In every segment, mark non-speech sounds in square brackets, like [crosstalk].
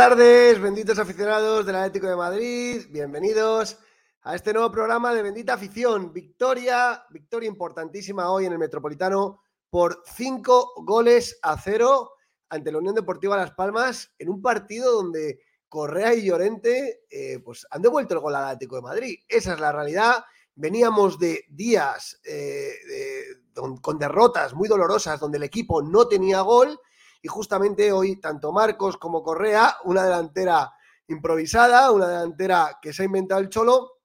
tardes, benditos aficionados del Atlético de Madrid. Bienvenidos a este nuevo programa de Bendita Afición. Victoria, victoria importantísima hoy en el Metropolitano por cinco goles a cero ante la Unión Deportiva Las Palmas en un partido donde Correa y Llorente eh, pues han devuelto el gol al Atlético de Madrid. Esa es la realidad. Veníamos de días eh, con derrotas muy dolorosas donde el equipo no tenía gol y justamente hoy, tanto Marcos como Correa, una delantera improvisada, una delantera que se ha inventado el Cholo,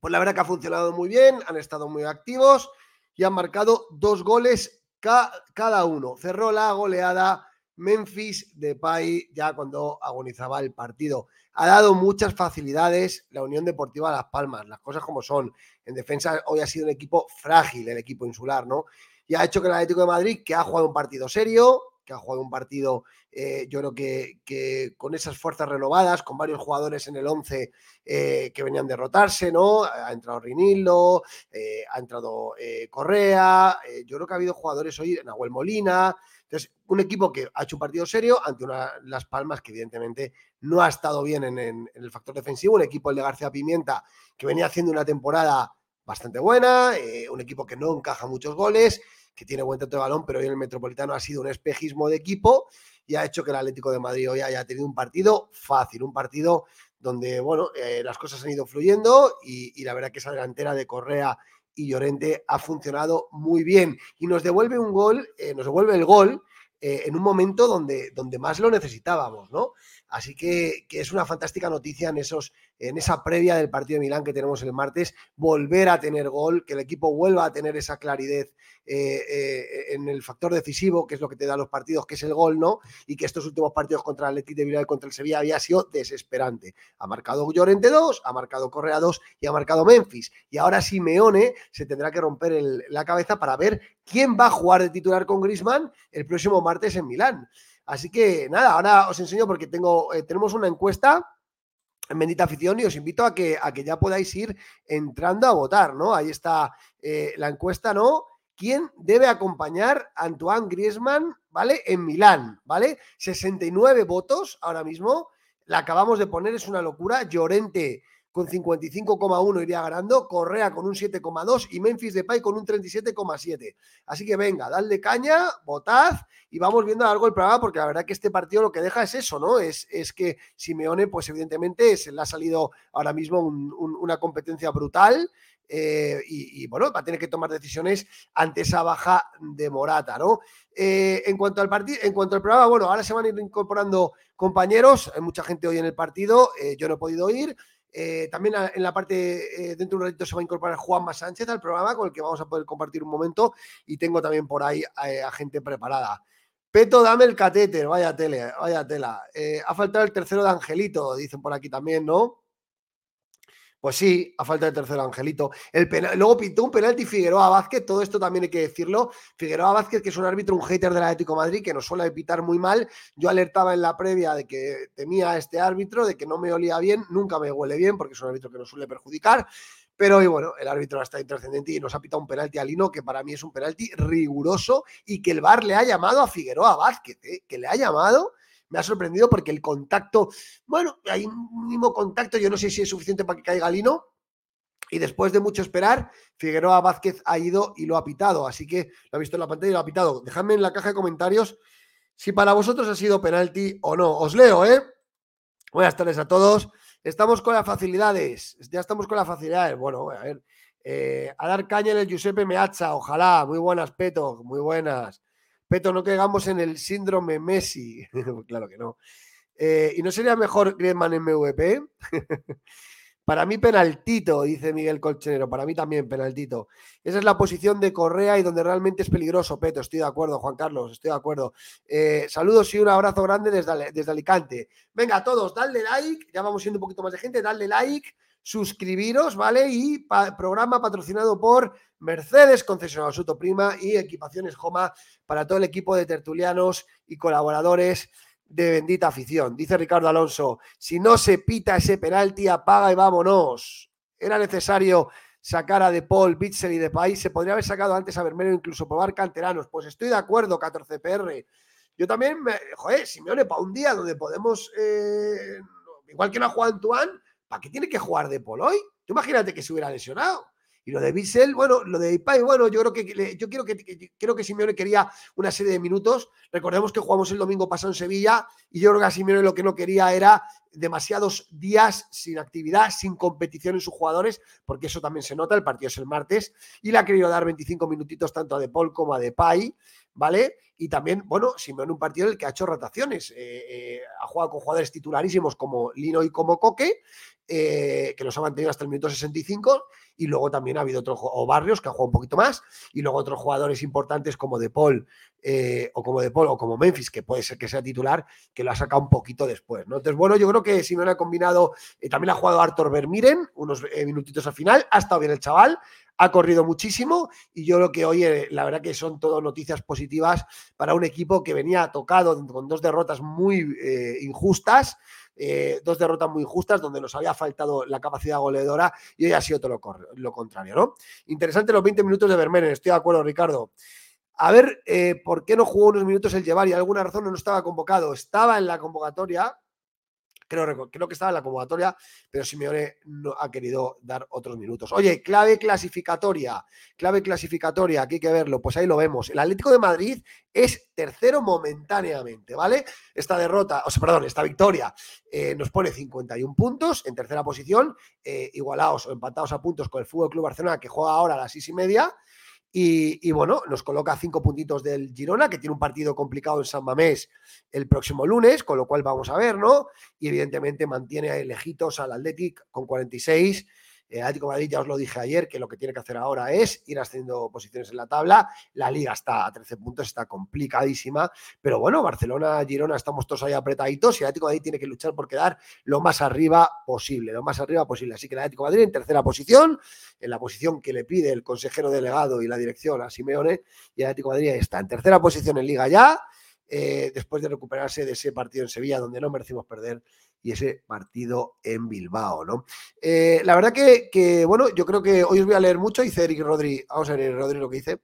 pues la verdad que ha funcionado muy bien, han estado muy activos y han marcado dos goles cada uno. Cerró la goleada Memphis de Depay ya cuando agonizaba el partido. Ha dado muchas facilidades la Unión Deportiva Las Palmas, las cosas como son. En defensa hoy ha sido un equipo frágil, el equipo insular, ¿no? Y ha hecho que el Atlético de Madrid, que ha jugado un partido serio, que ha jugado un partido, eh, yo creo que, con esas fuerzas renovadas, con varios jugadores en el 11 eh, que venían a derrotarse, ¿no? Ha entrado Rinildo, eh, ha entrado Correa, yo creo que ha habido jugadores hoy, Nahuel Molina. Entonces, un equipo que ha hecho un partido serio ante una, Las Palmas que evidentemente no ha estado bien en, en el factor defensivo, un equipo el de García Pimienta que venía haciendo una temporada bastante buena, un equipo que no encaja muchos goles que tiene buen tanto de balón, pero hoy en el Metropolitano ha sido un espejismo de equipo y ha hecho que el Atlético de Madrid hoy haya tenido un partido fácil, un partido donde, bueno, eh, las cosas han ido fluyendo y, la verdad que esa delantera de Correa y Llorente ha funcionado muy bien y nos devuelve un gol, eh, nos devuelve el gol eh, en un momento donde, donde más lo necesitábamos, ¿no? Así que, es una fantástica noticia en, esos, en esa previa del partido de Milán que tenemos el martes, volver a tener gol, que el equipo vuelva a tener esa claridad eh, eh, en el factor decisivo, que es lo que te da los partidos, que es el gol, ¿no? Y que estos últimos partidos contra el Athletic de Bilbao y contra el Sevilla había sido desesperante. Ha marcado Llorente 2, ha marcado Correa 2 y ha marcado Memphis. Y ahora Simeone se tendrá que romper la cabeza para ver quién va a jugar de titular con Grisman el próximo martes en Milán. Así que nada, ahora os enseño porque tengo, eh, tenemos una encuesta en Bendita Afición y os invito a que, a que ya podáis ir entrando a votar, ¿no? Ahí está eh, la encuesta, ¿no? ¿Quién debe acompañar a Antoine Griezmann, ¿vale? En Milán, ¿vale? 69 votos ahora mismo. La acabamos de poner, es una locura. Llorente con 55,1 iría ganando, Correa con un 7,2 y Memphis Depay con un 37,7. Así que venga, dadle caña, votad y vamos viendo algo el programa porque la verdad que este partido lo que deja es eso, ¿no? Es, es que Simeone, pues evidentemente se le ha salido ahora mismo una competencia brutal. Eh, y, bueno, va a tener que tomar decisiones ante esa baja de Morata, ¿no? Eh, en cuanto al partido, en cuanto al programa, bueno, ahora se van a ir incorporando compañeros, hay mucha gente hoy en el partido, eh, yo no he podido ir. Eh, también en la parte, eh, dentro de un ratito se va a incorporar Juanma Sánchez al programa con el que vamos a poder compartir un momento y tengo también por ahí eh, a, gente preparada. Peto, dame el catéter, vaya tele, vaya tela. ha faltado el tercero de Angelito, dicen por aquí también, ¿no? Pues sí, a falta de tercero Angelito. El luego pintó un penalti Figueroa Vázquez, todo esto también hay que decirlo. Figueroa Vázquez, que es un árbitro, un hater del Atlético Madrid, que nos suele pitar muy mal. Yo alertaba en la previa de que temía a este árbitro, de que no me olía bien, nunca me huele bien, porque es un árbitro que nos suele perjudicar. Pero y bueno, el árbitro estado intrascendente y nos ha pitado un penalti a Lino, que para mí es un penalti riguroso y que el VAR le ha llamado a Figueroa Vázquez, ¿eh? que le ha llamado me ha sorprendido porque el contacto, bueno, hay un mínimo contacto, yo no sé si es suficiente para que caiga Lino. Y después de mucho esperar, Figueroa Vázquez ha ido y lo ha pitado. Así que lo ha visto en la pantalla y lo ha pitado. Dejadme en la caja de comentarios si para vosotros ha sido penalti o no. Os leo, ¿eh? Buenas tardes a todos. Estamos con las facilidades. Ya estamos con las facilidades. Bueno, a ver. Eh, a dar caña el Giuseppe Meazza. Ojalá. Muy buenas, Peto. Muy buenas. Peto, no caigamos en el síndrome Messi. [laughs] claro que no. Eh, ¿Y no sería mejor Griezmann en MVP? [laughs] Para mí penaltito, dice Miguel Colchenero. Para mí también penaltito. Esa es la posición de Correa y donde realmente es peligroso, Peto. Estoy de acuerdo, Juan Carlos, estoy de acuerdo. Eh, saludos y un abrazo grande desde, desde Alicante. Venga, todos, dale like. Ya vamos siendo un poquito más de gente. Dale like suscribiros, ¿vale? Y programa patrocinado por Mercedes, concesionario Soto Prima y Equipaciones Joma para todo el equipo de tertulianos y colaboradores de bendita afición. Dice Ricardo Alonso, si no se pita ese penalti, apaga y vámonos. Era necesario sacar a De Paul, Bitzel y De País. Se podría haber sacado antes a Bermero, incluso probar canteranos. Pues estoy de acuerdo, 14PR. Yo también, me, joder, Simeone, para un día donde podemos, eh, igual que no ha jugado Antoine, ¿Para qué tiene que jugar de Paul hoy? Tú imagínate que se hubiera lesionado. Y lo de Bissell, bueno, lo de Ipay, bueno, yo creo que yo quiero que, creo que Simeone quería una serie de minutos. Recordemos que jugamos el domingo pasado en Sevilla y yo creo que a Simeone lo que no quería era demasiados días sin actividad, sin competición en sus jugadores, porque eso también se nota, el partido es el martes, y le ha querido dar 25 minutitos tanto a De Paul como a Depay, ¿vale? Y también, bueno, Simeone un partido en el que ha hecho rotaciones, eh, eh, ha jugado con jugadores titularísimos como Lino y como Coque, eh, que los ha mantenido hasta el minuto 65, y luego también ha habido otros, o Barrios, que ha jugado un poquito más, y luego otros jugadores importantes como De Paul, o como De Paul, o como Memphis, que puede ser que sea titular, que lo ha sacado un poquito después, ¿no? Entonces, bueno, yo creo que Simeone ha combinado, también ha jugado Arthur Vermiren, unos minutitos al final, ha estado bien el chaval, ha corrido muchísimo y yo creo que hoy eh, la verdad que son todo noticias positivas para un equipo que venía tocado con dos derrotas muy eh, injustas, eh, dos derrotas muy injustas donde nos había faltado la capacidad goleadora y hoy ha sido todo lo, contrario, ¿no? Interesante los 20 minutos de Vermeeren, estoy de acuerdo, Ricardo. A ver, ¿por qué no jugó unos minutos el llevar y alguna razón no estaba convocado? Estaba en la convocatoria, Creo, que estaba en la convocatoria, pero Simeone no ha querido dar otros minutos. Oye, clave clasificatoria, clave clasificatoria, aquí hay que verlo, pues ahí lo vemos. El Atlético de Madrid es tercero momentáneamente, ¿vale? Esta derrota, o sea, perdón, esta victoria eh, nos pone 51 puntos en tercera posición, eh, igualados o empatados a puntos con el Fútbol Club Barcelona, que juega ahora a las seis y media. Y, bueno, nos coloca cinco puntitos del Girona, que tiene un partido complicado en San Mamés el próximo lunes, con lo cual vamos a ver, ¿no? Y evidentemente mantiene lejitos al Athletic con 46 el Atlético Madrid, ya os lo dije ayer, que lo que tiene que hacer ahora es ir ascendiendo posiciones en la tabla. La liga está a 13 puntos, está complicadísima. Pero bueno, Barcelona, Girona, estamos todos ahí apretaditos y el Atlético Madrid tiene que luchar por quedar lo más arriba posible, lo más arriba posible. Así que el Atlético Madrid en tercera posición, en la posición que le pide el consejero delegado y la dirección a Simeone, y el Atlético Madrid está en tercera posición en liga ya. Eh, después de recuperarse de ese partido en Sevilla, donde no merecimos perder y ese partido en Bilbao, ¿no? Eh, la verdad que, bueno, yo creo que hoy os voy a leer mucho, dice Eric Rodri, vamos a ver Rodri lo que dice.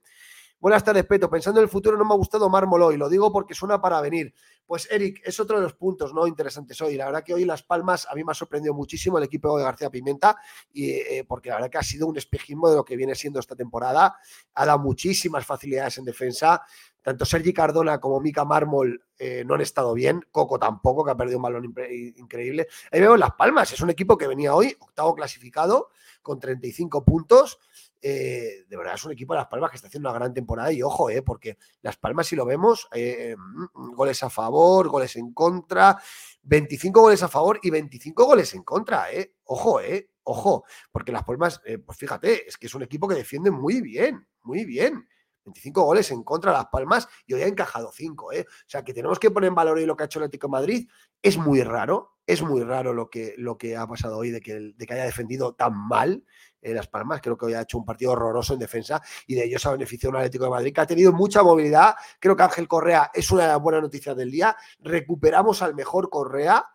Buenas tardes, Peto. Pensando en el futuro no me ha gustado Mármolo y lo digo porque suena para venir. Pues Eric, es otro de los puntos no interesantes hoy. La verdad que hoy Las Palmas a mí me ha sorprendido muchísimo el equipo de García Pimenta y, eh, porque la verdad que ha sido un espejismo de lo que viene siendo esta temporada. Ha dado muchísimas facilidades en defensa. Tanto Sergi Cardona como Mica Mármol eh, no han estado bien. Coco tampoco, que ha perdido un balón increíble. Ahí vemos Las Palmas. Es un equipo que venía hoy octavo clasificado con 35 puntos eh, de verdad es un equipo de Las Palmas que está haciendo una gran temporada y ojo, eh, porque Las Palmas si lo vemos, eh, mm, goles a favor, goles en contra, 25 goles a favor y 25 goles en contra, eh. Ojo, eh, ojo, porque Las Palmas, pues fíjate, es que es un equipo que defiende muy bien, muy bien. 25 goles en contra de Las Palmas y hoy ha encajado 5. ¿eh? O sea que tenemos que poner en valor hoy lo que ha hecho el Atlético de Madrid. Es muy raro, es muy raro lo que, lo que ha pasado hoy de que, de que haya defendido tan mal las Palmas. Creo que hoy ha hecho un partido horroroso en defensa y de ellos ha beneficiado un Atlético de Madrid que ha tenido mucha movilidad. Creo que Ángel Correa es una de las buenas noticias del día. Recuperamos al mejor Correa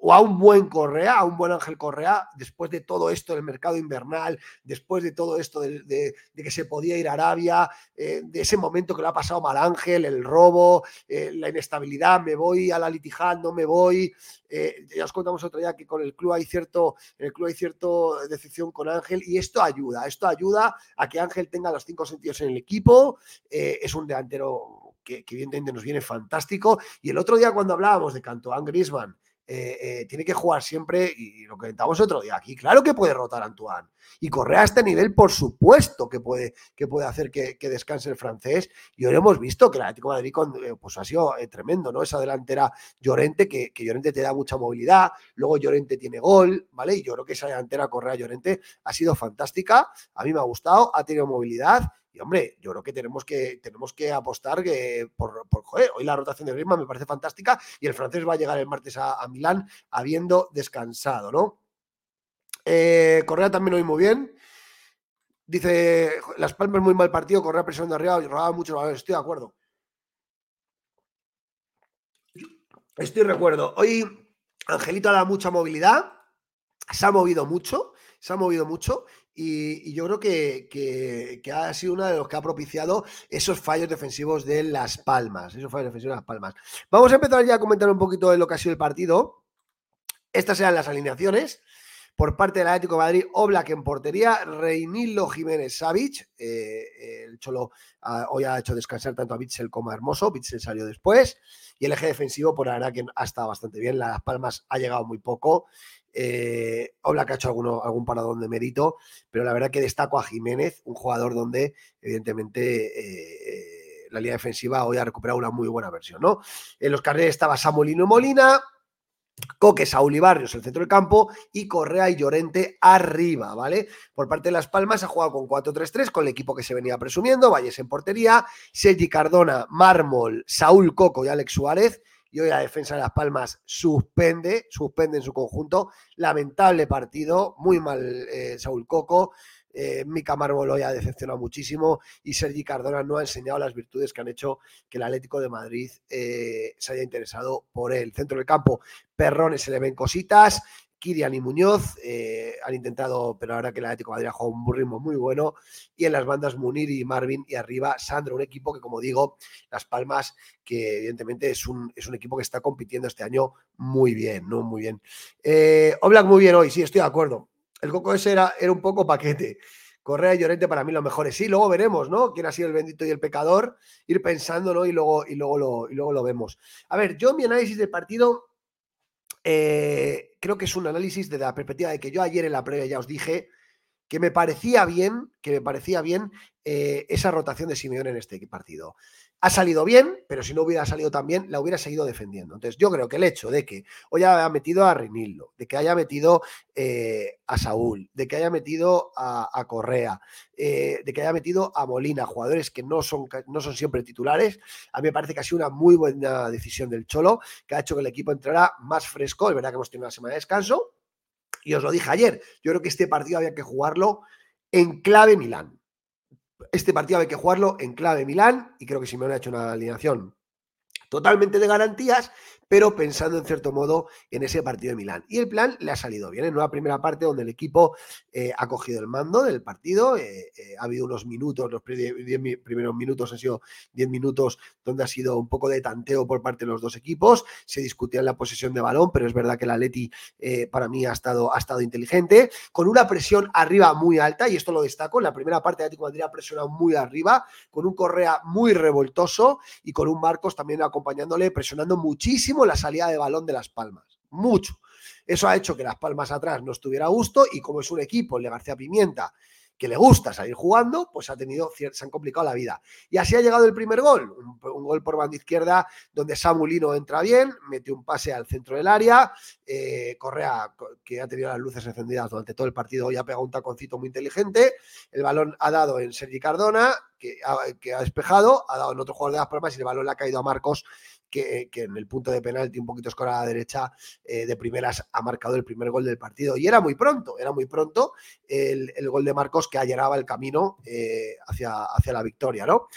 o a un buen Correa, a un buen Ángel Correa, después de todo esto del mercado invernal, después de todo esto de, que se podía ir a Arabia, eh, de ese momento que le ha pasado mal Ángel, el robo, eh, la inestabilidad, me voy a la litijal, no me voy. Eh, ya os contamos otro día que con el club hay cierto, en el club hay cierto decepción con Ángel y esto ayuda, esto ayuda a que Ángel tenga los cinco sentidos en el equipo, es un delantero que, que evidentemente nos viene fantástico. Y el otro día cuando hablábamos de Cantoán Grisman, eh, eh, tiene que jugar siempre, y lo comentamos otro día aquí, claro que puede rotar Antoine. Y correr a este nivel, por supuesto que puede, que puede hacer que, descanse el francés. Y hoy hemos visto que el Atlético Madrid eh, pues ha sido tremendo, ¿no? Esa delantera Llorente, que, que, Llorente te da mucha movilidad, luego Llorente tiene gol, ¿vale? Y yo creo que esa delantera Correa Llorente ha sido fantástica, a mí me ha gustado, ha tenido movilidad y hombre, yo creo que tenemos que, tenemos que apostar que por, joder, hoy la rotación de Griezmann me parece fantástica y el francés va a llegar el martes a, Milán habiendo descansado, ¿no? Eh, Correa también hoy muy bien. Dice, Las Palmas muy mal partido, Correa presión de arriba robaba mucho. Estoy de acuerdo. Estoy de acuerdo. Hoy Angelito ha mucha movilidad, se ha movido mucho, se ha movido mucho y, yo creo que, ha sido uno de los que ha propiciado esos fallos defensivos de Las Palmas. Esos fallos defensivos de Las Palmas. Vamos a empezar ya a comentar un poquito de lo que ha sido el partido. Estas eran las alineaciones. Por parte del Atlético de Madrid, Oblak en portería, Reinildo Jiménez Savic. Eh, el Cholo ah, hoy ha hecho descansar tanto a Bitzel como a Hermoso. Bitzel salió después. Y el eje defensivo, por ahora, que ha estado bastante bien. Las Palmas ha llegado muy poco. Eh, Oblak ha hecho algún paradón de mérito, pero la verdad que destaco a Jiménez, un jugador donde evidentemente eh, la línea defensiva hoy ha recuperado una muy buena versión. ¿no? En los carriles estaba Samolino Molina, Coque, Saúl y Barrios el centro del campo y Correa y Llorente arriba, ¿vale? Por parte de Las Palmas ha jugado con 4-3-3 con el equipo que se venía presumiendo, Valles en portería, Sergi Cardona, Mármol, Saúl Coco y Alex Suárez y hoy la defensa de Las Palmas suspende, suspende en su conjunto. Lamentable partido, muy mal eh, Saúl Coco. Eh, Mica Mármol ha decepcionado muchísimo y Sergi Cardona no ha enseñado las virtudes que han hecho que el Atlético de Madrid eh, se haya interesado por el centro del campo. Perrones se le ven cositas, Kirian y Muñoz eh, han intentado, pero ahora que el Atlético de Madrid ha jugado un ritmo muy bueno. Y en las bandas Munir y Marvin y arriba Sandro, un equipo que, como digo, Las Palmas, que evidentemente es un, es un equipo que está compitiendo este año muy bien, ¿no? Muy bien. Eh, Oblak muy bien hoy, sí, estoy de acuerdo. El Coco ese era, era un poco paquete. Correa y Llorente para mí los mejores. Sí, luego veremos, ¿no? Quién ha sido el bendito y el pecador. Ir pensando, ¿no? Y luego, y luego, lo, y luego lo vemos. A ver, yo mi análisis del partido eh, creo que es un análisis desde la perspectiva de que yo ayer en la previa ya os dije que me parecía bien, que me parecía bien eh, esa rotación de Simeone en este partido ha salido bien, pero si no hubiera salido tan bien, la hubiera seguido defendiendo. Entonces, yo creo que el hecho de que hoy haya metido a Rinildo, de que haya metido eh, a Saúl, de que haya metido a, Correa, eh, de que haya metido a Molina, jugadores que no son, no son siempre titulares, a mí me parece que ha sido una muy buena decisión del Cholo, que ha hecho que el equipo entrara más fresco. Es verdad que hemos tenido una semana de descanso. Y os lo dije ayer, yo creo que este partido había que jugarlo en clave Milán este partido hay que jugarlo en clave Milán y creo que Simeone ha hecho una alineación totalmente de garantías pero pensando en cierto modo en ese partido de Milán. Y el plan le ha salido bien. En una primera parte donde el equipo eh, ha cogido el mando del partido, eh, eh, ha habido unos minutos, los primeros minutos han sido 10 minutos donde ha sido un poco de tanteo por parte de los dos equipos, se discutía en la posesión de balón, pero es verdad que el Atleti para mí ha estado, ha estado inteligente, con una presión arriba muy alta, y esto lo destaco, en la primera parte de Atlético Madrid ha presionado muy arriba, con un Correa muy revoltoso y con un Marcos también acompañándole, presionando muchísimo la salida de balón de Las Palmas. Mucho. Eso ha hecho que Las Palmas atrás no estuviera a gusto y como es un equipo, el de García Pimienta, que le gusta salir jugando, pues ha tenido, se han complicado la vida. Y así ha llegado el primer gol, un, gol por banda izquierda donde Samulino entra bien, mete un pase al centro del área, eh, Correa, que ha tenido las luces encendidas durante todo el partido, hoy ha pegado un taconcito muy inteligente, el balón ha dado en Sergi Cardona, que ha, que ha despejado, ha dado en otro jugador de las palmas y el balón le ha caído a Marcos, que, en el punto de penalti, un poquito escora a la derecha, eh, de primeras ha marcado el primer gol del partido. Y era muy pronto, era muy pronto el, gol de Marcos que allanaba el camino eh, hacia, hacia la victoria, ¿no?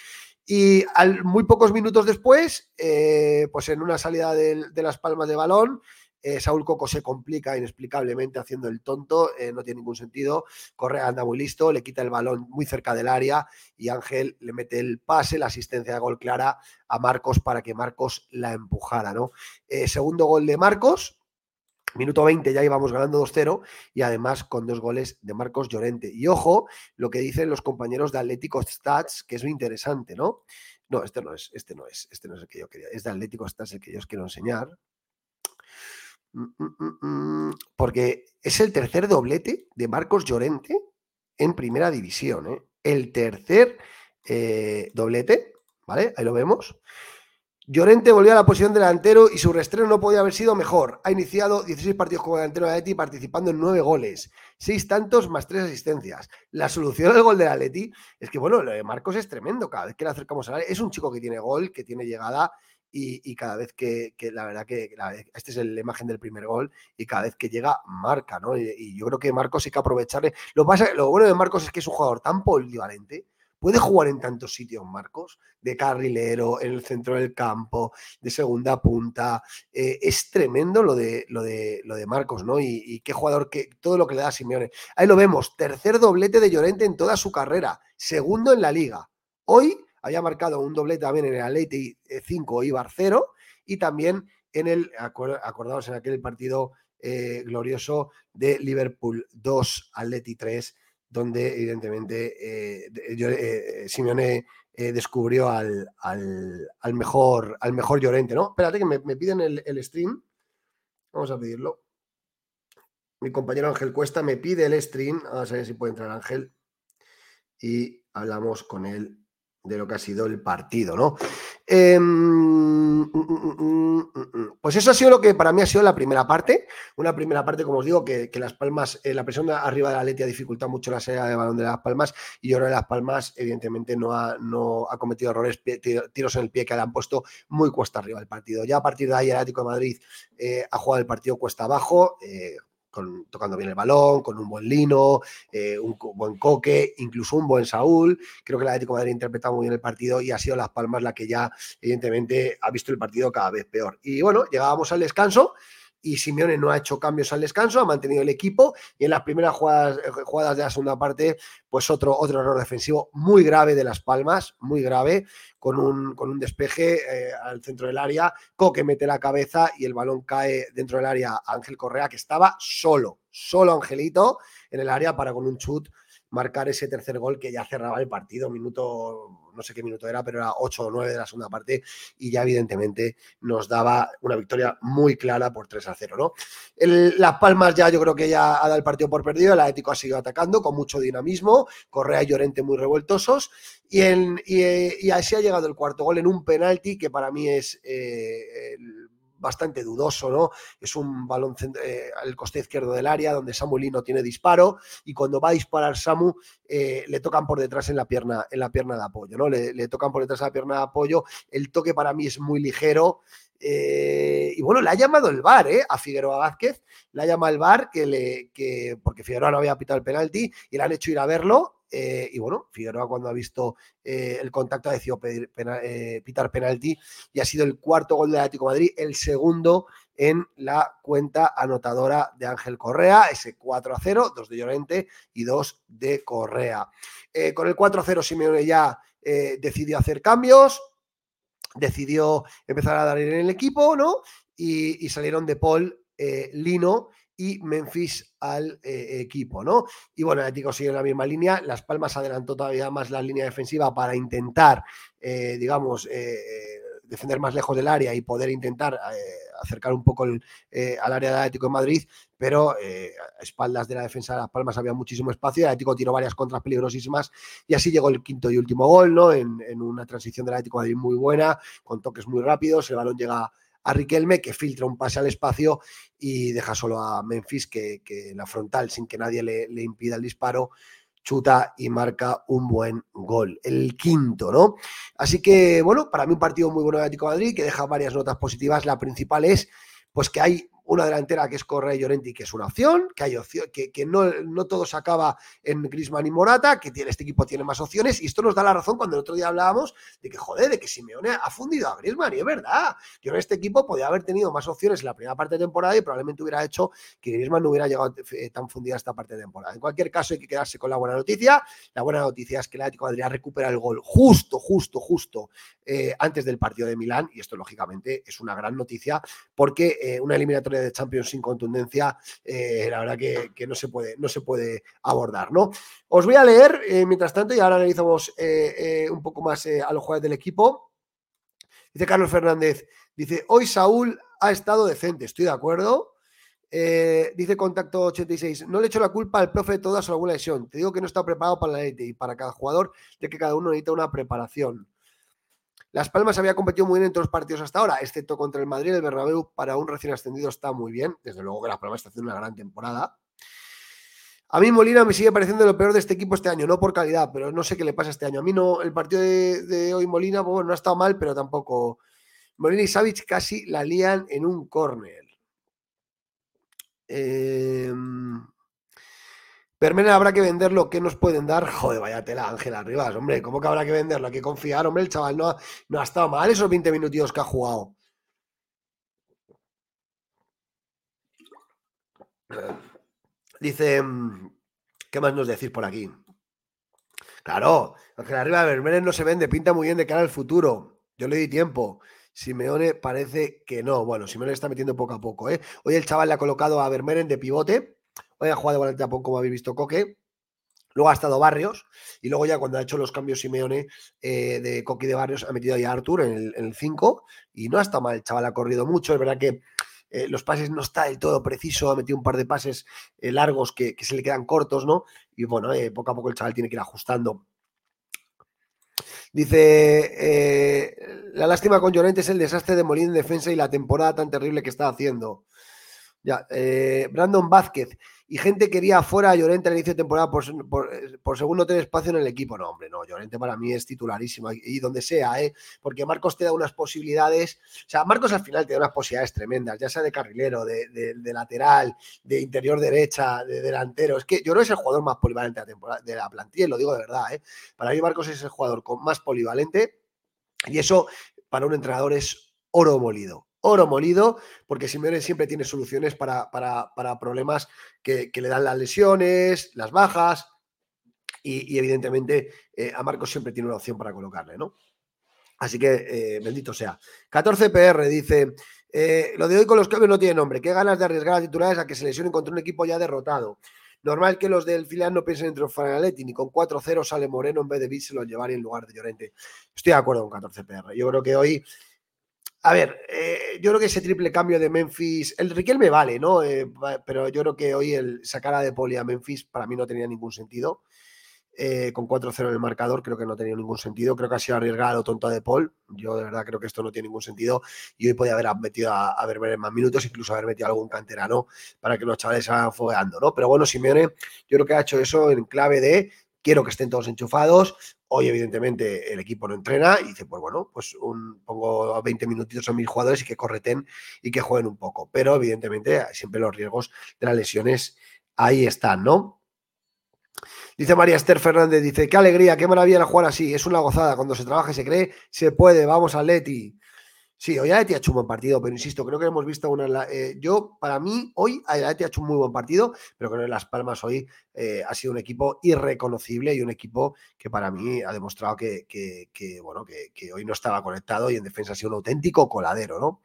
Y al, muy pocos minutos después, eh, pues en una salida de, de las palmas de balón, eh, Saúl Coco se complica inexplicablemente haciendo el tonto, eh, no tiene ningún sentido. Correa anda muy listo, le quita el balón muy cerca del área y Ángel le mete el pase, la asistencia de gol clara a Marcos para que Marcos la empujara. ¿no? Eh, segundo gol de Marcos. Minuto 20 ya íbamos ganando 2-0 y además con dos goles de Marcos Llorente. Y ojo lo que dicen los compañeros de Atlético Stats, que es muy interesante, ¿no? No, este no es, este no es, este no es el que yo quería, es de Atlético Stats el que yo os quiero enseñar. Mm, mm, mm, porque es el tercer doblete de Marcos Llorente en primera división. ¿eh? El tercer eh, doblete, ¿vale? Ahí lo vemos. Llorente volvió a la posición delantero y su restreno no podía haber sido mejor. Ha iniciado 16 partidos como delantero de Atleti participando en 9 goles, 6 tantos más 3 asistencias. La solución al gol del Atleti es que, bueno, lo de Marcos es tremendo. Cada vez que le acercamos a la es un chico que tiene gol, que tiene llegada y, cada vez que, la verdad que esta es la imagen del primer gol y cada vez que llega marca, ¿no? Y, yo creo que Marcos hay que aprovecharle. Lo, pasa, lo bueno de Marcos es que es un jugador tan polivalente, puede jugar en tantos sitios Marcos, de carrilero, en el centro del campo, de segunda punta. Eh, es tremendo lo de, lo de, lo de Marcos, ¿no? Y, y, qué jugador, que todo lo que le da a Simeone. Ahí lo vemos, tercer doblete de Llorente en toda su carrera, segundo en la liga. Hoy había marcado un doblete también en el Atleti 5 Ibar 0 y también en el, acordados en aquel partido eh, glorioso de Liverpool 2 Atleti 3, donde evidentemente eh, eh, Simeone descubrió al, al, mejor, al mejor Llorente, ¿no? Espérate que me, piden el, el, stream. Vamos a pedirlo. Mi compañero Ángel Cuesta me pide el stream. Vamos a ver si puede entrar Ángel. Y hablamos con él de lo que ha sido el partido, ¿no? Em, mm, mm, mm, pues eso ha sido lo que para mí ha sido la primera parte. Una primera parte, como os digo, que, Las Palmas, eh, la presión arriba de la Leti ha mucho la salida de balón de Las Palmas y yo creo que Las Palmas, evidentemente, no ha, no ha cometido errores, tiros en el pie que le han puesto muy cuesta arriba el partido. Ya a partir de ahí, el Atlético de Madrid eh, ha jugado el partido cuesta abajo. Eh, tocando bien el balón, con un buen lino, eh, un buen coque, incluso un buen Saúl. Creo que el Atlético de Madrid ha interpretado muy bien el partido y ha sido Las Palmas la que ya, evidentemente, ha visto el partido cada vez peor. Y bueno, llegábamos al descanso y Simeone no ha hecho cambios al descanso, ha mantenido el equipo y en las primeras jugadas, eh, jugadas de la segunda parte, pues otro, otro error defensivo muy grave de Las Palmas, muy grave, con un, con un despeje eh, al centro del área, Coque mete la cabeza y el balón cae dentro del área a Ángel Correa, que estaba solo, solo Angelito en el área para con un chut marcar ese tercer gol que ya cerraba el partido, minuto, no sé qué minuto era, pero era 8 o 9 de la segunda parte y ya evidentemente nos daba una victoria muy clara por 3 a 0, ¿no? Las Palmas ya yo creo que ya ha dado el partido por perdido, el Atlético ha seguido atacando con mucho dinamismo, Correa y Llorente muy revueltosos y, y, así ha llegado el cuarto gol en un penalti que para mí es eh, bastante dudoso, ¿no? Es un balón eh, al coste izquierdo del área donde Samu no tiene disparo y cuando va a disparar Samu eh, le tocan por detrás en la pierna, en la pierna de apoyo, ¿no? Le, tocan por detrás en la pierna de apoyo. El toque para mí es muy ligero. Eh, y bueno, le ha llamado el VAR ¿eh? a Figueroa Vázquez, le ha llamado el VAR que le, que, porque Figueroa no había pitado el penalti y le han hecho ir a verlo eh, y bueno, Figueroa cuando ha visto eh, el contacto ha decidido eh, pitar penalti y ha sido el cuarto gol del Atlético Madrid, el segundo en la cuenta anotadora de Ángel Correa, ese 4 a 0, dos de Llorente y dos de Correa. con el 4 a 0 Simeone ya decidió hacer cambios, decidió empezar a dar en el equipo, ¿no? Y salieron de Paul, Lino y Memphis al eh, equipo, ¿no? Y bueno, el Atlético sigue en la misma línea. Las Palmas adelantó todavía más la línea defensiva para intentar, eh, digamos, eh, defender más lejos del área y poder intentar acercar un poco al área del Atlético de Madrid, pero a espaldas de la defensa de Las Palmas había muchísimo espacio. El Atlético tiró varias contras peligrosísimas y así llegó el quinto y último gol, ¿no? En, en una transición del Atlético de Madrid muy buena, con toques muy rápidos. El balón llega a Riquelme, que filtra un pase al espacio y deja solo a Memphis, que, la frontal, sin que nadie le, impida el disparo, chuta y marca un buen gol. El quinto, ¿no? Así que, bueno, para mí un partido muy bueno de Atlético Madrid, que deja varias notas positivas. La principal es, pues que hay una delantera que es Correa y Llorenti, que es una opción, que hay opción, que, que no, no, todo se acaba en Grisman y Morata, que tiene, este equipo tiene más opciones, y esto nos da la razón cuando el otro día hablábamos de que, joder, de que Simeone ha fundido a Grisman, y es verdad. Yo en este equipo podía haber tenido más opciones en la primera parte de temporada y probablemente hubiera hecho que Grisman no hubiera llegado eh, tan fundida esta parte de temporada. En cualquier caso, hay que quedarse con la buena noticia. La buena noticia es que el Atlético de Madrid recupera el gol justo, justo, justo eh, antes del partido de Milán, y esto lógicamente es una gran noticia porque eh, una eliminatoria de Champions sin contundencia, eh, la verdad que, no, se puede, no se puede abordar, ¿no? Os voy a leer, mientras tanto, y ahora analizamos un poco más a los jugadores del equipo. Dice Carlos Fernández, dice, hoy Saúl ha estado decente, estoy de acuerdo. dice Contacto 86, no le echo la culpa al profe de todas o alguna lesión. Te digo que no está preparado para la élite y para cada jugador, de que cada uno necesita una preparación. Las Palmas había competido muy bien en todos los partidos hasta ahora, excepto contra el Madrid. El Bernabéu para un recién ascendido está muy bien. Desde luego que Las Palmas está haciendo una gran temporada. A mí Molina me sigue pareciendo lo peor de este equipo este año, no por calidad, pero no sé qué le pasa este año. A mí no, el partido de, hoy Molina, bueno, no ha estado mal, pero tampoco. Molina y Savic casi la lían en un córner. Eh, Permena habrá que venderlo, ¿qué nos pueden dar? Joder, vaya tela, Ángela Rivas, hombre, ¿cómo que habrá que venderlo? Hay que confiar, hombre, el chaval no ha, no ha estado mal esos 20 minutos que ha jugado. Dice, ¿qué más nos decís por aquí? Claro, Ángela Rivas, Vermeer no se vende, pinta muy bien de cara al futuro. Yo le di tiempo. Simeone parece que no. Bueno, Simeone está metiendo poco a poco. ¿eh? Hoy el chaval le ha colocado a Vermeeren de pivote Hoy jugado volante poco, como habéis visto, Coque. Luego ha estado Barrios y luego ya cuando ha hecho los cambios Simeone eh, de Coque de Barrios ha metido ahí a Artur en el 5 y no ha estado mal, el chaval ha corrido mucho, es verdad que eh, los pases no está del todo preciso, ha metido un par de pases eh, largos que, se le quedan cortos, ¿no? Y bueno, poco a poco el chaval tiene que ir ajustando. Dice, la lástima con Llorente es el desastre de Molín en defensa y la temporada tan terrible que está haciendo. Ya, Brandon Vázquez y gente quería afuera a Llorente al inicio de temporada por, por, segundo tener espacio en el equipo. No, hombre, no, Llorente para mí es titularísimo y, donde sea, ¿eh? porque Marcos te da unas posibilidades, o sea, Marcos al final te da unas posibilidades tremendas, ya sea de carrilero, de, lateral, de interior derecha, de delantero. Es que yo creo que es el jugador más polivalente de la, temporada, de la plantilla, lo digo de verdad. ¿eh? Para mí Marcos es el jugador con más polivalente y eso para un entrenador es oro molido oro molido, porque Simeone siempre tiene soluciones para, problemas que, le dan las lesiones, las bajas, y, evidentemente eh, a Marcos siempre tiene una opción para colocarle, ¿no? Así que eh, bendito sea. 14 PR dice, eh, lo de hoy con los cambios no tiene nombre, qué ganas de arriesgar a titulares a que se lesionen contra un equipo ya derrotado. Normal que los del filial no piensen en triunfar en Atleti, ni con 4-0 sale Moreno en vez de Víselo llevar en lugar de Llorente. Estoy de acuerdo con 14 PR. Yo creo que hoy a ver, eh, yo creo que ese triple cambio de Memphis, el Riquelme vale, ¿no? Eh, pero yo creo que hoy el sacar a De Poli a Memphis para mí no tenía ningún sentido. Eh, con 4-0 en el marcador, creo que no tenía ningún sentido. Creo que ha sido arriesgado tonto de Paul. Yo de verdad creo que esto no tiene ningún sentido. Y hoy podía haber metido a, a en más minutos, incluso haber metido a algún canterano para que los chavales se fogueando, ¿no? Pero bueno, Simeone, yo creo que ha hecho eso en clave de quiero que estén todos enchufados. Hoy, evidentemente, el equipo no entrena y dice, pues bueno, pues un, pongo 20 minutitos a mis jugadores y que correten y que jueguen un poco. Pero, evidentemente, siempre los riesgos de las lesiones ahí están, ¿no? Dice María Esther Fernández, dice, qué alegría, qué maravilla jugar así, es una gozada, cuando se trabaja y se cree, se puede, vamos a Leti. Sí, hoy Atleti ha hecho un buen partido, pero insisto, creo que hemos visto una. Eh, yo, para mí, hoy Atleti ha hecho un muy buen partido, pero creo que Las Palmas hoy eh, ha sido un equipo irreconocible y un equipo que para mí ha demostrado que, bueno, que, hoy no estaba conectado y en defensa ha sido un auténtico coladero, ¿no?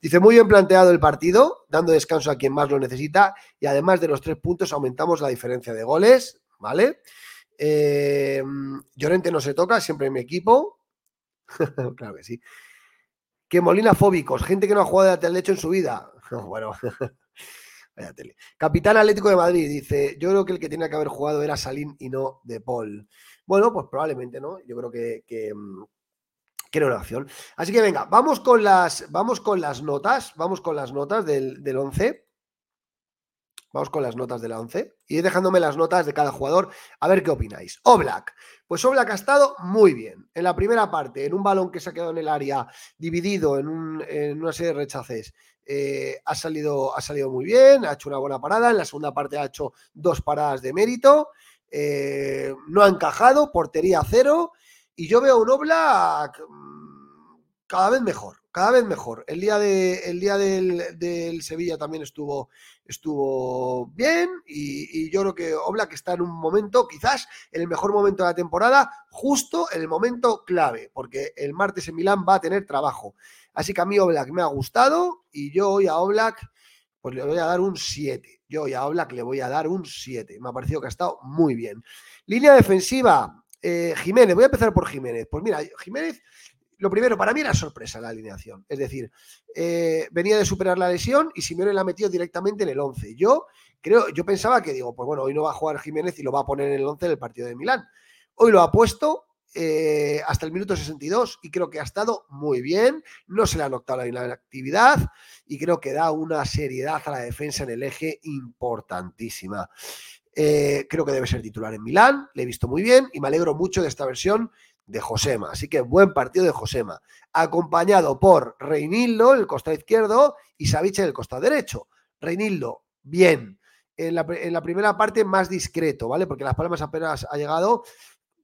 Dice, muy bien planteado el partido, dando descanso a quien más lo necesita y además de los tres puntos aumentamos la diferencia de goles, ¿vale? Eh, Llorente no se toca, siempre en mi equipo. [laughs] claro que sí. Que Molina fóbicos, gente que no ha jugado de lecho en su vida. [laughs] bueno, [laughs] vaya tele. Capitán Atlético de Madrid dice: Yo creo que el que tenía que haber jugado era Salín y no De Paul. Bueno, pues probablemente, ¿no? Yo creo que, que, mm, era una opción. Así que venga, vamos con las, vamos con las notas, vamos con las notas del, del 11. Vamos con las notas de la 11 y dejándome las notas de cada jugador a ver qué opináis. Oblak. Pues Oblak ha estado muy bien. En la primera parte, en un balón que se ha quedado en el área dividido en, una serie de rechaces, eh, ha, salido, ha salido muy bien, ha hecho una buena parada. En la segunda parte ha hecho dos paradas de mérito. Eh, no ha encajado, portería cero. Y yo veo un Oblak mm, cada vez mejor cada vez mejor. El día, de, el día del, Sevilla también estuvo, estuvo bien y, yo creo que Oblak está en un momento, quizás en el mejor momento de la temporada, justo en el momento clave, porque el martes en Milán va a tener trabajo. Así que a mí Oblak me ha gustado y yo hoy a Oblak pues le voy a dar un 7. Yo hoy a Oblak le voy a dar un 7. Me ha parecido que ha estado muy bien. Línea defensiva, eh, Jiménez, voy a empezar por Jiménez. Pues mira, Jiménez lo primero, para mí era sorpresa la alineación. Es decir, eh, venía de superar la lesión y Simeone la metió directamente en el 11. Yo creo, yo pensaba que digo, pues bueno, hoy no va a jugar Jiménez y lo va a poner en el 11 del partido de Milán. Hoy lo ha puesto eh, hasta el minuto 62 y creo que ha estado muy bien. No se le ha notado la actividad y creo que da una seriedad a la defensa en el eje importantísima. Eh, creo que debe ser titular en Milán, le he visto muy bien y me alegro mucho de esta versión de Josema. Así que buen partido de Josema. Acompañado por Reinildo, el costado izquierdo, y Saviche, el costado derecho. Reinildo, bien. En la, en la, primera parte más discreto, ¿vale? Porque Las Palmas apenas ha llegado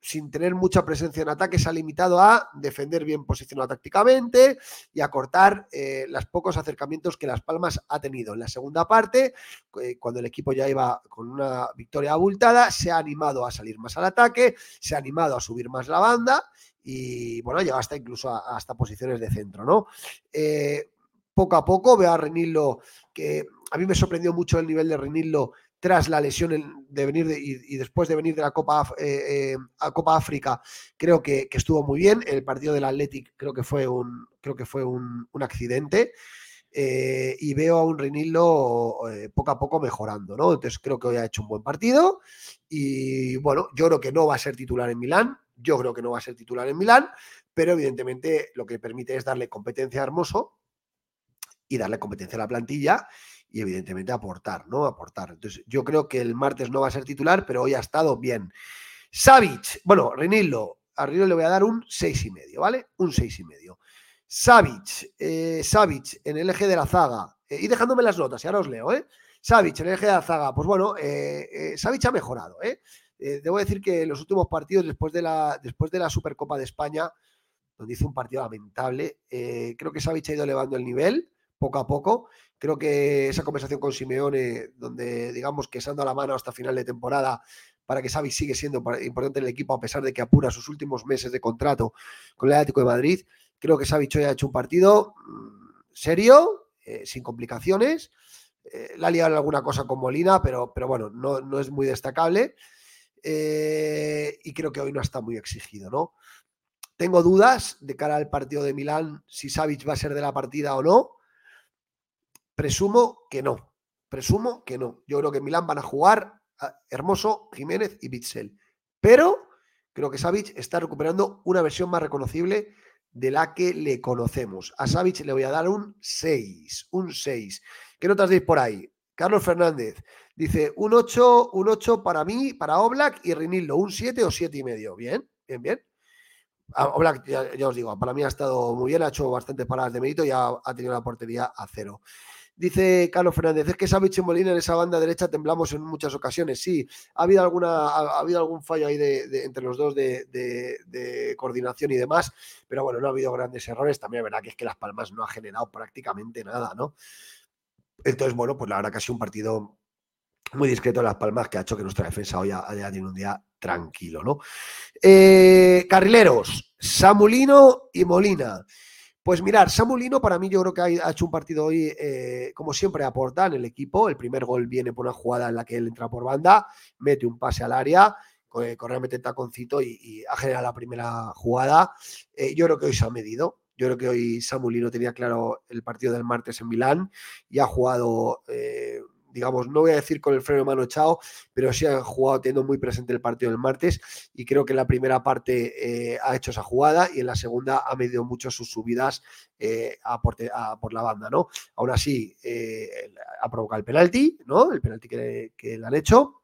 sin tener mucha presencia en ataque, se ha limitado a defender bien posicionado tácticamente y a cortar eh, los pocos acercamientos que Las Palmas ha tenido. En la segunda parte, eh, cuando el equipo ya iba con una victoria abultada, se ha animado a salir más al ataque, se ha animado a subir más la banda y, bueno, llegado hasta incluso hasta posiciones de centro, ¿no? Eh, poco a poco veo a Renillo que a mí me sorprendió mucho el nivel de Renillo tras la lesión de venir y, después de venir de la Copa, eh, eh, a Copa África, creo que, estuvo muy bien. El partido del Athletic creo que fue un, creo que fue un, accidente. Eh, y veo a un Reinildo poco a poco mejorando, ¿no? Entonces creo que hoy ha hecho un buen partido y bueno, yo creo que no va a ser titular en Milán, yo creo que no va a ser titular en Milán, pero evidentemente lo que permite es darle competencia a Hermoso y darle competencia a la plantilla y evidentemente aportar, ¿no? Aportar. Entonces, yo creo que el martes no va a ser titular, pero hoy ha estado bien. Savic, bueno, Renillo, a Renillo le voy a dar un seis y medio, ¿vale? Un seis y medio. Savic, eh, en el eje de la zaga, eh, y dejándome las notas, y ahora os leo, ¿eh? Savic en el eje de la zaga, pues bueno, eh, eh ha mejorado, ¿eh? Debo decir que en los últimos partidos, después de la, después de la Supercopa de España, donde hizo un partido lamentable, creo que Savic ha ido elevando el nivel poco a poco. Creo que esa conversación con Simeone, donde digamos que se han dado la mano hasta final de temporada para que Xavi sigue siendo importante en el equipo a pesar de que apura sus últimos meses de contrato con el Atlético de Madrid, creo que Xavi Choy ha hecho un partido mm, serio, eh, sin complicaciones, Eh, la ha liado en alguna cosa con Molina, pero, pero bueno, no, no es muy destacable. Eh, y creo que hoy no está muy exigido, ¿no? Tengo dudas de cara al partido de Milán, si Savic va a ser de la partida o no. Presumo que no. Presumo que no. Yo creo que en Milán van a jugar Hermoso, Jiménez y Bitzel. Pero creo que Savic está recuperando una versión más reconocible de la que le conocemos. A Savic le voy a dar un 6. Un 6. ¿Qué notas deis por ahí? Carlos Fernández dice un 8, un 8 para mí, para Oblak y Rinildo, un 7 o 7 y medio. Bien, bien, bien. Oblak, ya, os digo, para mí ha estado muy bien, ha hecho bastantes paradas de mérito y ha, ha tenido la portería a cero. Dice Carlos Fernández, es que Savic y Molina en esa banda derecha temblamos en muchas ocasiones. Sí, ha habido, alguna, ha, habido algún fallo ahí de, entre los dos de, coordinación y demás, pero bueno, no ha habido grandes errores. También es verdad que es que Las Palmas no ha generado prácticamente nada, ¿no? Entonces, bueno, pues la verdad que ha sido un partido muy discreto en Las Palmas que ha hecho que nuestra defensa hoy haya tenido un día tranquilo, ¿no? Eh, carrileros, Samulino y Molina. Pues mirar, Samulino para mí yo creo que ha hecho un partido hoy, eh, como siempre, aporta en el equipo. El primer gol viene por una jugada en la que él entra por banda, mete un pase al área, corre, mete el taconcito y, ha generado la primera jugada. Eh, yo creo que hoy se ha medido. Yo creo que hoy Samulino tenía claro el partido del martes en Milán y ha jugado eh, digamos, no voy a decir con el freno de mano echado, pero sí ha jugado teniendo muy presente el partido del martes y creo que en la primera parte eh, ha hecho esa jugada y en la segunda ha medido mucho sus subidas eh, a, por, la banda, ¿no? Aún así, eh, ha provocado el penalti, ¿no? El penalti que, le han hecho.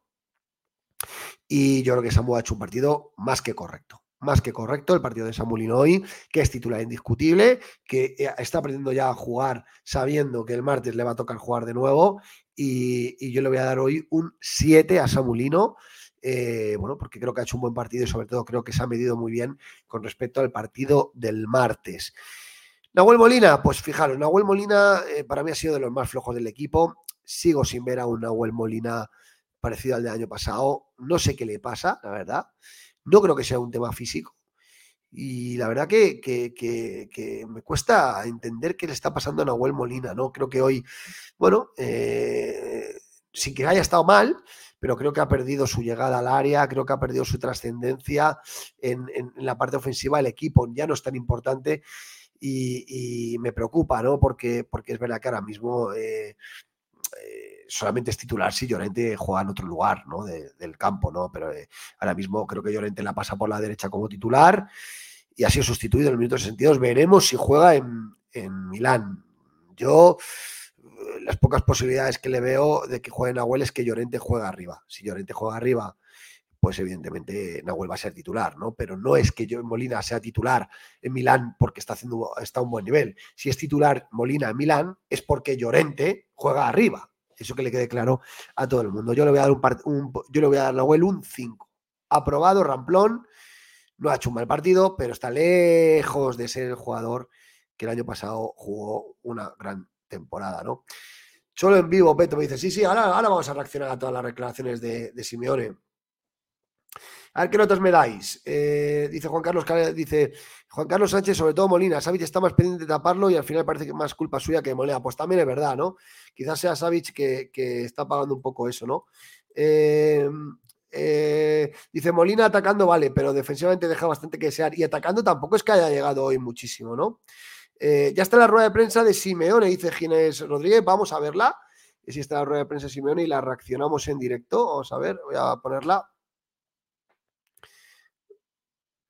Y yo creo que Samu ha hecho un partido más que correcto más que correcto el partido de Samulino hoy, que es titular indiscutible, que está aprendiendo ya a jugar sabiendo que el martes le va a tocar jugar de nuevo y, yo le voy a dar hoy un 7 a Samulino. Eh, bueno, porque creo que ha hecho un buen partido y sobre todo creo que se ha medido muy bien con respecto al partido del martes. Nahuel Molina, pues fijaros, Nahuel Molina eh, para mí ha sido de los más flojos del equipo. Sigo sin ver a un Nahuel Molina parecido al del año pasado. No sé qué le pasa, la verdad. No creo que sea un tema físico. Y la verdad que, me cuesta entender qué le está pasando a Nahuel Molina, ¿no? Creo que hoy, bueno, eh, sin que haya estado mal, pero creo que ha perdido su llegada al área, creo que ha perdido su trascendencia en, la parte ofensiva del equipo, ya no es tan importante y, me preocupa, ¿no? Porque, porque es verdad que ahora mismo eh, eh, solamente es titular si Llorente juega en otro lugar ¿no? del campo, ¿no? Pero eh, ahora mismo creo que Llorente la pasa por la derecha como titular y ha sido sustituido en el minuto 62. Veremos si juega en, en Milán. Yo, eh, las pocas posibilidades que le veo de que juegue Nahuel es que Llorente juega arriba. Si Llorente juega arriba, pues evidentemente Nahuel va a ser titular, ¿no? Pero no es que Molina sea titular en Milán porque está haciendo está a un buen nivel. Si es titular Molina en Milán es porque Llorente juega arriba. Eso que le quede claro a todo el mundo. Yo le voy a dar un, yo le voy a dar a Nahuel un 5. Aprobado, Ramplón. No ha hecho un mal partido, pero está lejos de ser el jugador que el año pasado jugó una gran temporada, ¿no? Solo en vivo, Peto me dice, sí, sí, ahora, ahora vamos a reaccionar a todas las declaraciones de, de Simeone. A ver qué notas me dais. Eh, dice Juan Carlos, dice Juan Carlos Sánchez, sobre todo Molina. Savic está más pendiente de taparlo y al final parece que más culpa suya que Molina. Pues también es verdad, ¿no? Quizás sea Savic que, está pagando un poco eso, ¿no? Eh, eh, dice Molina atacando, vale, pero defensivamente deja bastante que desear. Y atacando tampoco es que haya llegado hoy muchísimo, ¿no? ya está la rueda de prensa de Simeone, dice Ginés Rodríguez. Vamos a verla. Si está la rueda de prensa de Simeone y la reaccionamos en directo. Vamos a ver, voy a ponerla.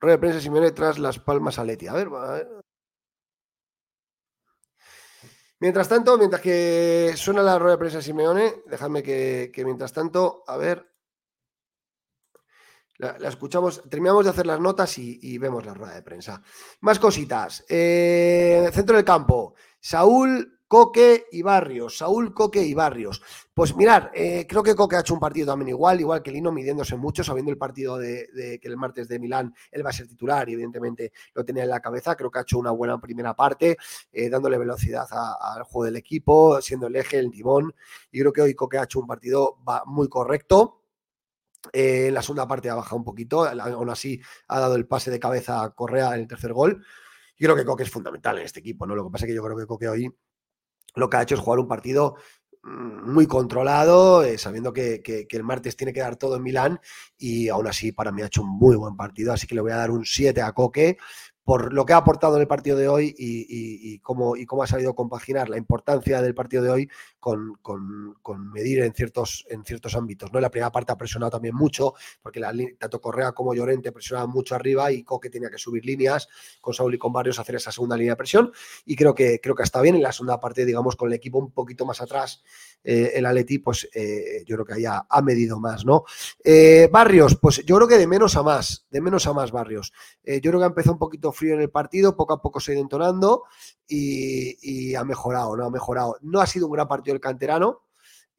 Rueda de prensa Simeone tras las palmas a Leti. A ver, Mientras tanto, mientras que suena la rueda de prensa Simeone, déjame que, mientras tanto, a ver, la, escuchamos, terminamos de hacer las notas y, vemos la rueda de prensa. Más cositas. Eh, centro del campo, Saúl Coque y Barrios, Saúl Coque y Barrios. Pues mirar, eh, creo que Coque ha hecho un partido también igual, igual que Lino, midiéndose mucho, sabiendo el partido de, que el martes de Milán él va a ser titular y evidentemente lo tenía en la cabeza. Creo que ha hecho una buena primera parte, eh, dándole velocidad al juego del equipo, siendo el eje, el timón. Y creo que hoy Coque ha hecho un partido muy correcto. Eh, en la segunda parte ha bajado un poquito, aún así ha dado el pase de cabeza a Correa en el tercer gol. Yo creo que Coque es fundamental en este equipo, ¿no? Lo que pasa es que yo creo que Coque hoy lo que ha hecho es jugar un partido mm, muy controlado, eh, sabiendo que, el martes tiene que dar todo en Milán y aún así para mí ha hecho un muy buen partido, así que le voy a dar un 7 a Coque por lo que ha aportado en el partido de hoy y, cómo, ha sabido compaginar la importancia del partido de hoy con, medir en ciertos, en ciertos ámbitos. ¿no? La primera parte ha presionado también mucho, porque la, tanto Correa como Llorente presionaban mucho arriba y Coque tenía que subir líneas con Saúl y con Barrios hacer esa segunda línea de presión. Y creo que, creo que está bien. En la segunda parte, digamos, con el equipo un poquito más atrás, eh, el Aleti, pues eh, yo creo que haya ha medido más, ¿no? Eh, Barrios, pues yo creo que de menos a más, de menos a más Barrios. yo creo que ha empezado un poquito frío en el partido, poco a poco se ha ido entonando y, ha mejorado, ¿no? Ha mejorado. No ha sido un gran partido el canterano,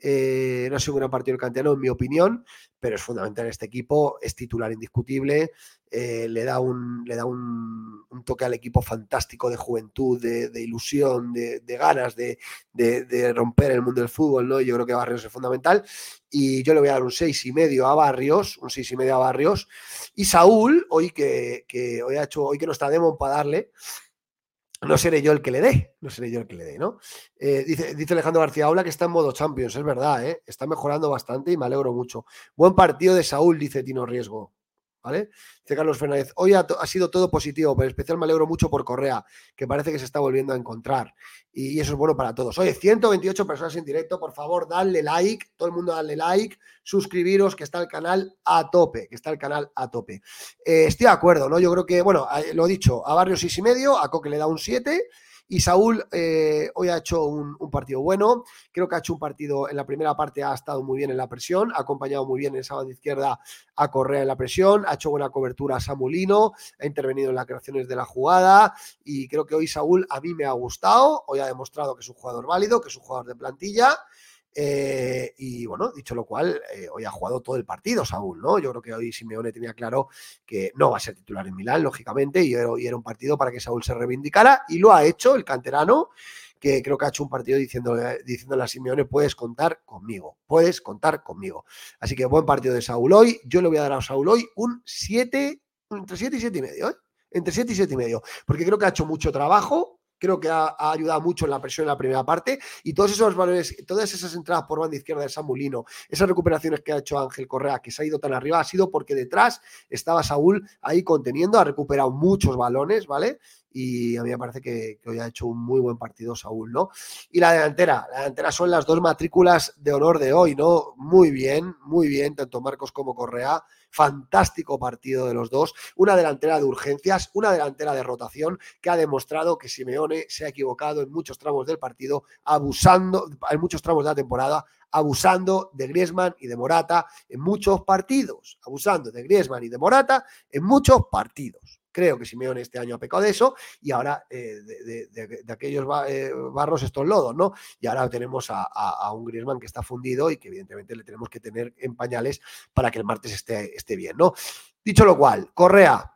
eh, no un gran partido el canterano, en mi opinión, pero es fundamental en este equipo, es titular indiscutible, eh, le da, un, le da un, toque al equipo fantástico de juventud, de, ilusión, de, ganas de, romper el mundo del fútbol, ¿no? Yo creo que Barrios es fundamental y yo le voy a dar un seis y medio a Barrios, un seis y medio a Barrios. Y Saúl, hoy que, hoy ha hecho, hoy que no está Demon para darle, no seré yo el que le dé, no seré yo el que le dé, ¿no? Eh, dice, dice Alejandro García Aula que está en modo Champions, es verdad, ¿eh? está mejorando bastante y me alegro mucho. Buen partido de Saúl, dice Tino Riesgo. ¿Vale? Dice Carlos Fernández, hoy ha, sido todo positivo, pero en especial me alegro mucho por Correa, que parece que se está volviendo a encontrar. Y, eso es bueno para todos. Oye, 128 personas en directo, por favor, dale like, todo el mundo dale like, suscribiros, que está el canal a tope, que está el canal a tope. Eh, estoy de acuerdo, ¿no? Yo creo que, bueno, lo he dicho, a Barrio 6 y medio, a Coque le da un 7 y Saúl eh, hoy ha hecho un, partido bueno. Creo que ha hecho un partido en la primera parte, ha estado muy bien en la presión, ha acompañado muy bien en esa banda izquierda a Correa en la presión, ha hecho buena cobertura a Samulino, ha intervenido en las creaciones de la jugada y creo que hoy Saúl a mí me ha gustado. Hoy ha demostrado que es un jugador válido, que es un jugador de plantilla eh, y bueno, dicho lo cual, eh, hoy ha jugado todo el partido Saúl, ¿no? Yo creo que hoy Simeone tenía claro que no va a ser titular en Milán, lógicamente, y era, era un partido para que Saúl se reivindicara, y lo ha hecho el canterano, que creo que ha hecho un partido diciéndole, diciéndole a Simeone, puedes contar conmigo, puedes contar conmigo. Así que buen partido de Saúl hoy, yo le voy a dar a Saúl hoy un 7, entre 7 y 7 y medio, ¿eh? Entre 7 y 7 y medio, porque creo que ha hecho mucho trabajo, creo que ha, ayudado mucho en la presión en la primera parte y todos esos valores, todas esas entradas por banda izquierda de Samulino, esas recuperaciones que ha hecho Ángel Correa, que se ha ido tan arriba, ha sido porque detrás estaba Saúl ahí conteniendo, ha recuperado muchos balones, ¿vale? Y a mí me parece que, hoy ha hecho un muy buen partido Saúl, ¿no? Y la delantera, la delantera son las dos matrículas de honor de hoy, ¿no? Muy bien, muy bien, tanto Marcos como Correa, fantástico partido de los dos, una delantera de urgencias, una delantera de rotación que ha demostrado que Simeone se ha equivocado en muchos tramos del partido, abusando, en muchos tramos de la temporada, abusando de Griezmann y de Morata en muchos partidos, abusando de Griezmann y de Morata en muchos partidos. Creo que Simeone este año ha pecado de eso y ahora eh, de, aquellos eh, barros estos lodos, ¿no? Y ahora tenemos a, un Griezmann que está fundido y que evidentemente le tenemos que tener en pañales para que el martes esté, esté bien, ¿no? Dicho lo cual, Correa,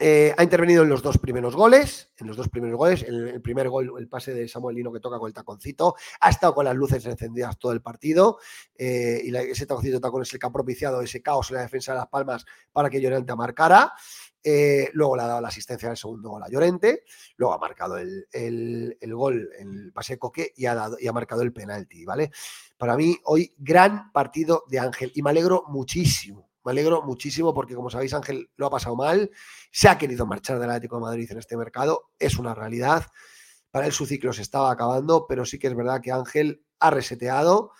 eh, ha intervenido en los dos primeros goles, en los dos primeros goles, el, el, primer gol, el pase de Samuel Lino que toca con el taconcito, ha estado con las luces encendidas todo el partido y ese taconcito tacón es el que ha propiciado ese caos en la defensa de Las Palmas para que Llorente marcara. Eh, luego le ha dado la asistencia del segundo gol a Llorente, luego ha marcado el, gol, el pase de Coque y ha, dado, y ha marcado el penalti, ¿vale? Para mí, hoy, gran partido de Ángel y me alegro muchísimo. Me alegro muchísimo porque, como sabéis, Ángel lo ha pasado mal, se ha querido marchar del Atlético de Madrid en este mercado, es una realidad. Para él su ciclo se estaba acabando, pero sí que es verdad que Ángel ha reseteado,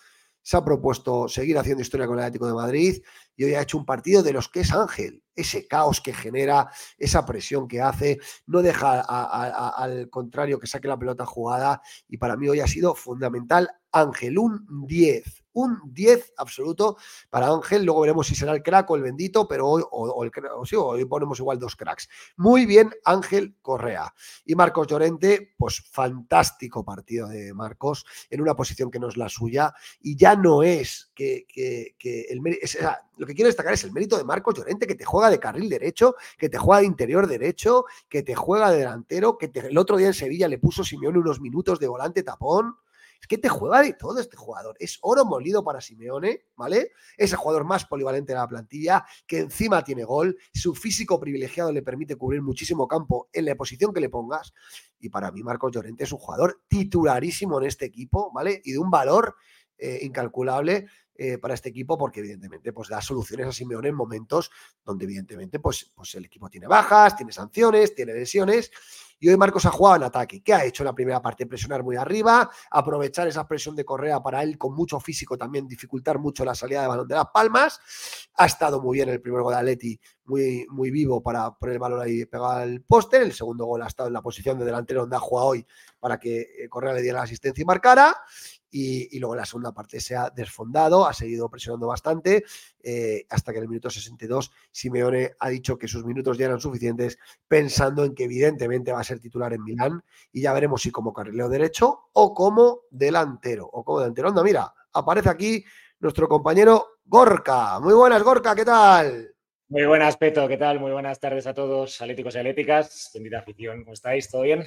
se ha propuesto seguir haciendo historia con el Atlético de Madrid y hoy ha hecho un partido de los que es Ángel. Ese caos que genera, esa presión que hace, no deja al contrario que saque la pelota jugada y para mí hoy ha sido fundamental Ángel, un 10 un 10 absoluto para Ángel. Luego veremos si será el crack o el bendito, pero hoy, hoy ponemos igual dos cracks. Muy bien, Ángel Correa. Y Marcos Llorente, pues fantástico partido de Marcos en una posición que no es la suya. Y ya no es que, el lo que quiero destacar es el mérito de Marcos Llorente, que te juega de carril derecho, que te juega de interior derecho, que te juega de delantero, que el otro día en Sevilla le puso Simeone unos minutos de volante tapón Es que te juega de todo este jugador. Es oro molido para Simeone, ¿vale? Es el jugador más polivalente de la plantilla, que encima tiene gol. Su físico privilegiado le permite cubrir muchísimo campo en la posición que le pongas. Y para mí, Marcos Llorente es un jugador titularísimo en este equipo, ¿vale? Y de un valor eh, incalculable eh, para este equipo porque evidentemente pues da soluciones a Simeone en momentos donde evidentemente pues, pues el equipo tiene bajas, tiene sanciones, tiene lesiones y hoy Marcos ha jugado en ataque. ¿Qué ha hecho en la primera parte? Presionar muy arriba, aprovechar esa presión de Correa para él con mucho físico también dificultar mucho la salida de balón de las palmas. Ha estado muy bien el primer gol de Atleti, muy, muy vivo para poner el balón ahí pegado al poste. El segundo gol ha estado en la posición de delantero donde ha jugado hoy para que eh, Correa le diera la asistencia y marcara y, luego en la segunda parte se ha desfondado, ha seguido presionando bastante, eh, hasta que en el minuto 62 Simeone ha dicho que sus minutos ya eran suficientes, pensando en que evidentemente va a ser titular en Milán y ya veremos si como carrilero derecho o como delantero, o como delantero. Anda, mira, aparece aquí nuestro compañero Gorka. Muy buenas, Gorka, ¿qué tal? Muy buenas, Peto, ¿qué tal? Muy buenas tardes a todos, atléticos y atléticas. Bendita afición, ¿cómo estáis? ¿Todo bien?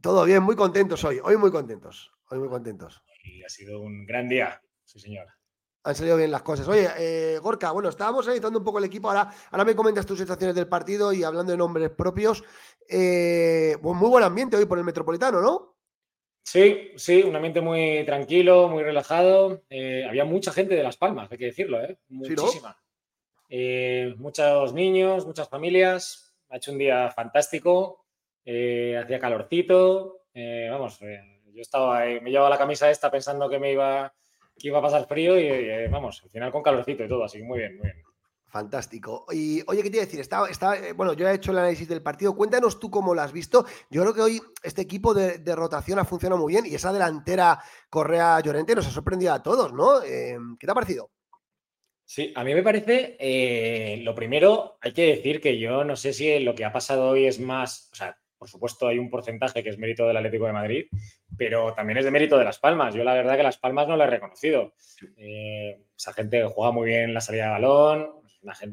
Todo bien, muy contentos hoy, hoy muy contentos, hoy muy contentos y ha sido un gran día, sí señora. Han salido bien las cosas. Oye, eh, Gorka, bueno, estábamos analizando un poco el equipo. Ahora, ahora me comentas tus sensaciones del partido y hablando de nombres propios. Eh, pues muy buen ambiente hoy por el Metropolitano, ¿no? Sí, sí, un ambiente muy tranquilo, muy relajado. Eh, había mucha gente de Las Palmas, hay que decirlo, ¿eh? Muchísima. muchos niños, muchas familias. Ha hecho un día fantástico. hacía calorcito. vamos, yo estaba, me llevaba la camisa esta pensando que me iba, que iba a pasar frío y eh, vamos, al final con calorcito y todo, así que muy bien, muy bien. Fantástico. Y oye, ¿qué te iba a decir? Está, está, eh, bueno, yo he hecho el análisis del partido. Cuéntanos tú cómo lo has visto. Yo creo que hoy este equipo de, rotación ha funcionado muy bien y esa delantera Correa Llorente nos ha sorprendido a todos, ¿no? Eh, ¿Qué te ha parecido? Sí, a mí me parece, lo primero, hay que decir que yo no sé si lo que ha pasado hoy es más, o sea, por supuesto, hay un porcentaje que es mérito del Atlético de Madrid, pero también es de mérito de Las Palmas. Yo la verdad que Las Palmas no lo he reconocido. Eh, esa gente juega muy bien la salida de balón,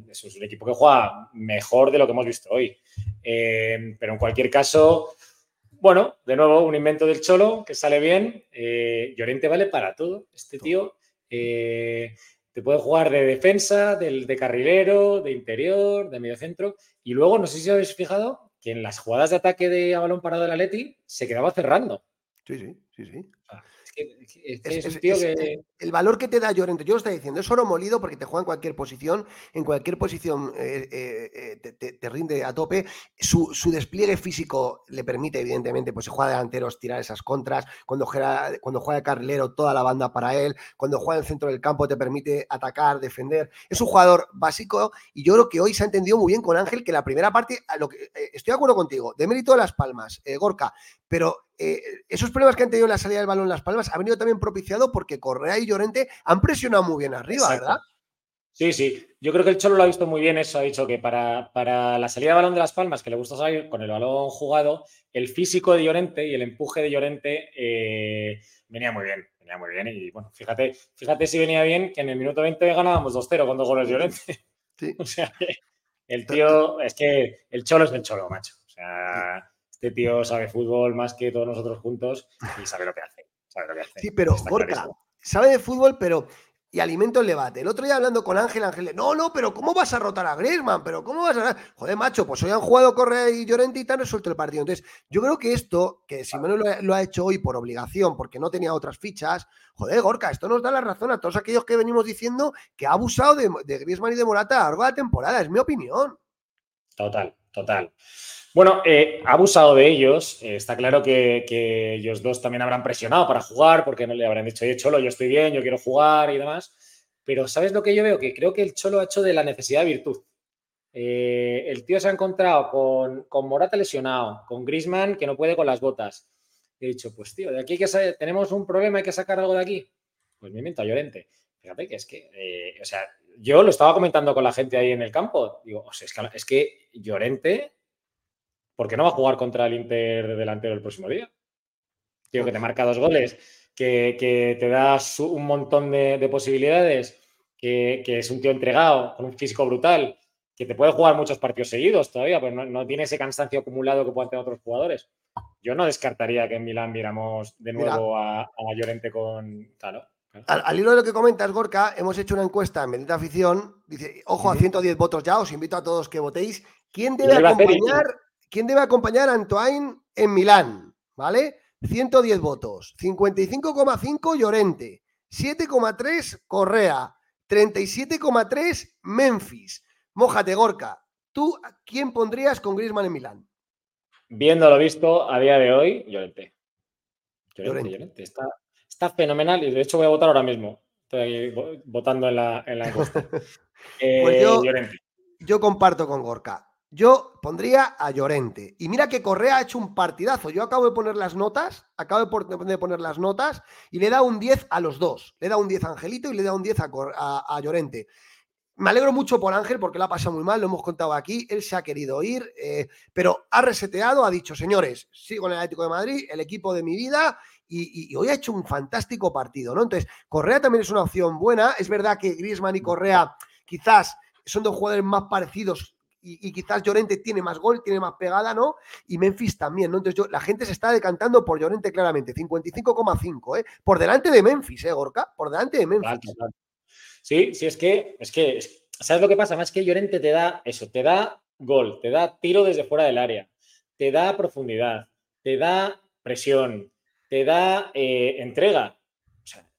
es un equipo que juega mejor de lo que hemos visto hoy. Eh, pero en cualquier caso, bueno, de nuevo, un invento del Cholo que sale bien. Eh, Llorente vale para todo. Este tío te puede jugar de defensa, de, de carrilero, de interior, de medio centro. Y luego, no sé si habéis fijado, que en las jugadas de ataque de a balón parado del Atleti se quedaba cerrando. Sí, sí, sí, sí. El valor que te da Llorente, yo lo estoy diciendo, es oro molido porque te juega en cualquier posición, en cualquier posición eh, eh, eh, te, rinde a tope. Su, despliegue físico le permite, evidentemente, pues si juega delanteros, tirar esas contras. Cuando juega, cuando juega de carrilero, toda la banda para él. Cuando juega en el centro del campo, te permite atacar, defender. Es un jugador básico y yo creo que hoy se ha entendido muy bien con Ángel que la primera parte, lo que, estoy de acuerdo contigo, de mérito de las palmas, Gorka, pero eh, esos problemas que han tenido en la salida del balón en Las Palmas han venido también propiciado porque Correa y Llorente han presionado muy bien arriba, ¿verdad? Sí, sí. Yo creo que el Cholo lo ha visto muy bien eso. Ha dicho que para, para, la salida de balón de Las Palmas, que le gusta salir con el balón jugado, el físico de Llorente y el empuje de Llorente eh, venía muy bien. Venía muy bien. Y bueno, fíjate, fíjate si venía bien que en el minuto 20 ganábamos 2-0 con dos goles de Llorente. Sí. [laughs] o sea, el tío, es que el Cholo es el Cholo, macho. O sea, este tío sabe fútbol más que todos nosotros juntos y sabe lo que hace. Sí, pero Gorka, sabe de fútbol, pero y alimento el debate. El otro día hablando con Ángel, Ángel, no, no, pero ¿cómo vas a rotar a Griezmann? ¿Pero cómo vas a...? Joder, macho, pues hoy han jugado Correa y Llorente y te han resuelto el partido. Entonces, yo creo que esto, que Simón lo, lo, ha hecho hoy por obligación, porque no tenía otras fichas, joder, Gorka, esto nos da la razón a todos aquellos que venimos diciendo que ha abusado de, de Griezmann y de Morata a lo largo de la temporada, es mi opinión. Total, total. Bueno, eh, ha abusado de ellos. Eh, está claro que, ellos dos también habrán presionado para jugar, porque no le habrán dicho, oye, Cholo, yo estoy bien, yo quiero jugar y demás. Pero ¿sabes lo que yo veo? Que creo que el Cholo ha hecho de la necesidad virtud. Eh, el tío se ha encontrado con, con, Morata lesionado, con Grisman que no puede con las botas. He dicho, pues tío, de aquí que tenemos un problema, hay que sacar algo de aquí. Pues me invento a Llorente. Fíjate que es que, o sea, yo lo estaba comentando con la gente ahí en el campo. Digo, o sea, es que, es que Llorente ¿por qué no va a jugar contra el Inter delantero el próximo día? Tío, que te marca dos goles, que, te da un montón de, posibilidades, que, es un tío entregado, con un físico brutal, que te puede jugar muchos partidos seguidos todavía, pero no, tiene ese cansancio acumulado que puedan tener otros jugadores. yo no descartaría que en Milán viéramos de nuevo a, Llorente con. Claro. Al, hilo de lo que comentas, Gorka, hemos hecho una encuesta en Bendita Afición. Dice, ojo, a 110 votos ya, os invito a todos que votéis. ¿Quién debe acompañar, ¿quién debe acompañar a Antoine en Milán? ¿Vale? 110 votos. 55,5 Llorente. 7,3 Correa. 37,3 Memphis. Mójate, Gorka. ¿Tú quién pondrías con Griezmann en Milán? Viendo lo visto a día de hoy, Llorente. Llorente, Llorente. Está, está, fenomenal y de hecho voy a votar ahora mismo. Estoy votando en la, en encuesta. [laughs] pues yo, eh, yo comparto con Gorka. Yo pondría a Llorente. Y mira que Correa ha hecho un partidazo. Yo acabo de poner las notas, acabo de poner las notas y le da un 10 a los dos. Le da un 10 a Angelito y le da un 10 a, Llorente. Me alegro mucho por Ángel porque lo ha pasado muy mal, lo hemos contado aquí. Él se ha querido ir, eh, pero ha reseteado, ha dicho, señores, sigo en el Atlético de Madrid, el equipo de mi vida y, hoy ha hecho un fantástico partido, ¿no? Entonces, Correa también es una opción buena. Es verdad que Griezmann y Correa quizás son dos jugadores más parecidos y, quizás Llorente tiene más gol, tiene más pegada, ¿no? Y Memphis también, ¿no? Entonces yo, la gente se está decantando por Llorente claramente, 55,5, ¿eh? Por delante de Memphis, ¿eh, Gorka? Por delante de Memphis. Sí, sí, es que, es que, ¿sabes lo que pasa? Más que Llorente te da eso, te da gol, te da tiro desde fuera del área, te da profundidad, te da presión, te da eh, entrega.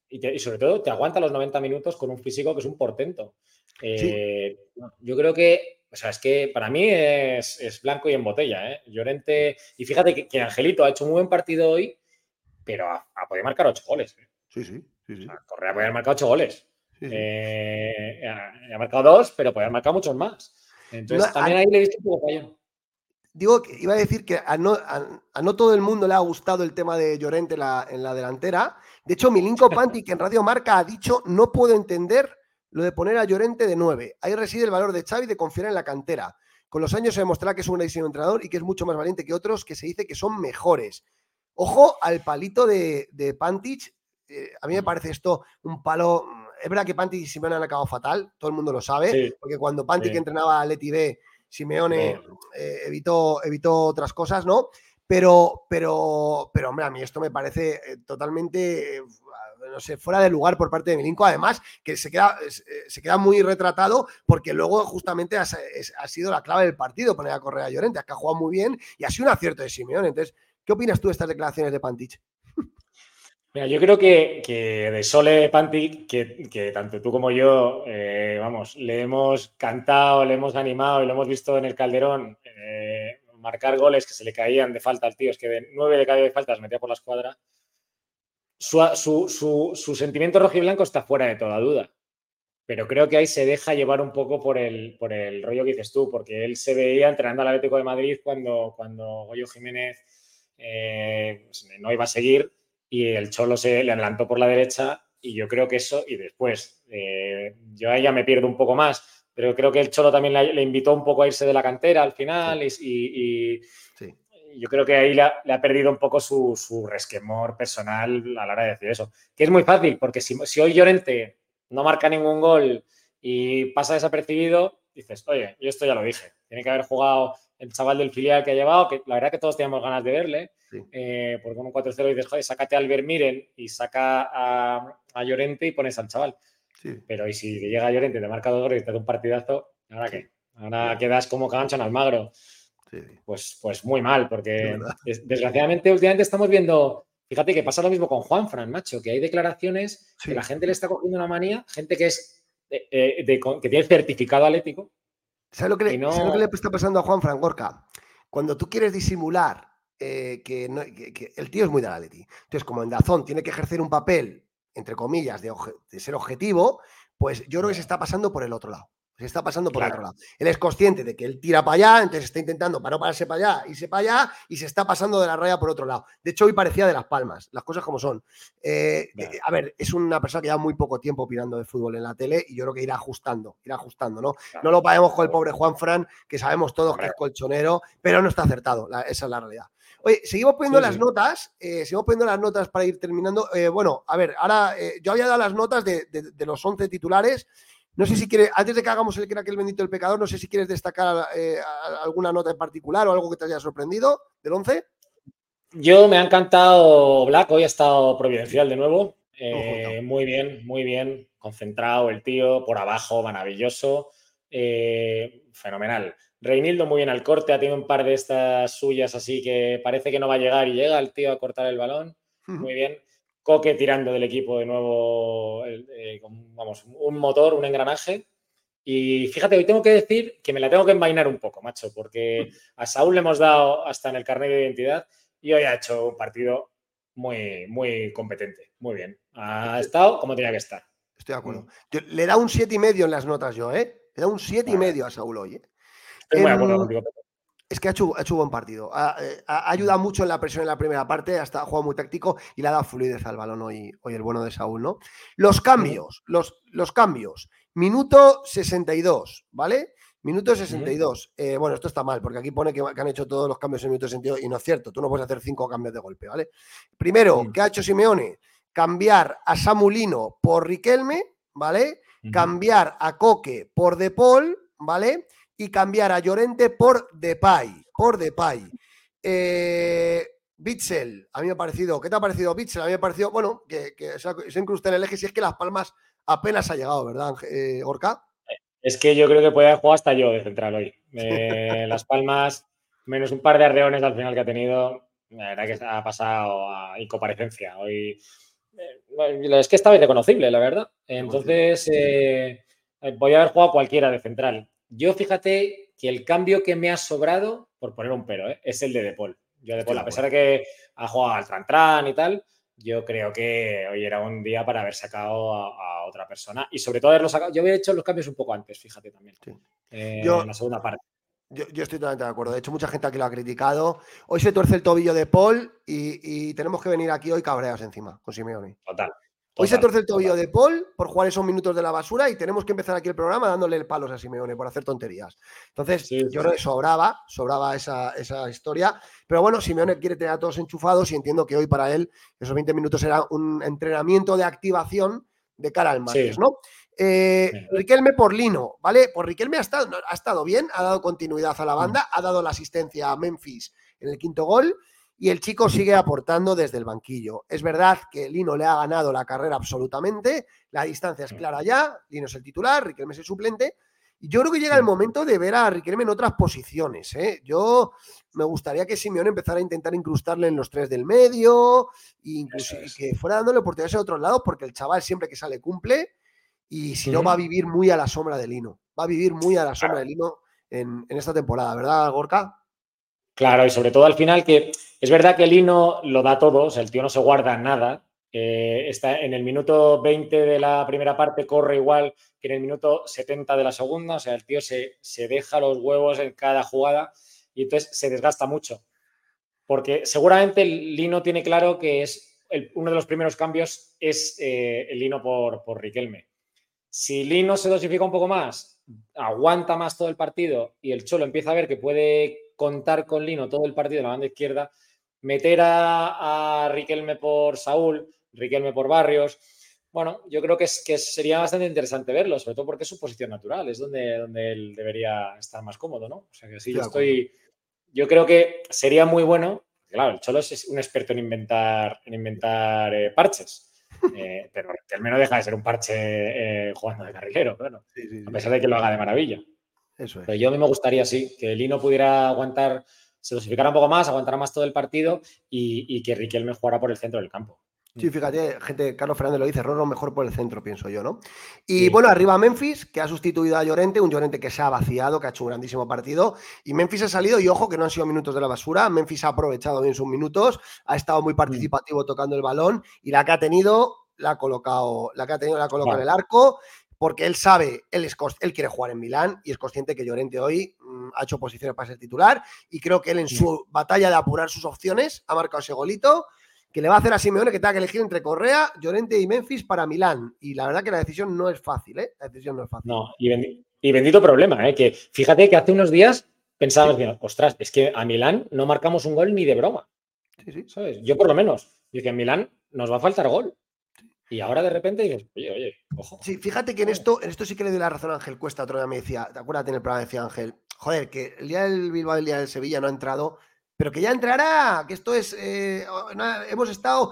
y, sobre todo te aguanta los 90 minutos con un físico que es un portento. Eh, yo creo que o sea, es que para mí es, blanco y en botella, ¿eh? Llorente. Y fíjate que, Angelito ha hecho un muy buen partido hoy, pero ha, podido marcar ocho goles. ¿eh? Sí, sí, sí. sí. Correa puede haber marcado ocho goles. Ha, marcado dos, pero puede haber marcado muchos más. Entonces, también ahí le he visto un poco fallón. Digo que iba a decir que a no, todo el mundo le ha gustado el tema de Llorente en la delantera. De hecho, Milinko [laughs] Panti, que en Radio Marca ha dicho, no puedo entender lo de poner a Llorente de 9. Ahí reside el valor de Xavi de confiar en la cantera. Con los años se demostrará que es un grandísimo entrenador y que es mucho más valiente que otros que se dice que son mejores. Ojo al palito de, de Pantich. Eh, a mí me parece esto un palo. Es verdad que Pantich y Simeone han acabado fatal, todo el mundo lo sabe, porque cuando Pantich entrenaba a Leti B, Simeone eh, evitó, evitó otras cosas, ¿no? Pero, pero, pero, hombre, a mí esto me parece eh, totalmente no sé, fuera de lugar por parte de Milinko. Además, que se queda, eh, se queda muy retratado porque luego justamente ha, sido la clave del partido poner a Correa Llorente, que ha jugado muy bien y ha sido un acierto de Simeón. Entonces, ¿qué opinas tú de estas declaraciones de Pantich? Mira, yo creo que, de Sole Pantich, que, tanto tú como yo, eh, vamos, le hemos cantado, le hemos animado y lo hemos visto en el Calderón eh, marcar goles que se le caían de falta al tío, es que de nueve de cada diez faltas metía por la escuadra. Su, su, sentimiento rojiblanco está fuera de toda duda. Pero creo que ahí se deja llevar un poco por el, por el rollo que dices tú, porque él se veía entrenando al Atlético de Madrid cuando, cuando Goyo Jiménez eh, pues, no iba a seguir y el Cholo se le adelantó por la derecha y yo creo que eso, y después, eh, yo ahí ya me pierdo un poco más, pero creo que el Cholo también le, invitó un poco a irse de la cantera al final y, yo creo que ahí le ha, perdido un poco su, resquemor personal a la hora de decir eso. Que es muy fácil, porque si, hoy Llorente no marca ningún gol y pasa desapercibido, dices, oye, yo esto ya lo dije. Tiene que haber jugado el chaval del filial que ha llevado, que la verdad que todos teníamos ganas de verle, eh, porque con un 4-0 dices, joder, sácate al Vermiren y saca a, Llorente y pones al chaval. Pero y si llega Llorente, te marca dos goles y te da un partidazo, ¿ahora qué? Ahora quedas como cancha en Almagro. Pues, pues muy mal, porque desgraciadamente últimamente estamos viendo, fíjate que pasa lo mismo con Juan Fran, macho, que hay declaraciones que la gente le está cogiendo una manía, gente que es eh, eh, que tiene certificado atlético. ¿Sabes lo, que le, le está pasando a Juan Fran Gorka? Cuando tú quieres disimular eh, que, el tío es muy de Atleti. Entonces, como en Dazón tiene que ejercer un papel, entre comillas, de, de ser objetivo, pues yo creo que se está pasando por el otro lado. Se está pasando por otro lado. Él es consciente de que él tira para allá, entonces está intentando para no pararse para allá, irse para allá y se está pasando de la raya por otro lado. De hecho, hoy parecía de las palmas, las cosas como son. Eh, eh, a ver, es una persona que lleva muy poco tiempo opinando de fútbol en la tele y yo creo que irá ajustando, irá ajustando, ¿no? No lo paguemos con el pobre Juan Fran, que sabemos todos que es colchonero, pero no está acertado, esa es la realidad. Oye, seguimos poniendo las notas, eh, seguimos poniendo las notas para ir terminando. bueno, a ver, ahora yo había dado las notas de, de los 11 titulares. No sé si quiere, antes de que hagamos el que era aquel bendito del pecador, no sé si quieres destacar eh, alguna nota en particular o algo que te haya sorprendido del 11. Yo me ha encantado Black, hoy ha estado providencial de nuevo. Eh, muy bien, muy bien, concentrado el tío, por abajo, maravilloso, eh, fenomenal. Reinildo muy bien al corte, ha tenido un par de estas suyas así que parece que no va a llegar y llega el tío a cortar el balón, muy bien. Coque tirando del equipo de nuevo, eh, vamos, un motor, un engranaje. Y fíjate, hoy tengo que decir que me la tengo que envainar un poco, macho, porque a Saúl le hemos dado hasta en el carnet de identidad y hoy ha hecho un partido muy, muy competente, muy bien. Ha estado como tenía que estar. Estoy de acuerdo. Mm. le da un siete y medio en las notas yo, ¿eh? Le da un siete y medio a Saúl hoy. ¿eh? Estoy muy de acuerdo em, contigo. Es que ha hecho, ha hecho buen partido. Ha, eh, ayudado mucho en la presión en la primera parte, hasta ha jugado muy táctico y le ha dado fluidez al balón hoy, hoy el bueno de Saúl, ¿no? Los cambios, los, los cambios. Minuto 62, ¿vale? Minuto 62. Eh, bueno, esto está mal, porque aquí pone que, han hecho todos los cambios en minuto 62 y no es cierto. Tú no puedes hacer cinco cambios de golpe, ¿vale? Primero, ¿qué ha hecho Simeone? Cambiar a Samulino por Riquelme, ¿vale? Cambiar a Coque por De Paul, ¿vale? Y cambiar a Llorente por Depay, por Depay. Eh, Bitzel, a mí me ha parecido, ¿qué te ha parecido Bitzel? A mí me ha parecido, bueno, que, se, incrusta en el eje, si es que Las Palmas apenas ha llegado, ¿verdad, eh, Orca? Es que yo creo que puede haber jugado hasta yo de central hoy. Eh, Las Palmas, menos un par de arreones al final que ha tenido, la verdad que ha pasado a incomparecencia. Hoy eh, es que estaba irreconocible, la verdad. Entonces, voy a haber jugado cualquiera de central. Yo fíjate que el cambio que me ha sobrado, por poner un pero, es el de Depol. Yo Depol, a pesar de que ha jugado al Tran y tal, yo creo que hoy era un día para haber sacado a, otra persona y sobre todo haberlo sacado. Yo había hecho los cambios un poco antes, fíjate también. Eh, en la segunda parte. Yo, estoy totalmente de acuerdo. De hecho, mucha gente aquí lo ha criticado. Hoy se tuerce el tobillo de Paul y, tenemos que venir aquí hoy cabreados encima con Simeone. Total. Hoy se tuerce el tobillo de Paul por jugar esos minutos de la basura y tenemos que empezar aquí el programa dándole palos a Simeone por hacer tonterías. Entonces, yo creo que sobraba, sobraba esa, historia. Pero bueno, Simeone quiere tener a todos enchufados y entiendo que hoy para él esos 20 minutos será un entrenamiento de activación de cara al martes, ¿no? Eh, Riquelme por Lino, ¿vale? Por Riquelme ha estado, ha estado bien, ha dado continuidad a la banda, ha dado la asistencia a Memphis en el quinto gol y el chico sigue aportando desde el banquillo. Es verdad que Lino le ha ganado la carrera absolutamente, la distancia es clara ya, Lino es el titular, Riquelme es el suplente. Y yo creo que llega el momento de ver a Riquelme en otras posiciones. ¿eh? Yo me gustaría que Simeone empezara a intentar incrustarle en los tres del medio y que fuera dándole oportunidades a otros lados, porque el chaval siempre que sale cumple y si no va a vivir muy a la sombra de Lino. Va a vivir muy a la sombra de Lino en, en esta temporada, ¿verdad, Gorka? Claro, y sobre todo al final que es verdad que Lino lo da todo, o sea, el tío no se guarda nada. Está en el minuto 20 de la primera parte, corre igual que en el minuto 70 de la segunda, o sea, el tío se, deja los huevos en cada jugada y entonces se desgasta mucho. Porque seguramente Lino tiene claro que es uno de los primeros cambios es eh, el Lino por, por Riquelme. Si Lino se dosifica un poco más, aguanta más todo el partido y el Cholo empieza a ver que puede contar con Lino todo el partido en la banda izquierda, meter a, Riquelme por Saúl, Riquelme por Barrios. Bueno, yo creo que, es, que sería bastante interesante verlo, sobre todo porque es su posición natural, es donde, donde él debería estar más cómodo, ¿no? O sea que sí, yo estoy. Yo creo que sería muy bueno. Claro, el Cholo es un experto en inventar, en inventar eh, parches. [laughs] Eh, pero Riquelme no deja de ser un parche eh, jugando de carrilero, claro. a pesar de que lo haga de maravilla. Pero yo a mí me gustaría, sí, que Lino pudiera aguantar, se dosificara un poco más, aguantara más todo el partido y, que Riquelme jugara por el centro del campo. Sí, fíjate, gente, Carlos Fernández lo dice, Roro mejor por el centro, pienso yo, ¿no? Y bueno, arriba Memphis, que ha sustituido a Llorente, un Llorente que se ha vaciado, que ha hecho un grandísimo partido. Y Memphis ha salido, y ojo, que no han sido minutos de la basura. Memphis ha aprovechado bien sus minutos, ha estado muy participativo tocando el balón, y la que ha tenido, la ha colocado, la que ha tenido, la ha colocado en el arco porque él sabe, él, es, él quiere jugar en Milán y es consciente que Llorente hoy mm, ha hecho posiciones para ser titular y creo que él en su batalla de apurar sus opciones ha marcado ese golito que le va a hacer a Simeone que tenga que elegir entre Correa, Llorente y Memphis para Milán. Y la verdad que la decisión no es fácil, ¿eh? La decisión no es fácil. No, y, bendito problema, ¿eh? Que fíjate que hace unos días pensábamos, ostras, es que a Milán no marcamos un gol ni de broma. Sí, sí. ¿Sabes? Yo por lo menos. Y que en Milán nos va a faltar gol. Y ahora de repente dices, oye, oye, ojo. Sí, fíjate que en esto, en esto sí que le doy la razón a Ángel Cuesta. Otro día me decía, ¿te acuerdas en el programa? Decía Ángel, joder, que el día del Bilbao y el día del Sevilla no ha entrado pero que ya entrará, que esto es, eh, hemos estado,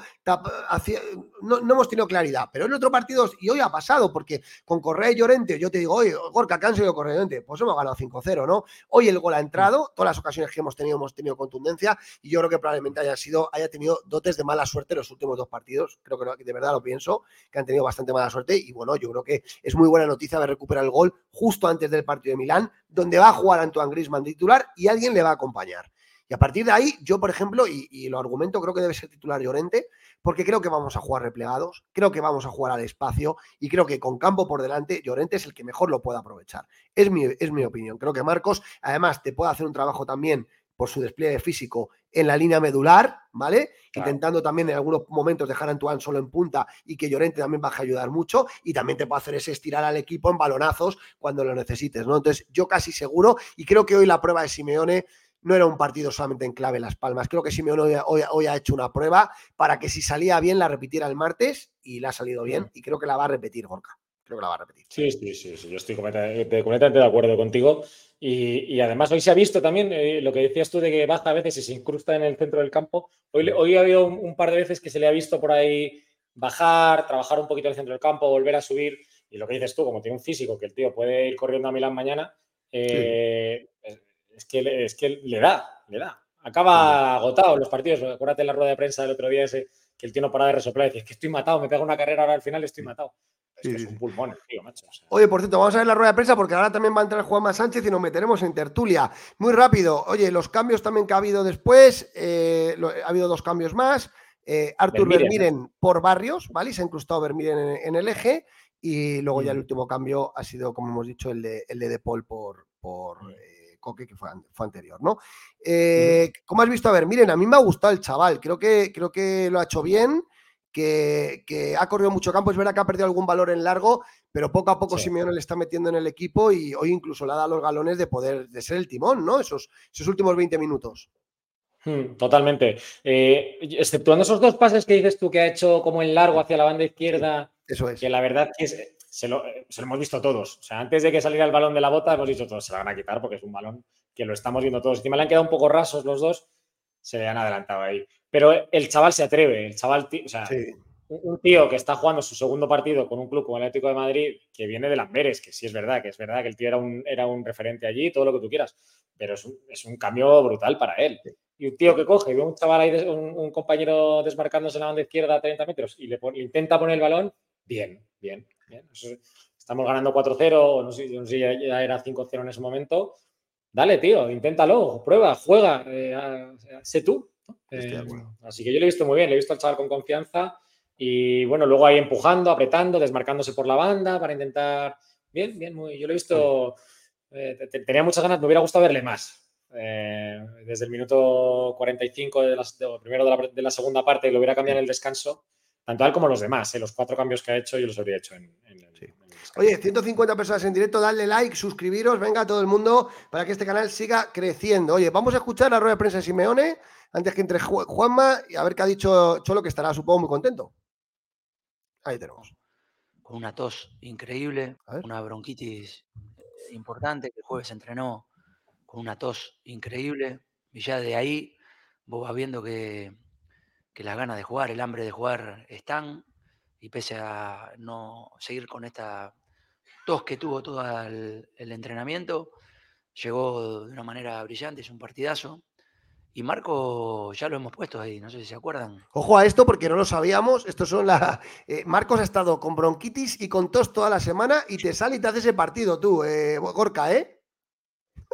no, hemos tenido claridad, pero en otro partido, y hoy ha pasado, porque con Correa y Llorente, yo te digo, oye, Gorka, ¿qué han sido Correa y Llorente? Pues hemos ganado 5-0, ¿no? Hoy el gol ha entrado, todas las ocasiones que hemos tenido hemos tenido contundencia, y yo creo que probablemente haya sido, haya tenido dotes de mala suerte en los últimos dos partidos, creo que de verdad lo pienso, que han tenido bastante mala suerte, y bueno, yo creo que es muy buena noticia de recuperar el gol justo antes del partido de Milán, donde va a jugar Antoine Griezmann titular y alguien le va a acompañar. Y a partir de ahí, yo, por ejemplo, y, lo argumento, creo que debe ser titular Llorente, porque creo que vamos a jugar replegados, creo que vamos a jugar al espacio y creo que con campo por delante, Llorente es el que mejor lo puede aprovechar. Es mi, es mi opinión. Creo que Marcos, además, te puede hacer un trabajo también por su despliegue físico en la línea medular, ¿vale? Intentando también en algunos momentos dejar a Antoine solo en punta y que Llorente también va a ayudar mucho y también te puede hacer ese estirar al equipo en balonazos cuando lo necesites, ¿no? Entonces, yo casi seguro y creo que hoy la prueba de Simeone no era un partido solamente en clave Las Palmas. Creo que Simeone hoy, ha hecho una prueba para que si salía bien la repitiera el martes y la ha salido bien y creo que la va a repetir Gorka. Creo que la va a repetir. Sí, sí, sí, sí. yo estoy completamente, de acuerdo contigo. Y, además hoy se ha visto también eh, lo que decías tú de que baja a veces y se incrusta en el centro del campo. Hoy, hoy ha habido un, par de veces que se le ha visto por ahí bajar, trabajar un poquito en el centro del campo, volver a subir. Y lo que dices tú, como tiene un físico que el tío puede ir corriendo a Milán mañana, eh, es que, es que le da, le da. Acaba agotado los partidos. Acuérdate la rueda de prensa del otro día ese, que el tío no para de resoplar y dice, es que estoy matado, me pego una carrera ahora al final estoy matado. Es que es un pulmón, tío, macho. Oye, por cierto, vamos a ver la rueda de prensa porque ahora también va a entrar Juanma Sánchez y nos meteremos en tertulia. Muy rápido. Oye, los cambios también que ha habido después, eh, ha habido dos cambios más. Eh, Artur Vermiren, por barrios, ¿vale? se ha incrustado Vermiren en, el eje. Y luego ya el último cambio ha sido, como hemos dicho, el de, el de, Paul por, por Coque, que fue, anterior, ¿no? Eh, ¿Cómo has visto? A ver, miren, a mí me ha gustado el chaval, creo que, creo que lo ha hecho bien, que, ha corrido mucho campo, es verdad que ha perdido algún valor en largo, pero poco a poco Simeone le está metiendo en el equipo y hoy incluso le ha dado los galones de poder, de ser el timón, ¿no? Esos, esos últimos 20 minutos. Hmm, totalmente. Eh, exceptuando esos dos pases que dices tú que ha hecho como en largo hacia la banda izquierda, eso es. que la verdad que es, se lo, hemos visto todos. O sea, antes de que saliera el balón de la bota, hemos dicho todos, se la van a quitar porque es un balón que lo estamos viendo todos. Encima le han quedado un poco rasos los dos, se le han adelantado ahí. Pero el chaval se atreve, el chaval, o sea, un tío que está jugando su segundo partido con un club como el Atlético de Madrid, que viene de Lamberes, que sí es verdad, que es verdad que el tío era un, era un referente allí, todo lo que tú quieras, pero es un, es un cambio brutal para él. Y un tío que coge y ve un chaval ahí, un, compañero desmarcándose en la banda izquierda a 30 metros y le, le intenta poner el balón, bien, bien. Estamos ganando 4-0, no sé, si ya era 5-0 en ese momento. Dale, tío, inténtalo, prueba, juega, eh, sé tú. Eh, así que yo lo he visto muy bien, le he visto al chaval con confianza y bueno, luego ahí empujando, apretando, desmarcándose por la banda para intentar. Bien, bien, muy. Yo lo he visto. Eh, tenía muchas ganas, me hubiera gustado verle más. desde el minuto 45 de primero de la, de la, segunda parte lo hubiera cambiado en el descanso tanto él como los demás. ¿eh? Los cuatro cambios que ha hecho yo los habría hecho en, Oye, 150 personas en directo, dale like, suscribiros, venga todo el mundo para que este canal siga creciendo. Oye, vamos a escuchar la rueda de prensa de Simeone antes que entre Juanma y a ver qué ha dicho Cholo, que estará supongo muy contento. Ahí tenemos. Con una tos increíble, una bronquitis importante, que el jueves entrenó con una tos increíble y ya de ahí vos vas viendo que que las ganas de jugar, el hambre de jugar están, y pese a no seguir con esta tos que tuvo todo el, entrenamiento, llegó de una manera brillante, es un partidazo. Y Marco ya lo hemos puesto ahí, no sé si se acuerdan. Ojo a esto porque no lo sabíamos. Estos son la. Eh, Marcos ha estado con bronquitis y con tos toda la semana y te sale y te hace ese partido tú, eh, Gorka, ¿eh?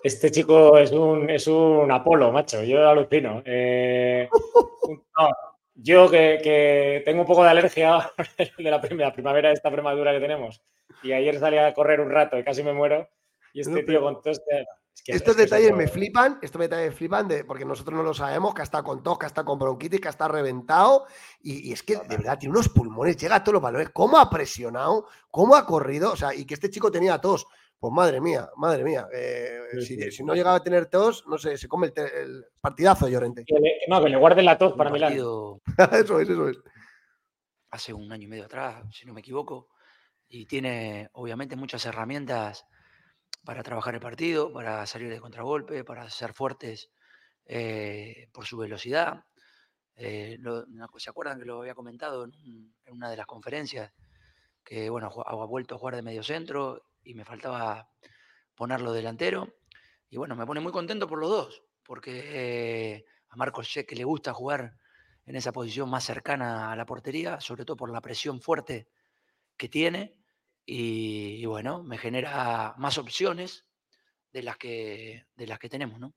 Este chico es un, es un Apolo, macho. Yo alucino. Eh, [laughs] yo que, tengo un poco de alergia [laughs] de la, primavera, de esta prematura que tenemos, y ayer salí a correr un rato y casi me muero, y este tío con todo este... estos detalles me flipan, estos detalles me flipan de, porque nosotros no lo sabemos, que está con tos, que está con bronquitis, que está reventado, y, es que de verdad tiene unos pulmones, llega a todos los valores, cómo ha presionado, cómo ha corrido, o sea, y que este chico tenía tos. Pues madre mía, madre mía. Eh, si, no llegaba a tener tos, no sé, se come el, partidazo Llorente. no, que le guarde la tos para Milán. [laughs] eso es, eso es. Hace un año y medio atrás, si no me equivoco. Y tiene, obviamente, muchas herramientas para trabajar el partido, para salir de contragolpe, para ser fuertes eh, por su velocidad. Eh, ¿Se acuerdan que lo había comentado en, una de las conferencias? Que bueno, ha vuelto a jugar de medio centro y me faltaba ponerlo delantero. Y bueno, me pone muy contento por los dos, porque a Marcos sé que le gusta jugar en esa posición más cercana a la portería, sobre todo por la presión fuerte que tiene. Y, bueno, me genera más opciones de las que, de las que tenemos, ¿no?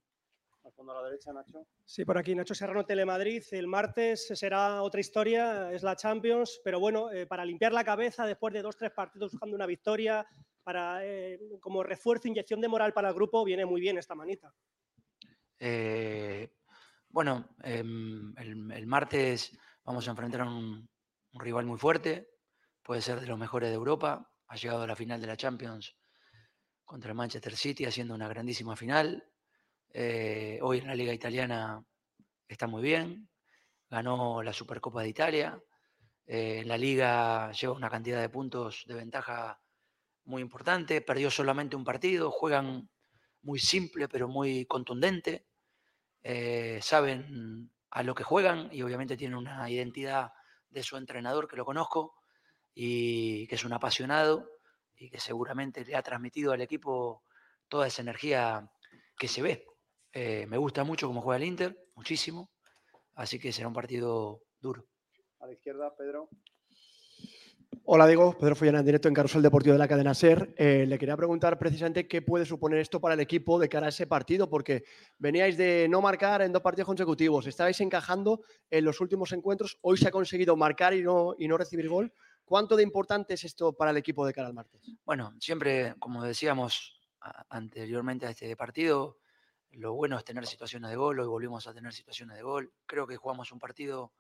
Al fondo a la derecha, Nacho. Sí, por aquí Nacho Serrano, Telemadrid. El martes será otra historia, es la Champions, pero bueno, eh, para limpiar la cabeza después de dos, tres partidos buscando una victoria, eh, como refuerzo, inyección de moral para el grupo, viene muy bien esta manita. Eh, bueno, em, el, martes vamos a enfrentar a un, rival muy fuerte, puede ser de los mejores de Europa, ha llegado a la final de la Champions contra el Manchester City haciendo una grandísima final. Eh, hoy en la Liga Italiana está muy bien, ganó la Supercopa de Italia, en la Liga lleva una cantidad de puntos de ventaja muy importante, perdió solamente un partido, juegan muy simple pero muy contundente. Eh, saben a lo que juegan y obviamente tienen una identidad de su entrenador que lo conozco y que es un apasionado y que seguramente le ha transmitido al equipo toda esa energía que se ve. Eh, me gusta mucho cómo juega el Inter, muchísimo, así que será un partido duro. A la izquierda, Pedro. Hola Diego, Pedro Follana en directo en Carrusel Deportivo de la cadena SER. Eh, le quería preguntar precisamente qué puede suponer esto para el equipo de cara a ese partido, porque veníais de no marcar en dos partidos consecutivos, estabais encajando en los últimos encuentros, hoy se ha conseguido marcar y no, recibir gol. ¿Cuánto de importante es esto para el equipo de cara al martes? Bueno, siempre, como decíamos anteriormente a este partido, lo bueno es tener situaciones de gol, hoy volvimos a tener situaciones de gol. Creo que jugamos un partido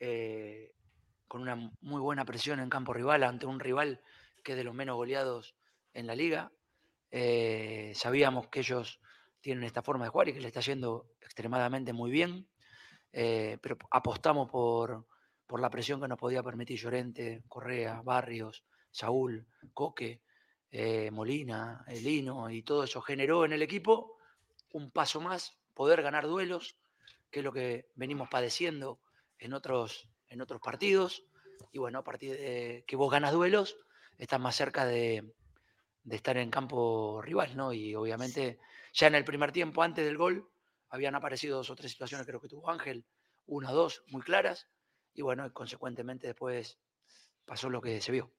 eh, con una muy buena presión en campo rival ante un rival que es de los menos goleados en la liga. Eh, sabíamos que ellos tienen esta forma de jugar y que le está yendo extremadamente muy bien, eh, pero apostamos por, por, la presión que nos podía permitir Llorente, Correa, Barrios, Saúl, Coque, eh, Molina, Elino, y todo eso generó en el equipo un paso más, poder ganar duelos, que es lo que venimos padeciendo en otros, en otros partidos. Y bueno, a partir de que vos ganas duelos, estás más cerca de, estar en campo rival, ¿no? Y obviamente ya en el primer tiempo, antes del gol, habían aparecido dos o tres situaciones, creo que tuvo Ángel, una o dos muy claras. Y bueno, consecuentemente después pasó lo que se vio.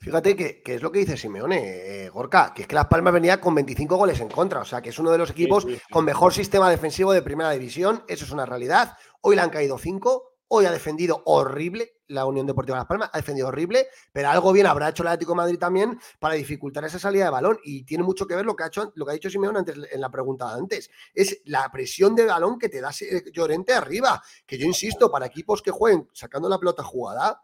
Fíjate que, es lo que dice Simeone, eh, Gorka, que es que Las Palmas venía con 25 goles en contra, o sea que es uno de los equipos con mejor sistema defensivo de primera división, eso es una realidad. Hoy le han caído cinco, Hoy ha defendido horrible la Unión Deportiva Las Palmas, ha defendido horrible, pero algo bien habrá hecho el Atlético de Madrid también para dificultar esa salida de balón. Y tiene mucho que ver lo que ha hecho, lo que ha dicho Simeón antes en la pregunta de antes. Es la presión de balón que te da Llorente arriba. Que yo insisto, para equipos que jueguen sacando la pelota jugada,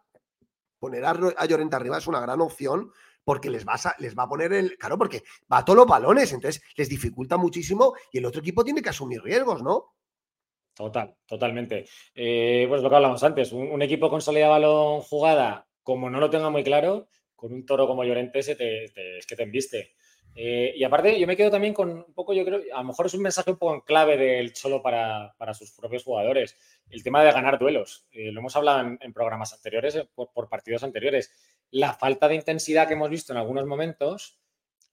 poner a, Llorente arriba es una gran opción porque les, va a, les va a poner el. Claro, porque va a todos los balones, entonces les dificulta muchísimo y el otro equipo tiene que asumir riesgos, ¿no? Total, totalmente. Pues lo que hablamos antes, un, equipo con salida de balón jugada, como no lo tenga muy claro, con un toro como Llorente es que te embiste. Eh, y aparte, yo me quedo también con un poco, yo creo, a lo mejor es un mensaje un poco en clave del Cholo para, sus propios jugadores, el tema de ganar duelos. Eh, lo hemos hablado en, programas anteriores, por, partidos anteriores. La falta de intensidad que hemos visto en algunos momentos,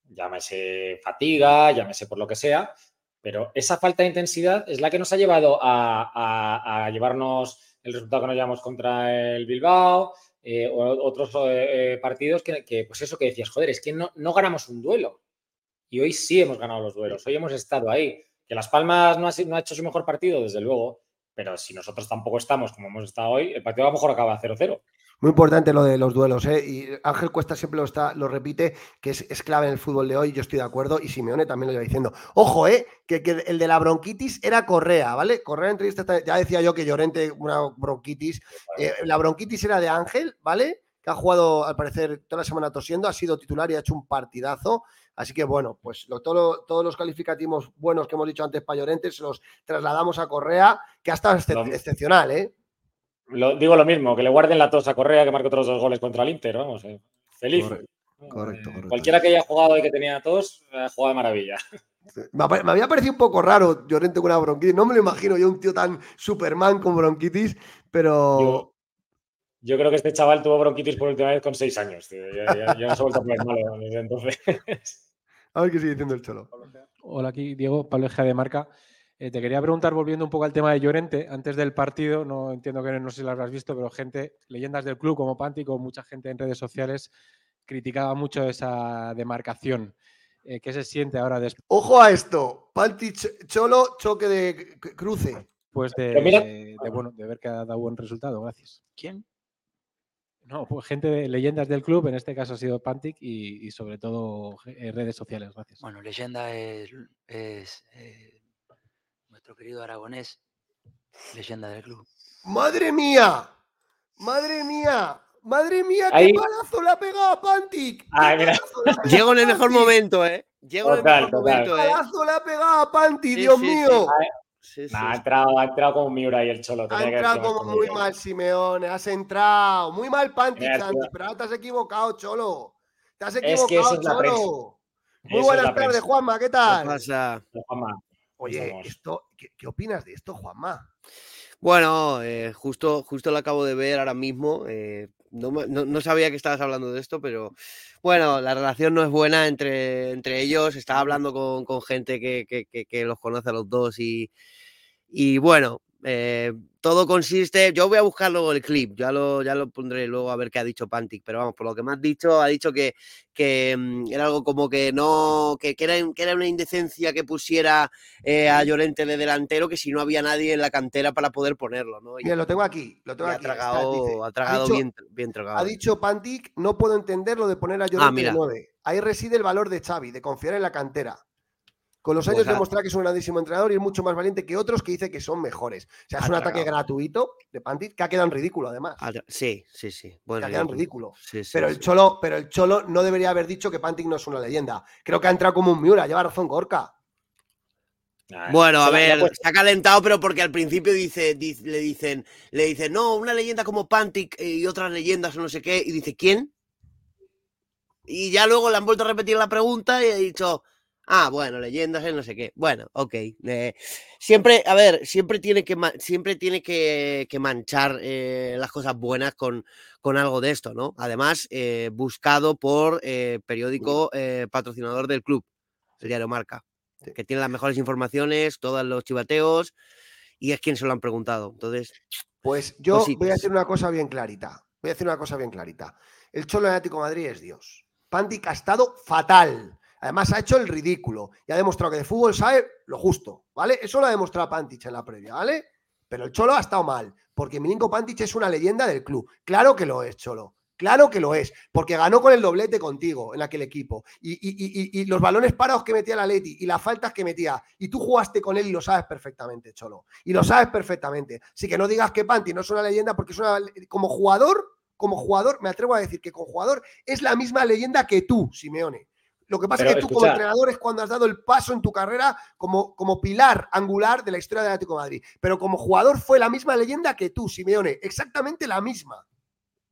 llámese fatiga, llámese por lo que sea, pero esa falta de intensidad es la que nos ha llevado a, llevarnos el resultado que nos llevamos contra el Bilbao, eh, o otros eh, eh, partidos que, pues eso que decías, joder, es que no, ganamos un duelo. Y hoy sí hemos ganado los duelos, hoy hemos estado ahí. Que Las Palmas no ha, no ha hecho su mejor partido, desde luego, pero si nosotros tampoco estamos como hemos estado hoy, el partido a lo mejor acaba 0-0. Muy importante lo de los duelos, ¿eh? Y Ángel Cuesta siempre lo, está, lo repite, que es, clave en el fútbol de hoy, yo estoy de acuerdo, y Simeone también lo lleva diciendo. Ojo, ¿eh? Que, el de la bronquitis era Correa, ¿vale? Correa entrevista, ya decía yo que Llorente, una bronquitis. Eh, la bronquitis era de Ángel, ¿vale? Que ha jugado, al parecer, toda la semana tosiendo, ha sido titular y ha hecho un partidazo. Así que, bueno, pues todos los calificativos buenos que hemos dicho antes para Llorente se los trasladamos a Correa, que ha estado excepcional, ¿eh? Digo lo mismo, que le guarden la tos a Correa, que marcó otros dos goles contra el Inter, vamos, eh, feliz. Correcto, correcto, Cualquiera que haya jugado y que tenía tos, ha jugado de maravilla. Me, había parecido un poco raro Llorente con una bronquitis. No me lo imagino yo un tío tan Superman con bronquitis, pero. Yo, creo que este chaval tuvo bronquitis por última vez con seis años. Ya, no se ha vuelto a poner malo desde entonces. A ver qué sigue diciendo el Cholo. Hola, aquí Diego, Pablo Eja de Marca. Eh, te quería preguntar, volviendo un poco al tema de Llorente, antes del partido, no entiendo que no sé si lo habrás visto, pero gente, leyendas del club como Pantico, mucha gente en redes sociales criticaba mucho esa demarcación. Eh, ¿Qué se siente ahora después? Ojo a esto, Panti Cholo, choque de cruce. Pues de, bueno, de ver que ha dado buen resultado, gracias. ¿Quién? No, pues gente de leyendas del club, en este caso ha sido Pantic y, sobre todo eh, redes sociales, gracias. Bueno, leyenda es, nuestro querido aragonés, leyenda del club. ¡Madre mía! ¡Madre mía! ¡Madre mía! ¡Qué palazo le ha pegado a Pantic! Llego en el mejor momento, ¿eh? Llego en el mejor momento, ¿eh? ¡Qué palazo le ha pegado a Pantic, Dios mío! ha, entrado, ha entrado como Miura y el Cholo. Ha entrado como muy mal, Simeone. Has entrado. Muy mal, Pantic, pero ahora te has equivocado, Cholo. Te has equivocado, Cholo. Muy buenas tardes, Juanma. ¿Qué tal? ¿Qué pasa? Juanma. Oye, esto, ¿qué, opinas de esto, Juanma? Bueno, eh, justo, justo lo acabo de ver ahora mismo. Eh, no, sabía que estabas hablando de esto, pero bueno, la relación no es buena entre, entre ellos. Estaba hablando con, gente que, los conoce a los dos y, y bueno, eh, todo consiste, yo voy a buscar luego el clip, ya lo, ya lo pondré luego a ver qué ha dicho Pantic, pero vamos, por lo que me has dicho, ha dicho que, que mm, era algo como que no, que, era, que era una indecencia que pusiera eh, a Llorente de delantero, que si no había nadie en la cantera para poder ponerlo, ¿no? lo tengo aquí, lo tengo aquí. Ha tragado, ha tragado bien, bien tragado. Ha dicho Pantic, no puedo entender lo de poner a ah, Llorente de 9. Ahí reside el valor de Xavi, de confiar en la cantera. Con los años demuestra que es un grandísimo entrenador y es mucho más valiente que otros que dice que son mejores. O sea, es un ataque gratuito de Pantic que ha quedado en ridículo, además. Sí, sí, sí. Bueno, ha quedado en ridículo. pero, el Cholo, pero el Cholo no debería haber dicho que Pantic no es una leyenda. Creo que ha entrado como un Miura, lleva razón Gorka. Bueno, a ver, se ha calentado, pero porque al principio dice, le dicen, le dicen, no, una leyenda como Pantic y otras leyendas o no sé qué, y dice, ¿quién? Y ya luego le han vuelto a repetir la pregunta y ha dicho, Ah, bueno, leyendas, no sé qué. Bueno, ok. Eh, siempre, a ver, siempre tiene que, siempre tiene que, manchar eh, las cosas buenas con, con, algo de esto, ¿no? Además, eh, buscado por periódico patrocinador del club, el diario Marca, que tiene las mejores informaciones, todos los chivateos, y es quien se lo han preguntado. Entonces. Pues yo voy a hacer una cosa bien clarita. Voy a hacer una cosa bien clarita. El Cholo Atlético Madrid es Dios. Pantic ha estado fatal. Además, ha hecho el ridículo y ha demostrado que de fútbol sabe lo justo, ¿vale? Eso lo ha demostrado Pantich en la previa, ¿vale? Pero el Cholo ha estado mal, porque Milinko Pantich es una leyenda del club. Claro que lo es, Cholo. Claro que lo es, porque ganó con el doblete contigo en aquel equipo. Y, los balones parados que metía la Leti y las faltas que metía, y tú jugaste con él y lo sabes perfectamente, Cholo. Y lo sabes perfectamente. Así que no digas que Panti no es una leyenda, porque es una. Como jugador, como jugador, me atrevo a decir que como jugador es la misma leyenda que tú, Simeone. Lo que pasa es que tú como entrenador es cuando has dado el paso en tu carrera como, como pilar angular de la historia del Atlético de Madrid. Pero como jugador fue la misma leyenda que tú, Simeone, exactamente la misma.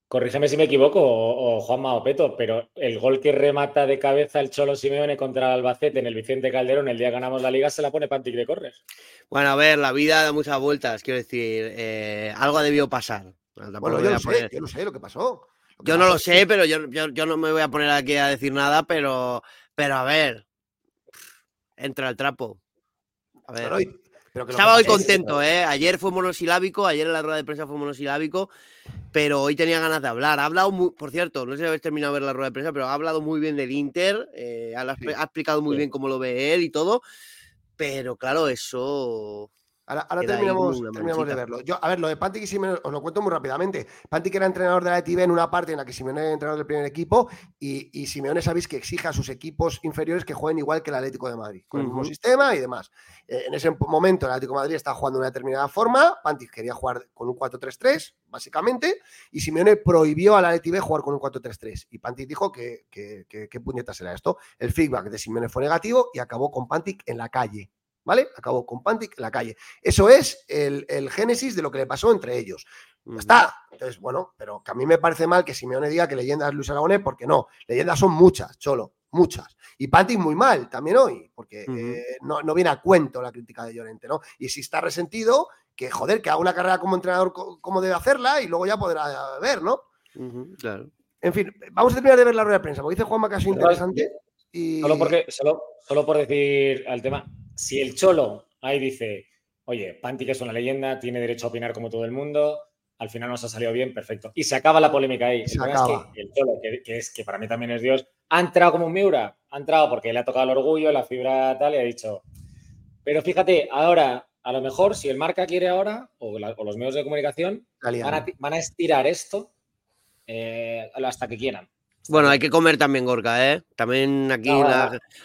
Corrígeme si me equivoco, o, Juanma o Peto, pero el gol que remata de cabeza el Cholo Simeone contra el Albacete en el Vicente Calderón el día que ganamos la liga se la pone Pantic de Corres. Bueno, a ver, la vida da muchas vueltas, quiero decir, eh, algo ha debido pasar. Bueno, yo, no sé, yo no sé lo que pasó. Yo no lo sé, pero yo, yo, no me voy a poner aquí a decir nada, pero, pero a ver, entra el trapo. A ver. Estaba hoy contento, ¿eh? Ayer fue monosilábico, ayer en la rueda de prensa fue monosilábico, pero hoy tenía ganas de hablar. Ha hablado, muy, por cierto, no sé si habéis terminado de ver la rueda de prensa, pero ha hablado muy bien del Inter, eh, ha, explicado muy bien cómo lo ve él y todo, pero claro, eso Ahora, terminamos, de verlo. Yo, a ver, lo de Pantic y Simeone os lo cuento muy rápidamente. Pantic era entrenador de la ETV en una parte en la que Simeone era entrenador del primer equipo y, Simeone sabéis que exige a sus equipos inferiores que jueguen igual que el Atlético de Madrid, con el mismo sistema y demás. Eh, en ese momento el Atlético de Madrid estaba jugando de una determinada forma, Pantic quería jugar con un 4-3-3, básicamente, y Simeone prohibió a la ETV jugar con un 4-3-3. Y Pantic dijo que, qué puñetas era esto. El feedback de Simeone fue negativo y acabó con Pantic en la calle. ¿Vale? Acabó con Pantic en la calle. Eso es el, génesis de lo que le pasó entre ellos. Ya está. Entonces, bueno, pero que a mí me parece mal que Simeone diga que leyenda es Luis Aragonés, porque no. Leyendas son muchas, cholo. muchas. Y Pantic muy mal también hoy, porque eh, no, no, viene a cuento la crítica de Llorente, ¿no? Y si está resentido, que joder, que haga una carrera como entrenador como debe hacerla y luego ya podrá ver, ¿no? claro. En fin, vamos a terminar de ver la rueda de prensa, porque dice Juanma que ha sido interesante. Y... Solo, porque, solo, solo por decir al tema, si el Cholo ahí dice, oye, Pantic es una leyenda, tiene derecho a opinar como todo el mundo, al final nos ha salido bien, perfecto. Y se acaba la polémica ahí. Se acaba. que el Cholo, que, es que para mí también es Dios, ha entrado como un Miura, ha entrado porque le ha tocado el orgullo, la fibra tal, y ha dicho. Pero fíjate, ahora, a lo mejor, si el marca quiere ahora, o, los medios de comunicación, van a, estirar esto eh, hasta que quieran. Bueno, hay que comer también, Gorka, ¿eh? También aquí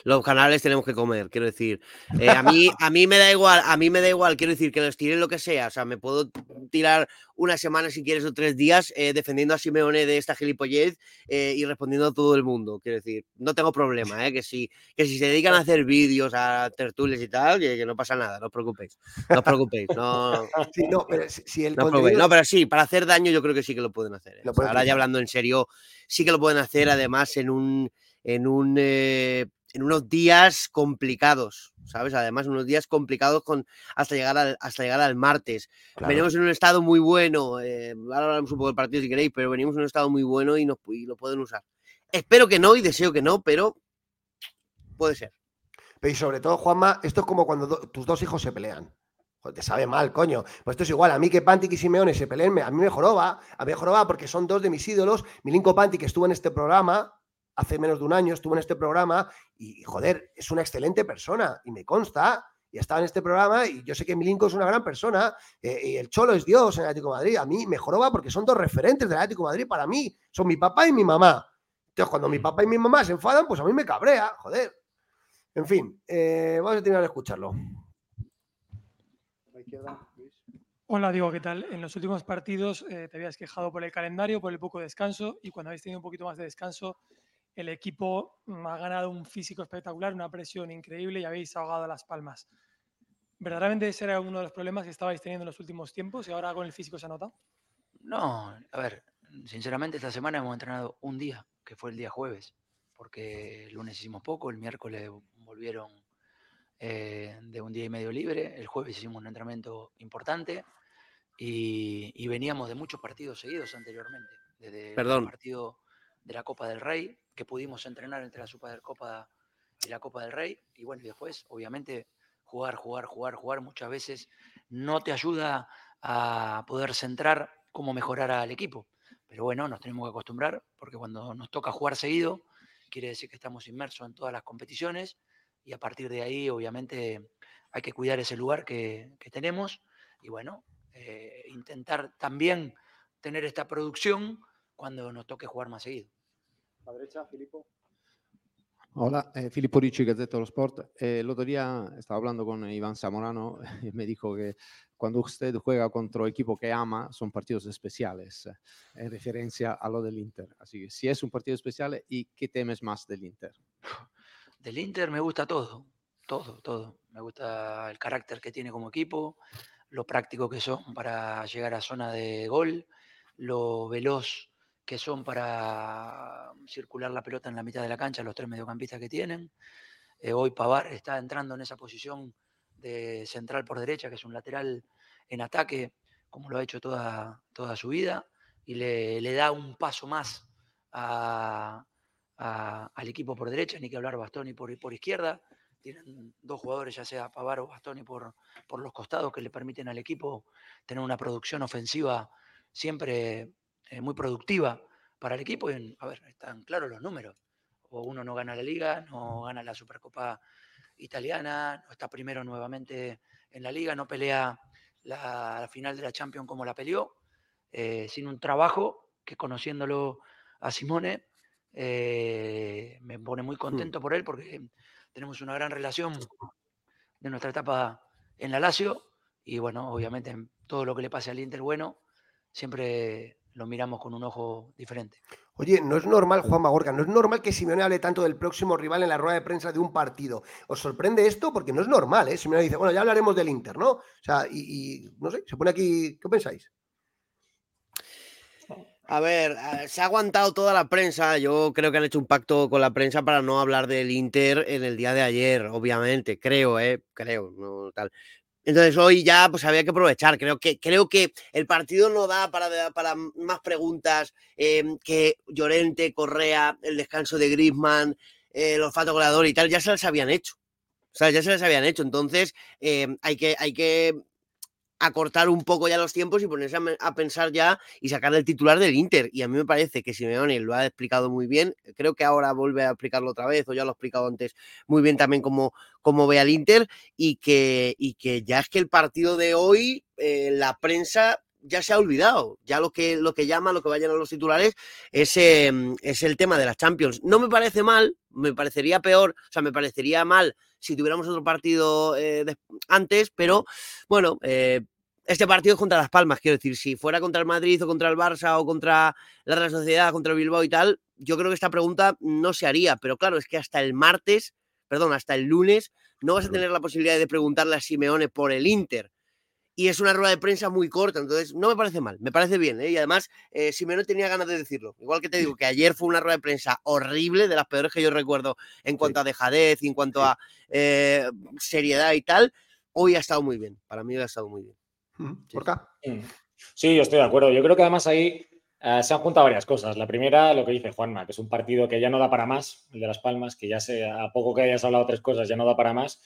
los canales tenemos que comer, quiero decir. Eh, a, mí, a mí me da igual, a mí me da igual, quiero decir, que los tiren lo que sea. O sea, me puedo tirar una semana, si quieres, o tres días eh, defendiendo a Simeone de esta gilipollez eh, y respondiendo a todo el mundo. Quiero decir, no tengo problema, ¿eh? que, si, que si se dedican a hacer vídeos, a tertulias y tal, que, no pasa nada, no os preocupéis. No os preocupéis. No, [laughs] no, pero, si el no, no, pero sí, para hacer daño yo creo que sí que lo pueden hacer. ahora ya hablando en serio, sí que lo pueden hacer además en un... En un en unos días complicados, ¿sabes? Además, unos días complicados con, hasta, llegar al, hasta llegar al martes. Venimos en un estado muy bueno, eh, ahora hablamos un poco del partido si queréis, pero venimos en un estado muy bueno y, nos, lo pueden usar. Espero que no y deseo que no, pero puede ser. Pero y sobre todo, Juanma, esto es como cuando tus dos hijos se pelean. Te sabe mal, coño. Pues esto es igual. A mí que Pantic y Simeone se peleen, a mí me joroba. A mí me joroba porque son dos de mis ídolos. Milinko Pantic estuvo en este programa hace menos de un año, estuvo en este programa y, joder, es una excelente persona y me consta. Y estaba en este programa y yo sé que Milinko es una gran persona eh, y el Cholo es Dios en el Atlético de Madrid. A mí me joroba porque son dos referentes del Atlético de Madrid para mí. Son mi papá y mi mamá. Entonces, cuando mi papá y mi mamá se enfadan, pues a mí me cabrea, joder. En fin, eh, vamos a terminar de escucharlo. Hola, digo, ¿qué tal? En los últimos partidos eh, te habías quejado por el calendario, por el poco descanso y cuando habéis tenido un poquito más de descanso el equipo mm, ha ganado un físico espectacular, una presión increíble y habéis ahogado las palmas. ¿Verdaderamente ese era uno de los problemas que estabais teniendo en los últimos tiempos y ahora con el físico se ha notado? No, a ver, sinceramente esta semana hemos entrenado un día, que fue el día jueves, porque el lunes hicimos poco, el miércoles volvieron eh, de un día y medio libre, el jueves hicimos un entrenamiento importante y, veníamos de muchos partidos seguidos anteriormente, desde Perdón. el partido de la Copa del Rey, que pudimos entrenar entre la Supercopa y la Copa del Rey. Y bueno, y después, obviamente, jugar, jugar, jugar, jugar muchas veces no te ayuda a poder centrar cómo mejorar al equipo. Pero bueno, nos tenemos que acostumbrar porque cuando nos toca jugar seguido, quiere decir que estamos inmersos en todas las competiciones y a partir de ahí, obviamente, hay que cuidar ese lugar que, tenemos y bueno, eh, intentar también tener esta producción cuando nos toque jugar más seguido. La derecha, Filippo. Hola, eh, Filippo Ricci, Gazzetta dello Sport. Eh, el otro día estaba hablando con Iván Zamorano [laughs] y me dijo que cuando usted juega contra equipo que ama, son partidos especiales, en referencia a lo del Inter. Así que si es un partido especial, ¿y qué temes más del Inter? [laughs] Del Inter me gusta todo, todo, todo. Me gusta el carácter que tiene como equipo, lo práctico que son para llegar a zona de gol, lo veloz que son para circular la pelota en la mitad de la cancha, los tres mediocampistas que tienen. Eh, hoy Pavar está entrando en esa posición de central por derecha, que es un lateral en ataque, como lo ha hecho toda, toda su vida, y le, da un paso más al equipo por derecha, ni que hablar Bastoni por, por izquierda. Tienen dos jugadores, ya sea Pavar o Bastoni, por, por los costados, que le permiten al equipo tener una producción ofensiva siempre eh, muy productiva para el equipo. Y, a ver, están claros los números. O uno no gana la liga, no gana la Supercopa italiana, no está primero nuevamente en la liga, no pelea la, final de la Champions como la peleó, eh, sin un trabajo que conociéndolo a Simone eh, me pone muy hmm. contento por él porque tenemos una gran relación de nuestra etapa en la Lazio y bueno, obviamente todo lo que le pase al Inter bueno, siempre lo miramos con un ojo diferente. Oye, no es normal, Juan Magorca, no es normal que Simeone hable tanto del próximo rival en la rueda de prensa de un partido. ¿Os sorprende esto? Porque no es normal, ¿eh? Simeone dice, bueno, ya hablaremos del Inter, ¿no? O sea, y, no sé, se pone aquí, ¿qué pensáis? A ver, se ha aguantado toda la prensa. Yo creo que han hecho un pacto con la prensa para no hablar del Inter en el día de ayer, obviamente. Creo, ¿eh? Creo, no tal. Entonces hoy ya pues había que aprovechar. Creo que, creo que el partido no da para, más preguntas em, que Llorente, Correa, el descanso de Griezmann, el olfato goleador y tal. Ya se las habían hecho. O sea, ya se las habían hecho. Entonces em, hay, que, hay que acortar un poco ya los tiempos y ponerse a, pensar ya y sacar el titular del Inter. Y a mí me parece que Simeone lo ha explicado muy bien. Creo que ahora vuelve a explicarlo otra vez, o ya lo ha explicado antes muy bien también como, como ve al Inter, y que, y que ya es que el partido de hoy, eh, la prensa ya se ha olvidado. Ya lo que, lo que llama, lo que vayan a los titulares es, em, es el tema de las Champions. No me parece mal, me parecería peor, o sea, me parecería mal si tuviéramos otro partido eh, antes, pero bueno, eh, este partido es contra Las Palmas, quiero decir, si fuera contra el Madrid o contra el Barça o contra la Real Sociedad, contra el Bilbao y tal, yo creo que esta pregunta no se haría, pero claro, es que hasta el martes, perdón, hasta el lunes, no vas a tener la posibilidad de preguntarle a Simeone por el Inter. Y es una rueda de prensa muy corta, entonces no me parece mal, me parece bien. ¿eh? Y además, eh, Simeone tenía ganas de decirlo. Igual que te digo que ayer fue una rueda de prensa horrible, de las peores que yo recuerdo en cuanto a dejadez, en cuanto a eh, seriedad y tal, hoy ha estado muy bien. Para mí ha estado muy bien. ¿Por qué? Sí, yo estoy de acuerdo. Yo creo que además ahí eh, se han juntado varias cosas. La primera, lo que dice Juanma, que es un partido que ya no da para más, el de Las Palmas, que ya se, a poco que hayas hablado tres cosas, ya no da para más.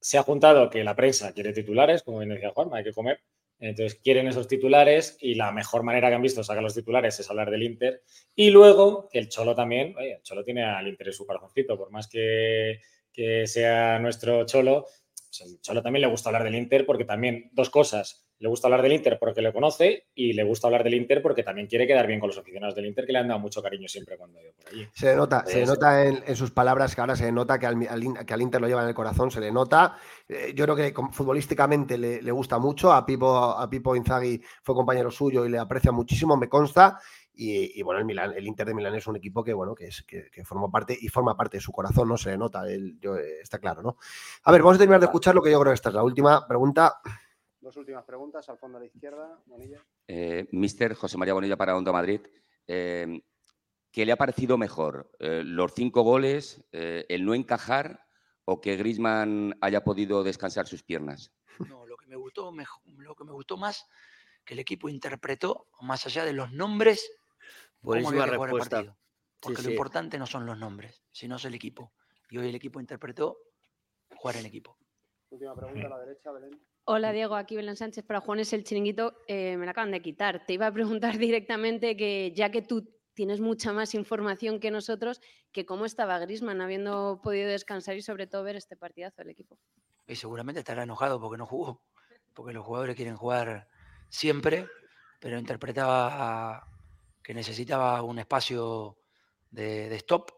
Se ha juntado que la prensa quiere titulares, como bien decía Juanma, hay que comer. Entonces quieren esos titulares y la mejor manera que han visto sacar los titulares es hablar del Inter. Y luego que el Cholo también, oye, el Cholo tiene al Inter en su corazoncito, por más que, que sea nuestro Cholo, pues el Cholo también le gusta hablar del Inter porque también dos cosas le gusta hablar del Inter porque le conoce y le gusta hablar del Inter porque también quiere quedar bien con los aficionados del Inter que le han dado mucho cariño siempre cuando ido por allí. Se nota, se nota en, sus palabras que ahora se nota que al, que al, Inter lo lleva en el corazón, se le nota. Eh, yo creo que futbolísticamente le, gusta mucho. A Pipo, a Pipo Inzaghi fue compañero suyo y le aprecia muchísimo, me consta. Y, bueno, el, Milan, el Inter de Milán es un equipo que, bueno, que, es, que, forma parte y forma parte de su corazón, no se le nota, está claro, ¿no? A ver, vamos a terminar de escuchar lo que yo creo que esta es la última pregunta. Dos últimas preguntas, al fondo a la izquierda, Bonilla. Eh, Mister José María Bonilla para Onda Madrid. Eh, ¿Qué le ha parecido mejor? Eh, ¿Los cinco goles, el no encajar o que Grisman haya podido descansar sus piernas? No, lo que me gustó, lo que me gustó más que el equipo interpretó, más allá de los nombres, Buenísima respuesta. Porque lo importante no son los nombres, sino es el equipo. Y hoy el equipo interpretó jugar en equipo. Última pregunta a la derecha, Belén. Hola Diego, aquí Belén Sánchez para Juan es el chiringuito. Eh, me la acaban de quitar. Te iba a preguntar [laughs] directamente que ya que tú tienes mucha más información que nosotros, que cómo estaba Grisman habiendo podido descansar y sobre todo ver este partidazo del equipo. Y seguramente estará enojado porque no jugó, porque los jugadores quieren jugar siempre, pero interpretaba que necesitaba un espacio de stop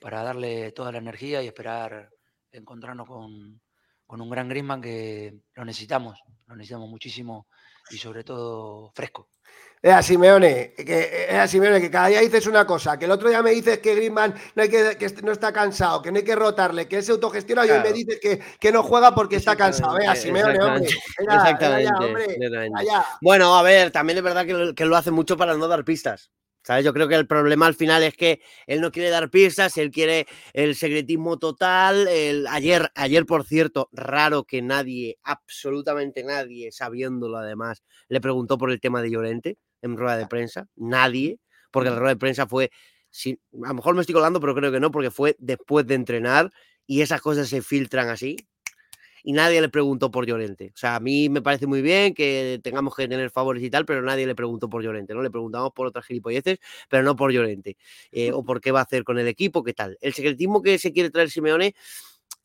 para darle toda la energía y esperar encontrarnos con, con un gran Griezmann que lo necesitamos, lo necesitamos muchísimo y sobre todo fresco. Es a Simeone, que, es a Simeone, que cada día dices una cosa, que el otro día me dices que Griezmann no, hay que, que no está cansado, que no hay que rotarle, que él se autogestiona y hoy me dices que, que, no juega porque está cansado. Vea, Simeone, hombre. exactamente. Bueno, a ver, también es verdad que, que lo hace mucho para no dar pistas. Yo creo que el problema al final es que él no quiere dar pistas, él quiere el secretismo total. El, ayer, ayer, por cierto, raro que nadie, absolutamente nadie, sabiéndolo además, le preguntó por el tema de Llorente en rueda de prensa. Nadie, porque la rueda de prensa fue, a lo mejor me estoy colando, pero creo que no, porque fue después de entrenar y esas cosas se filtran así y nadie le preguntó por Llorente. O sea, a mí me parece muy bien que tengamos que tener favores y tal, pero nadie le preguntó por Llorente, ¿no? Le preguntamos por otras gilipolleces, pero no por Llorente. Eh, o por qué va a hacer con el equipo, qué tal. El secretismo que se quiere traer Simeone,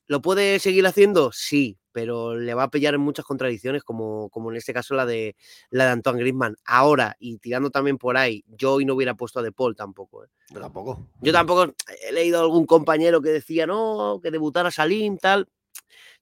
¿lo puede seguir haciendo? Sí, pero le va a pillar en muchas contradicciones, como, como en este caso la de, la de Antoine Griezmann. Ahora, y tirando también por ahí, yo hoy no hubiera puesto a De Paul tampoco. ¿eh? Tampoco. Yo tampoco he leído a algún compañero que decía, no, que debutara Salim, tal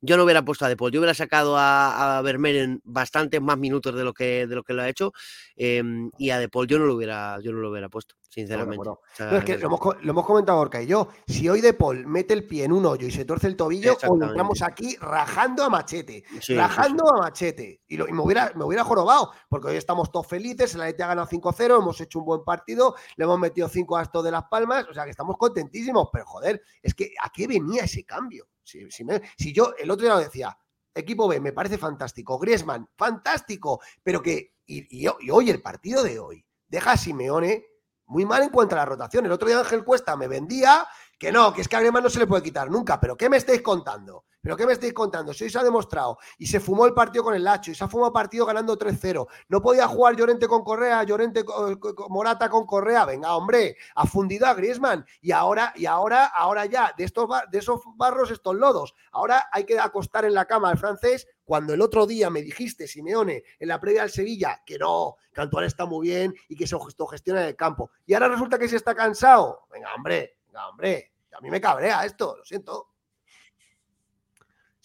yo no hubiera puesto a Depol, yo hubiera sacado a, a Vermeeren bastantes más minutos de lo que, de lo, que lo ha hecho em, y a Depol yo no lo hubiera, yo no lo hubiera puesto, sinceramente. Bueno, bueno. no, es que lo hemos, lo hemos, comentado Orca y yo. Si hoy Depol mete el pie en un hoyo y se torce el tobillo, o entramos aquí rajando a machete, sí, rajando sí, sí. a machete. Y, lo, y, me, hubiera, me hubiera jorobado, porque hoy estamos todos felices, el Atleti ha ganado 5-0, hemos hecho un buen partido, le hemos metido 5 a esto de Las Palmas, o sea que estamos contentísimos, pero joder, es que ¿a qué venía ese cambio? Si, si, me, si yo el otro día lo decía, equipo B me parece fantástico, Griezmann, fantástico, pero que, y, y, y hoy el partido de hoy deja a Simeone muy mal en cuanto a la rotación. El otro día Ángel Cuesta me vendía que no, que es que a Griezmann no se le puede quitar nunca. ¿Pero qué me estáis contando? ¿Pero qué me estáis contando? Si hoy se ha demostrado y se fumó el partido con el Lacho y se ha fumado partido ganando 3-0. No podía jugar Llorente con Correa, Llorente con, con, Morata con Correa. Venga, hombre, ha fundido a Griezmann. Y ahora, y ahora, ahora ya, de, estos, de esos barros, estos lodos. Ahora hay que acostar en la cama al francés cuando el otro día me dijiste, Simeone, en la previa al Sevilla, que no, que Antoine está muy bien y que se gestiona el campo. Y ahora resulta que se está cansado. Venga, hombre, venga, hombre. A mí me cabrea esto, lo siento.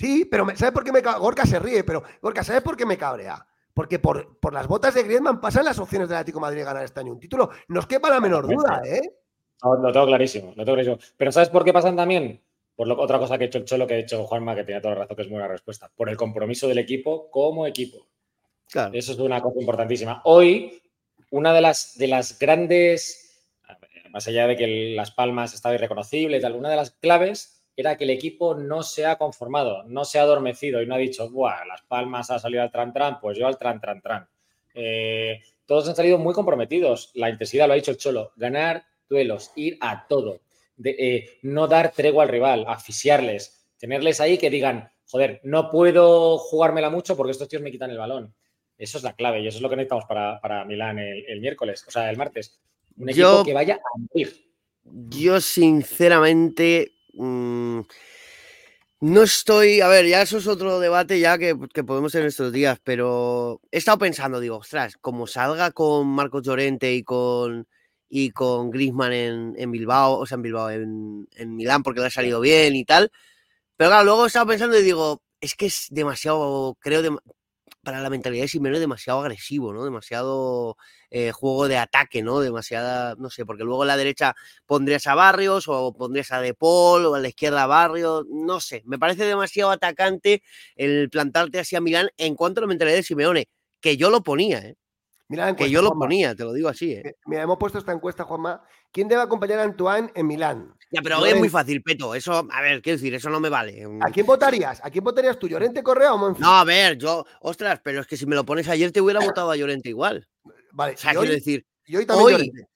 Sí, pero ¿sabes por qué me cabrea? Gorka se ríe, pero Gorka, ¿sabes por qué me cabrea? Porque por, por, las botas de Griezmann pasan las opciones del Atlético de Madrid de ganar este año un título. No os quepa la menor duda, ¿eh? No, lo tengo clarísimo, lo tengo clarísimo. Pero ¿sabes por qué pasan también? Por lo, otra cosa que ha hecho el Cholo, que ha hecho Juanma, que tenía toda la razón, que es buena respuesta. Por el compromiso del equipo como equipo. Claro. Eso es una cosa importantísima. Hoy, una de las, de las grandes, más allá de que Las Palmas estaba irreconocible y tal, una de las claves era que el equipo no se ha conformado, no se ha adormecido y no ha dicho, Buah, Las Palmas ha salido al tran-tran, pues yo al tran-tran-tran. Eh, todos han salido muy comprometidos. La intensidad, lo ha dicho el Cholo, ganar duelos, ir a todo, de, eh, no dar tregua al rival, asfixiarles, tenerles ahí que digan, joder, no puedo jugármela mucho porque estos tíos me quitan el balón. Eso es la clave y eso es lo que necesitamos para, para Milán el, el, miércoles, o sea, el martes. Un equipo yo, que vaya a morir. Yo, sinceramente, mmm, no estoy. A ver, ya eso es otro debate ya que, que, podemos tener estos días, pero he estado pensando, digo, ostras, como salga con Marcos Llorente y con y con Griezmann en, en, Bilbao, o sea, en Bilbao, en, en, Milán, porque le ha salido bien y tal. Pero claro, luego he estado pensando y digo, es que es demasiado, creo, de, para la mentalidad de Simeone demasiado agresivo, ¿no? Demasiado eh, juego de ataque, ¿no? Demasiada, no sé, porque luego a la derecha pondrías a Barrios o pondrías a De Paul o a la izquierda a Barrios, no sé, me parece demasiado atacante el plantarte así a Milán en cuanto a la mentalidad de Simeone, que yo lo ponía, ¿eh? Mira que yo lo Juanma. ponía, te lo digo así. ¿eh? Mira, hemos puesto esta encuesta, Juanma. ¿Quién debe acompañar a Antoine en Milán? Ya, pero Llorente. es muy fácil, Peto. Eso, a ver, quiero decir, eso no me vale. ¿A quién votarías? ¿A quién votarías tú? [laughs] ¿Llorente Correa o Monfils? No, a ver, yo, ostras, pero es que si me lo pones ayer te hubiera votado a Llorente igual. Vale, o sea, y hoy, quiero decir, y hoy también hoy, Llorente.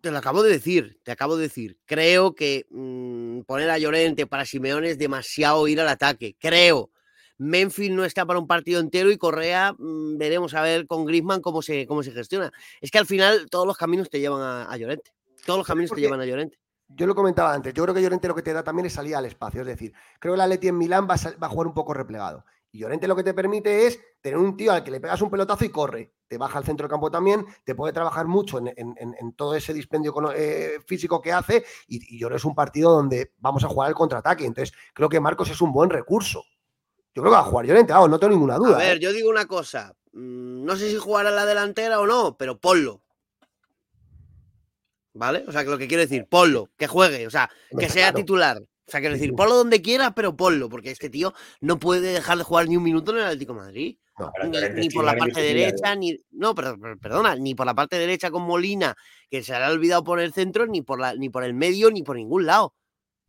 Te lo acabo de decir, te acabo de decir. Creo que mmm, poner a Llorente para Simeone es demasiado ir al ataque. Creo. Memphis no está para un partido entero y Correa mmm, veremos a ver con Griezmann cómo se, cómo se gestiona. Es que al final todos los caminos te llevan a, a Llorente. Todos los caminos te llevan a Llorente. Yo lo comentaba antes, yo creo que Llorente lo que te da también es salir al espacio. Es decir, creo que el Atleti en Milán va a, va a jugar un poco replegado. Y Llorente lo que te permite es tener un tío al que le pegas un pelotazo y corre. Te baja al centro del campo también, te puede trabajar mucho en, en, en todo ese dispendio eh, físico que hace. Y, y Llorente es un partido donde vamos a jugar el contraataque. Entonces, creo que Marcos es un buen recurso. Yo creo que va a jugar Llorente, no tengo ninguna duda. A ver, ¿eh? yo digo una cosa. Mm, no sé si jugará la delantera o no, pero ponlo. ¿Vale? O sea, que lo que quiero decir, ponlo, que juegue, o sea, que sea titular. O sea, quiero decir, ponlo donde quiera, pero ponlo, porque este tío no puede dejar de jugar ni un minuto en el Atlético de Madrid. No, ni, ni, por la parte derecha, ni. No, pero, perdona, ni por la parte derecha con Molina, que se le ha olvidado poner el centro, ni por, la, ni por el medio, ni por ningún lado.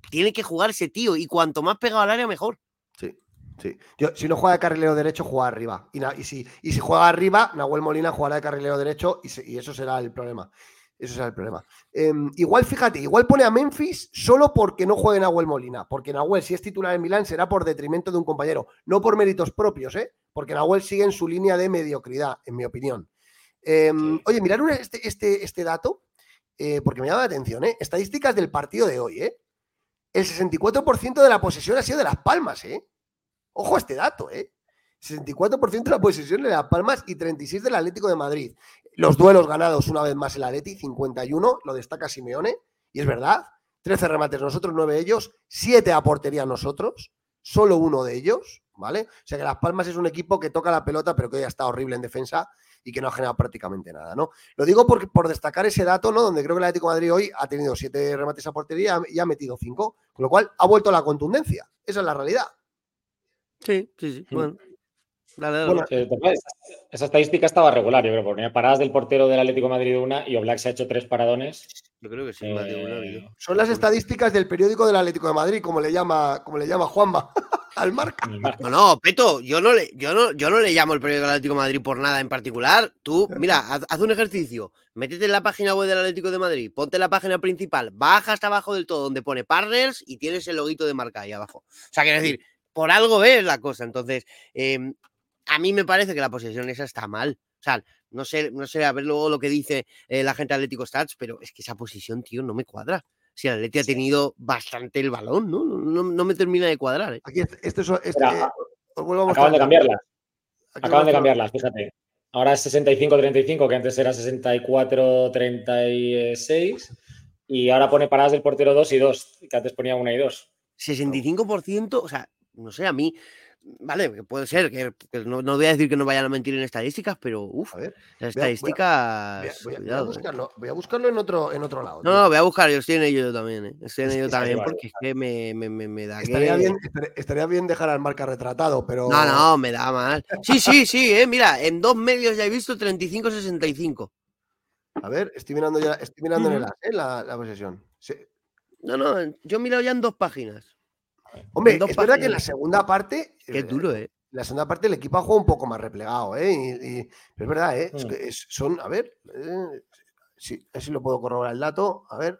Tiene que jugar ese tío, y cuanto más pegado al área, mejor. Sí. Sí. Yo, si no juega de carrilero derecho, juega arriba. Y, y, si, y si juega arriba, Nahuel Molina jugará de carrilero derecho y, se, y eso será el problema. Eso será el problema. Eh, igual, fíjate, igual pone a Memphis solo porque no juegue Nahuel Molina. Porque Nahuel, si es titular en Milán, será por detrimento de un compañero. No por méritos propios, ¿eh? Porque Nahuel sigue en su línea de mediocridad, en mi opinión. Eh, sí. Oye, mirar este, este, este dato, eh, porque me llama la atención, ¿eh? Estadísticas del partido de hoy, ¿eh? El 64% de la posesión ha sido de Las Palmas, ¿eh? Ojo a este dato, ¿eh? 64% de la posesión de Las Palmas y 36% del Atlético de Madrid. Los duelos ganados una vez más el Atleti, 51, lo destaca Simeone, y es verdad, 13 remates nosotros, 9 ellos, 7 a portería nosotros, solo uno de ellos, ¿vale? O sea que Las Palmas es un equipo que toca la pelota, pero que hoy está horrible en defensa y que no ha generado prácticamente nada, ¿no? Lo digo por, por destacar ese dato, ¿no? Donde creo que el Atlético de Madrid hoy ha tenido siete remates a portería y ha metido cinco, con lo cual ha vuelto la contundencia. Esa es la realidad. Sí, sí, sí. Bueno. Esa, estadística estaba regular, yo creo, porque paradas del portero del Atlético de Madrid una y Oblak se ha hecho tres paradones. Yo creo que sí, eh, Son las estadísticas del periódico del Atlético de Madrid, como le llama, como le llama Juanma [laughs] al marca. No, no, Peto, yo no le, yo no, yo no le llamo el periódico del Atlético de Madrid por nada en particular. Tú, mira, haz, un ejercicio. Métete en la página web del Atlético de Madrid, ponte la página principal, baja hasta abajo del todo donde pone partners y tienes el loguito de marca ahí abajo. O sea, quiero decir, por algo es la cosa. Entonces, em, a mí me parece que la posesión esa está mal. O sea, no sé, no sé, a ver luego lo que dice eh, la gente de Atlético Stats, pero es que esa posición, tío, no me cuadra. Si el Atlético ha tenido bastante el balón, ¿no? No, me termina de cuadrar. ¿eh? Aquí este, este, acaban de cambiarlas. Acaban de cambiarlas, fíjate. Ahora es 65-35, que antes era 64-36. Y ahora pone paradas del portero 2 y 2, que antes ponía 1 y 2. 65%, o sea, no sé, a mí Vale, que puede ser, que, no, voy a decir que no vayan a mentir en estadísticas, pero uff, las estadísticas. Voy a, buscarlo, en otro, en otro lado. No, no, voy a buscar, yo estoy en ello también, ¿eh? estoy en ello también, porque es que me, me, me, da estaría Bien, estaría bien dejar al marca retratado, pero. No, no, me da mal. Sí, sí, sí, ¿eh? mira, en dos medios ya he visto 35-65. A ver, estoy mirando ya, estoy mirando en el ¿eh? la, la posesión. No, no, yo he mirado ya en dos páginas. Hombre, es verdad que en la segunda parte. Qué duro, ¿eh? La segunda parte el equipo ha jugado un poco más replegado, ¿eh? pero es verdad, ¿eh? Mm. son, a ver, eh, si, si lo puedo corroborar el dato, a ver.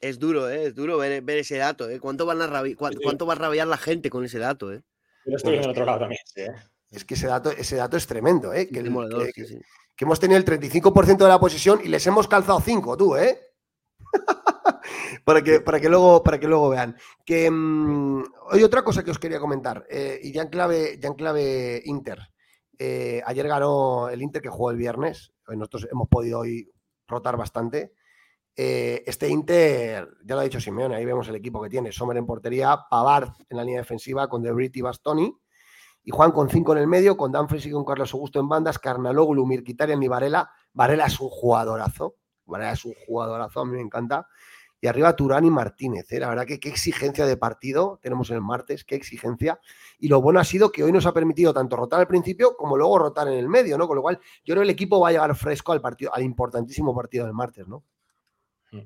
Es duro, ¿eh? Es duro ver, ese dato, ¿eh? ¿Cuánto, van a cuánto, va a rabiar la gente con ese dato, ¿eh? Yo estoy en el otro lado también, ¿eh? Es que ese dato, ese dato es tremendo, ¿eh? Que, que hemos tenido el 35% de la posesión y les hemos calzado 5, tú, ¿eh? [laughs] para, que, para, que luego, para que luego vean. Que mm, hay otra cosa que os quería comentar, eh, y ya en clave, ya en clave Inter. Eh, ayer ganó el Inter que jugó el viernes. Nosotros hemos podido hoy rotar bastante. Eh, este Inter, ya lo ha dicho Simeone, ahí vemos el equipo que tiene. Sommer en portería, Pavard en la línea defensiva con De Brit y Bastoni. Y Juan con cinco en el medio, con Danfries y con Carlos Augusto en bandas, Carnaloglu, Mirkitarian y Varela. Varela es un jugadorazo. Varela es un jugadorazo, a mí me encanta. Y arriba Turán y Martínez. ¿eh? La verdad que qué exigencia de partido tenemos el martes, qué exigencia. Y lo bueno ha sido que hoy nos ha permitido tanto rotar al principio como luego rotar en el medio, ¿no? Con lo cual, yo creo que el equipo va a llegar fresco al partido, al importantísimo partido del martes, ¿no? Mm.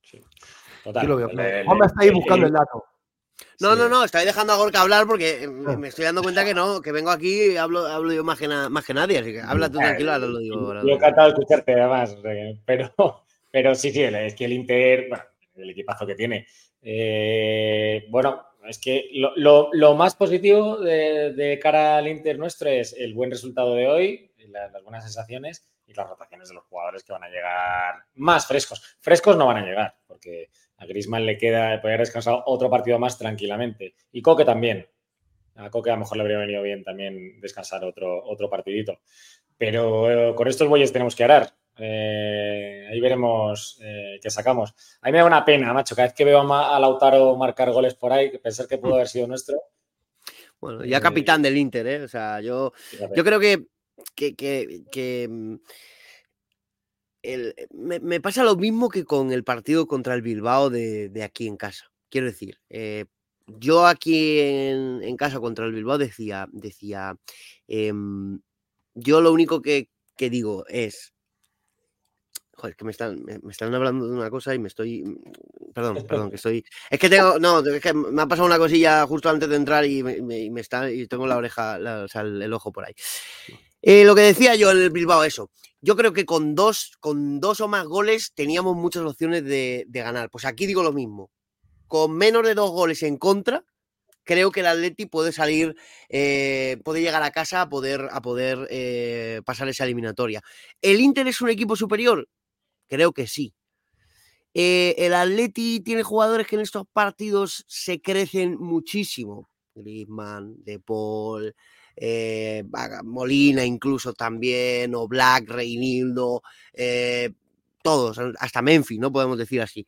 Sí. Total. lo veo. Juan está ahí buscando el dato. No, no, no, estoy dejando a Gorka hablar porque eh, ah. me estoy dando cuenta que no, que vengo aquí y hablo, hablo yo más que, más que nadie, así que habla tú tranquilo, ahora lo digo. Yo he encantado de escucharte además, pero, [laughs] pero sí, sí, es que el Inter, bueno, el equipazo que tiene. Eh, bueno, es que lo, más positivo de, cara al Inter nuestro es el buen resultado de hoy, las buenas sensaciones y las rotaciones de los jugadores que van a llegar más frescos. Frescos no van a llegar, porque a Grisman le queda, poder descansar otro partido más tranquilamente. Y Coque también. A Coque a lo mejor le habría venido bien también descansar otro, otro partidito. Pero eh, con estos bueyes tenemos que arar. Eh, ahí veremos eh, qué sacamos. A mí me da una pena, macho, cada vez que veo a, Lautaro marcar goles por ahí, pensar que pudo haber sido nuestro. Bueno, ya capitán del Inter, ¿eh? O sea, yo, yo creo que, que, mm, me, pasa lo mismo que con el partido contra el Bilbao de, aquí en casa. Quiero decir, yo aquí en, casa contra el Bilbao decía, decía em, yo lo único que, que digo es, Joder, es que me están, me, están hablando de una cosa y me estoy. Mm, perdón, perdón, que [laughs] estoy. Es que tengo. No, es que me ha pasado una cosilla justo antes de entrar y me, está. Y tengo la oreja, o sea, el, ojo por ahí. Eh, lo que decía yo en el Bilbao, eso. Yo creo que con dos, con dos o más goles teníamos muchas opciones de, ganar. Pues aquí digo lo mismo. Con menos de dos goles en contra, creo que el Atleti puede salir, eh, puede llegar a casa a poder, a poder eh, pasar esa eliminatoria. ¿El Inter es un equipo superior? Creo que sí. Eh, el Atleti tiene jugadores que en estos partidos se crecen muchísimo. Griezmann, De Paul, eh, Molina incluso también, o Black, Reinildo, eh, todos, hasta Memphis, no podemos decir así.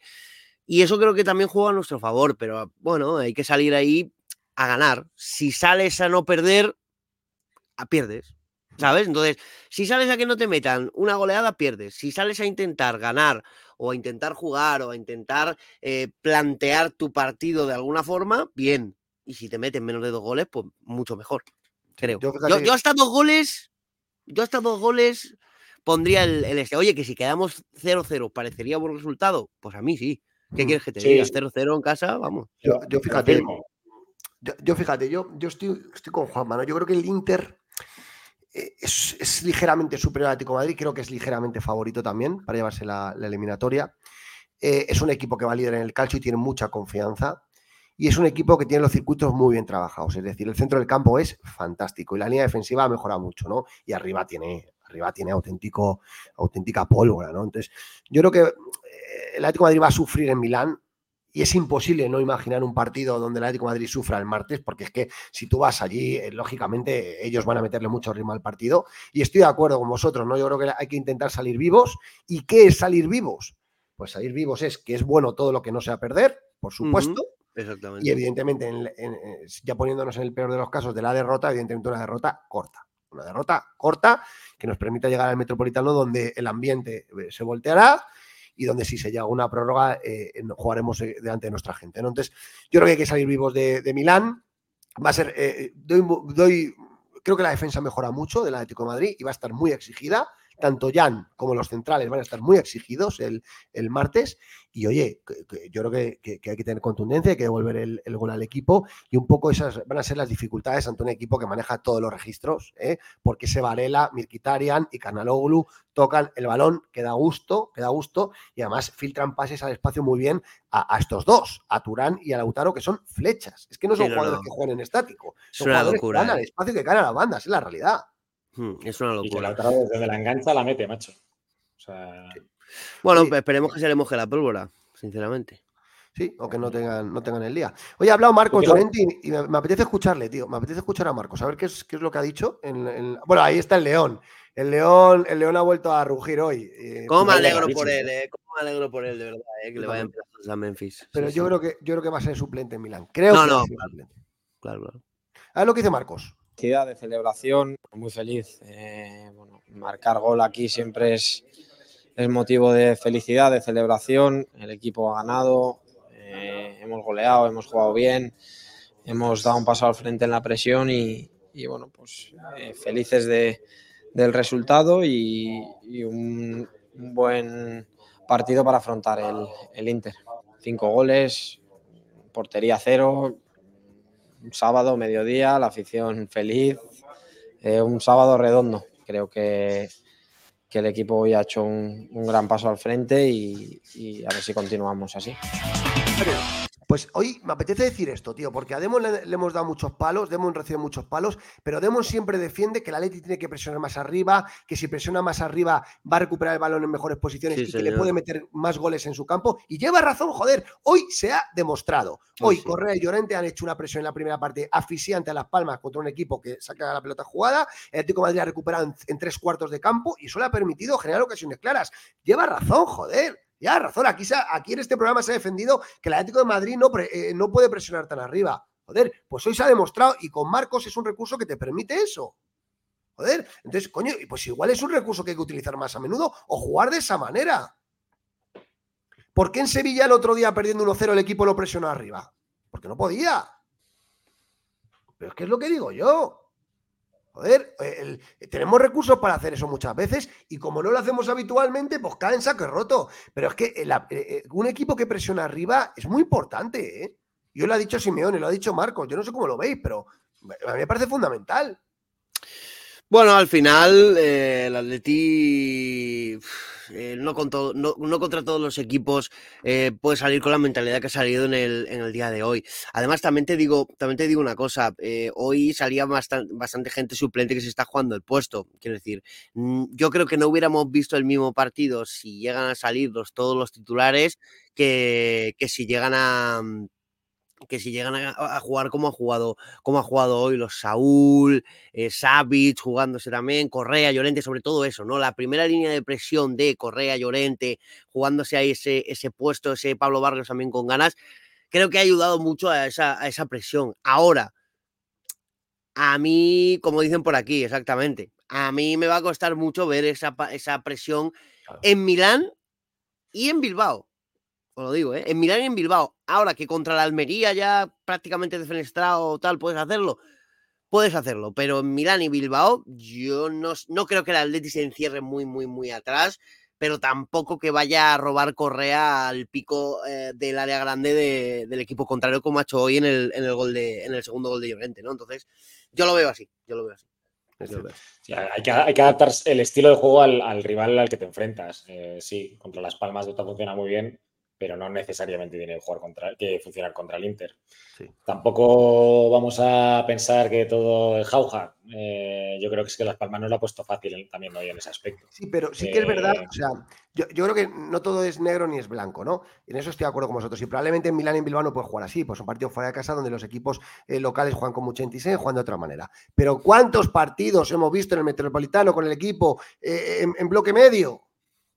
Y eso creo que también juega a nuestro favor, pero bueno, hay que salir ahí a ganar. Si sales a no perder, a pierdes. ¿Sabes? Entonces, si sales a que no te metan una goleada, pierdes. Si sales a intentar ganar o a intentar jugar o a intentar eh, plantear tu partido de alguna forma, bien. Y si te meten menos de dos goles, pues mucho mejor. Creo. Yo, yo, hasta dos goles, yo hasta dos goles pondría el, este. Oye, que si quedamos 0-0 parecería buen resultado. Pues a mí sí. ¿Qué quieres que te diga? 0-0 en casa, vamos. Yo, fíjate, yo, fíjate, yo, yo estoy, estoy con Juan Mano. Yo creo que el Inter eh, es, ligeramente superior al Atlético Madrid, creo que es ligeramente favorito también para llevarse la, eliminatoria. Eh, es un equipo que va a líder en el calcio y tiene mucha confianza. Y es un equipo que tiene los circuitos muy bien trabajados. Es decir, el centro del campo es fantástico y la línea defensiva ha mejorado mucho, ¿no? Y arriba tiene, arriba tiene auténtico, auténtica pólvora, ¿no? Entonces, yo creo que eh, el Atlético Madrid va a sufrir en Milán y es imposible no imaginar un partido donde el Atlético Madrid sufra el martes, porque es que si tú vas allí, eh, lógicamente ellos van a meterle mucho ritmo al partido. Y estoy de acuerdo con vosotros, ¿no? Yo creo que hay que intentar salir vivos. ¿Y qué es salir vivos? Pues salir vivos es que es bueno todo lo que no sea perder, por supuesto. Exactamente. Y evidentemente, ya poniéndonos en el peor de los casos de la derrota, evidentemente una derrota corta. Una derrota corta que nos permita llegar al Metropolitano donde el ambiente eh, se volteará y donde si se llega una prórroga eh, jugaremos eh, delante de nuestra gente. Entonces, yo creo que hay que salir vivos de, Milán. Va a ser, eh, doy, creo que la defensa mejora mucho del Atlético de Madrid y va a estar muy exigida tanto Jan como los centrales van a estar muy exigidos el, martes. Y oye, yo creo que, hay que tener contundencia, hay que devolver el, gol al equipo. Y un poco esas van a ser las dificultades ante un equipo que maneja todos los registros, ¿eh? porque se Varela, Mirkitarian y Canaloglu tocan el balón, que da gusto, que da gusto, y además filtran pases al espacio muy bien a, estos dos, a Turán y a Lautaro, que son flechas. Es que no son jugadores que juegan en estático, son jugadores que ganan al espacio que ganan a las bandas, es la realidad. Hmm, es una locura. Y desde la engancha la mete, macho. Bueno, esperemos que se le moje la pólvora, sinceramente. Sí, o que no tengan, no tengan el día. Oye, ha hablado Marcos Llorenti y me, apetece escucharle, tío. Me apetece escuchar a Marcos, a ver qué es, qué es lo que ha dicho. Bueno, ahí está el León. El León, el León ha vuelto a rugir hoy. Eh, ¿Cómo me alegro por él, eh? ¿Cómo me alegro por él, de verdad, eh? Que le vaya a a Memphis. Pero yo, Creo que, yo creo que va a ser suplente en Milán. Creo no, que no, claro, claro, claro. A ver lo que dice Marcos de celebración, muy feliz. Eh, bueno, marcar gol aquí siempre es, es, motivo de felicidad, de celebración. El equipo ha ganado, eh, hemos goleado, hemos jugado bien, hemos dado un paso al frente en la presión y, bueno, pues eh, felices de, del resultado y, un, buen partido para afrontar el, el Inter. Cinco goles, portería cero, un sábado, mediodía, la afición feliz, eh, un sábado redondo. Creo que, que el equipo hoy ha hecho un, un gran paso al frente y, y, a ver si continuamos así. Pues hoy me apetece decir esto, tío, porque a Demon le, hemos dado muchos palos, Demon recibe muchos palos, pero Demon siempre defiende que la Leti tiene que presionar más arriba, que si presiona más arriba va a recuperar el balón en mejores posiciones y que le puede meter más goles en su campo. Y lleva razón, joder, hoy se ha demostrado. Hoy Correa y Llorente han hecho una presión en la primera parte asfixiante a Las Palmas contra un equipo que saca la pelota jugada. El Atlético Madrid ha recuperado en, en tres cuartos de campo y eso le ha permitido generar ocasiones claras. Lleva razón, joder. Ya, razón, aquí, aquí en este programa se ha defendido que el Atlético de Madrid no, eh, no puede presionar tan arriba. Joder, pues hoy se ha demostrado y con Marcos es un recurso que te permite eso. Joder, entonces, coño, pues igual es un recurso que hay que utilizar más a menudo o jugar de esa manera. ¿Por qué en Sevilla el otro día perdiendo 1-0 el equipo lo presionó arriba? Porque no podía. Pero es que es lo que digo yo. Joder, tenemos recursos para hacer eso muchas veces y como no lo hacemos habitualmente, pues cae en saco roto. Pero es que eh, eh, un equipo que presiona arriba es muy importante. ¿eh? Yo lo ha dicho Simeone, lo ha dicho Marcos, yo no sé cómo lo veis, pero a mí me parece fundamental. Bueno, al final el Atleti eh, no, no, contra todos los equipos eh, puede salir con la mentalidad que ha salido en el, en el día de hoy. Además, también te digo, también te digo una cosa, eh, hoy salía bastante, gente suplente que se está jugando el puesto. Quiero decir, mm, yo creo que no hubiéramos visto el mismo partido si llegan a salir todos los titulares que, que si llegan a que si llegan a, jugar como ha jugado, como ha jugado hoy los Saúl, eh, Savic jugándose también, Correa, Llorente, sobre todo eso, ¿no? La primera línea de presión de Correa, Llorente, jugándose ahí ese, ese puesto, ese Pablo Vargas también con ganas, creo que ha ayudado mucho a esa, a esa presión. Ahora, a mí, como dicen por aquí, exactamente, a mí me va a costar mucho ver esa, esa presión en Milán y en Bilbao os lo digo, ¿eh? en Milán y en Bilbao. Ahora que contra la Almería ya prácticamente defenestrado o tal, puedes hacerlo. Puedes hacerlo, pero en Milán y Bilbao yo no, no creo que el Atleti se encierre muy, muy, muy atrás, pero tampoco que vaya a robar Correa al pico eh, del área grande del equipo contrario como ha hecho hoy en el, en el, gol de, en el segundo gol de Llorente, ¿no? Entonces, yo lo veo así, yo lo veo así. hay, que, hay, que, adaptar el estilo de juego al, rival al que te enfrentas. Eh, sí, contra Las Palmas de funciona muy bien, pero no necesariamente tiene que, jugar contra, que funcionar contra el Inter. Tampoco vamos a pensar que todo es jauja. Eh, yo creo que es que Las Palmas no lo ha puesto fácil también hoy en ese aspecto. Sí, pero sí que es verdad, eh, o sea, yo, creo que no todo es negro ni es blanco, ¿no? En eso estoy de acuerdo con vosotros. Y probablemente en Milán y en Bilbao no puede jugar así, pues un partido fuera de casa donde los equipos eh, locales juegan con mucha intensidad y juegan de otra manera. Pero ¿cuántos partidos hemos visto en el Metropolitano con el equipo en, bloque medio?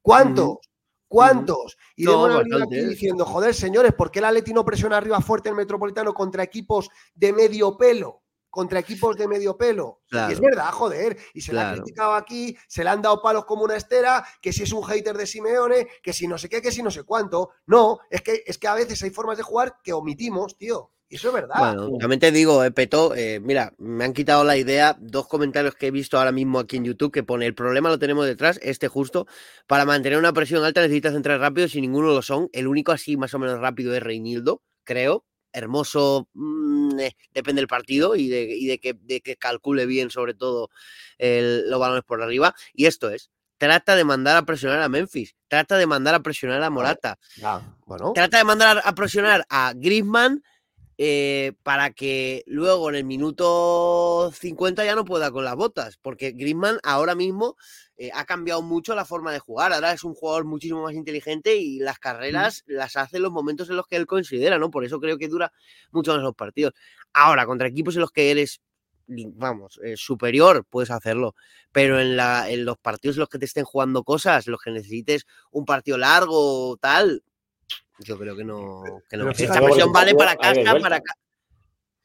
¿Cuántos? ¿Cuántos? Y no, aquí diciendo, joder, señores, ¿por qué el Atleti no presiona arriba fuerte el Metropolitano contra equipos de medio pelo? Contra equipos de medio pelo. Y es verdad, joder. Y se le ha criticado aquí, se le han dado palos como una estera, que si es un hater de Simeone, que si no sé qué, que si no sé cuánto. No, es que, es que a veces hay formas de jugar que omitimos, tío. Y eso es verdad. Bueno, también te digo, eh, Peto, eh, mira, me han quitado la idea, dos comentarios que he visto ahora mismo aquí en YouTube que pone el problema lo tenemos detrás, este justo, para mantener una presión alta necesitas entrar rápido si ninguno lo son. El único así más o menos rápido es Reinildo, creo. Hermoso, mm, eh, depende del partido y de, que, de que calcule bien sobre todo los balones por arriba. Y esto es, trata de mandar a presionar a Memphis, trata de mandar a presionar a Morata, bueno. trata de mandar a presionar a Griezmann eh, para que luego en el minuto 50 ya no pueda con las botas, porque Griezmann ahora mismo eh, ha cambiado mucho la forma de jugar, ahora es un jugador muchísimo más inteligente y las carreras las hace en los momentos en los que él considera, ¿no? Por eso creo que dura mucho más los partidos. Ahora, contra equipos en los que eres vamos, eh, superior, puedes hacerlo. Pero en, la, en los partidos en los que te estén jugando cosas, los que necesites un partido largo, tal, yo creo que no. Que no. esta presión vale para casa, para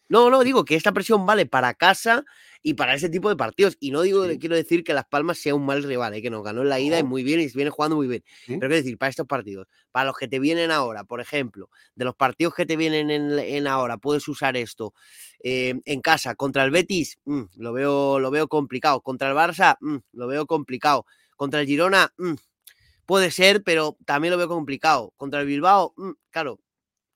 No, no, digo que esta presión vale para casa y para ese tipo de partidos. Y no digo, quiero decir que Las Palmas sea un mal rival, ¿eh? que nos ganó en la ida y muy bien y viene jugando muy bien. Pero quiero decir, para estos partidos, para los que te vienen ahora, por ejemplo, de los partidos que te vienen en, ahora, puedes usar esto eh, en casa contra el Betis, mm, lo, veo, lo veo complicado. Contra el Barça, mm, lo veo complicado. Contra el Girona, mm, Puede ser, pero también lo veo complicado. Contra el Bilbao, mm, claro.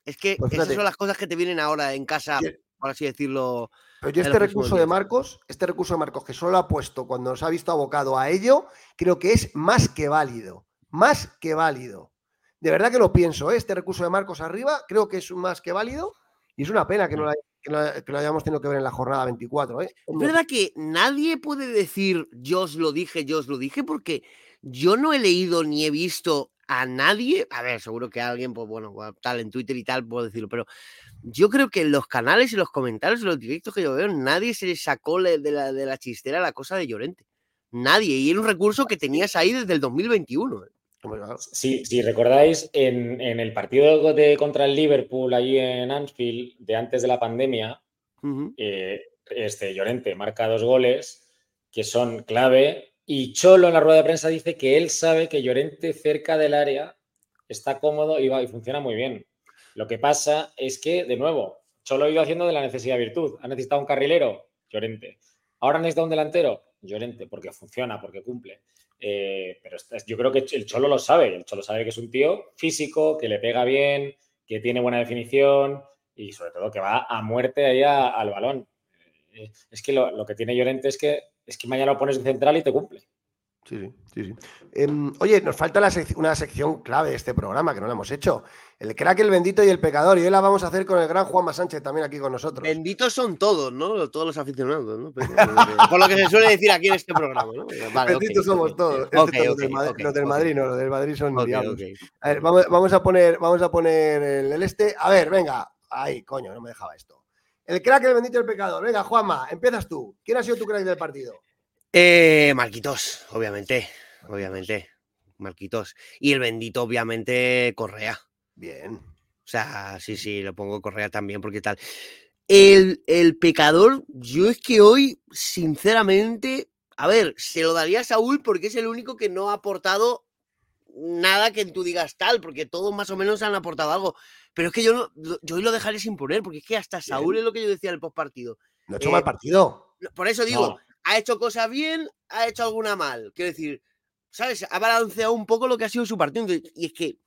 Es que pues esas son las cosas que te vienen ahora en casa, por así decirlo. Pero yo este recurso de Marcos, este recurso de Marcos que solo ha puesto cuando nos ha visto abocado a ello, creo que es más que válido. Más que válido. De verdad que lo pienso, ¿eh? este recurso de Marcos arriba, creo que es más que válido. Y es una pena que no lo, hayamos tenido que ver en la jornada 24. ¿eh? Es verdad que nadie puede decir yo os lo dije, yo os lo dije, porque yo no he leído ni he visto a nadie, a ver, seguro que alguien, pues bueno, tal en Twitter y tal, puedo decirlo, pero yo creo que en los canales y los comentarios, en los directos que yo veo, nadie se le sacó de la, de la chistera la cosa de Llorente. Nadie. Y era un recurso que tenías ahí desde el 2021. ¿eh? Sí, si recordáis, en, el partido de, contra el Liverpool allí en Anfield, de antes de la pandemia, eh, este Llorente marca dos goles que son clave y Cholo en la rueda de prensa dice que él sabe que Llorente cerca del área está cómodo y, va, y funciona muy bien. Lo que pasa es que, de nuevo, Cholo ha ido haciendo de la necesidad virtud. Ha necesitado un carrilero, Llorente. Ahora necesita un delantero, Llorente, porque funciona, porque cumple. Eh, pero yo creo que el Cholo lo sabe. El Cholo sabe que es un tío físico, que le pega bien, que tiene buena definición y sobre todo que va a muerte ahí al balón. Eh, es que lo, lo, que tiene Llorente es que es que mañana lo pones en central y te cumple. Sí, sí, sí. Em, oye, nos falta una sección clave de este programa que no la hemos hecho. El crack, el bendito y el pecador. Y hoy la vamos a hacer con el gran Juanma Sánchez también aquí con nosotros. Benditos son todos, ¿no? Todos los aficionados, ¿no? [laughs] por lo que se suele decir aquí en este programa, ¿no? Benditos somos todos. Este los, del Madrid, no, los del Madrid son diablos. A ver, vamos, a poner, vamos a poner el, este. A ver, venga, Ay, coño, no me dejaba esto. El crack del bendito del pecador. Venga, Juanma, empiezas tú. ¿Quién ha sido tu crack del partido? Eh, Marquitos, obviamente. Obviamente. Marquitos. Y el bendito, obviamente, Correa. Bien. O sea, sí, sí, lo pongo Correa también, porque tal. El, el pecador, yo es que hoy, sinceramente, a ver, se lo daría a Saúl porque es el único que no ha aportado nada que tú digas tal, porque todos más o menos han aportado algo. Pero es que yo, no, lo- yo hoy lo dejaré sin poner, porque es que hasta Saúl es lo que yo decía en el postpartido. No ha hecho Eh, mal partido. Por eso digo, No. ha hecho cosas bien, ha hecho alguna mal. Quiero decir, ¿sabes? Ha balanceado un poco lo que ha sido su partido. Y es que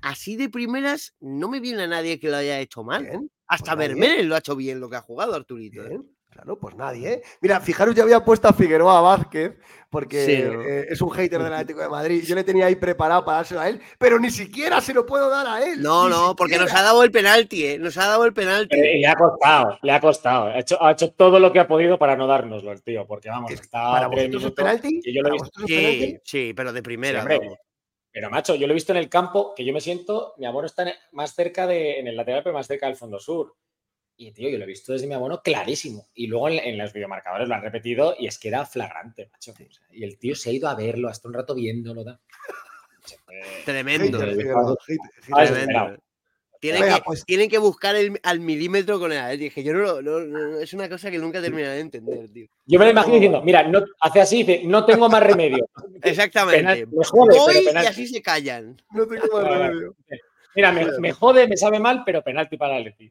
así de primeras no me viene a nadie que lo haya hecho mal. Hasta pues. Vermeer lo ha hecho bien lo que ha jugado, Arturito. ¿eh? Claro, pues nadie. ¿eh? Mira, fijaros, yo había puesto a Figueroa Vázquez porque eh, es un hater del Atlético de Madrid. Yo le tenía ahí preparado para dárselo a él, pero ni siquiera se lo puedo dar a él. No, no, porque nos ha dado el penalti, ¿eh? Nos ha dado el penalti. Eh, le ha costado, le ha costado. Ha hecho, ha hecho todo lo que ha podido para no dárnoslo el tío, porque vamos, está ¿para vosotros es penalti? que yo lo he ¿Para visto- vosotros es Sí, penalti? sí, pero de primera. Pero macho, yo lo he visto en el campo, que yo me siento, mi abono está en- más cerca de, en el lateral, pero más cerca del fondo sur. Y tío, yo lo he visto desde mi abono clarísimo. Y luego en, en los videomarcadores lo han repetido y es que era flagrante, macho. O sea, y el tío se ha ido a verlo, hasta un rato viéndolo. Tremendo. Tremendo. Desesperado. Tienen, que, pues- tienen que buscar el, al milímetro con el Dije, yo no, lo- no- no- es una cosa que nunca terminaré de entender, tío. Yo me lo imagino diciendo, mira, no, hace así, dice, no tengo más remedio. [laughs] Exactamente. Penal- me jode, Voy pero y así se callan. No tengo más remedio. Mira, me, me jode, me sabe mal, pero penalti para el Atleti.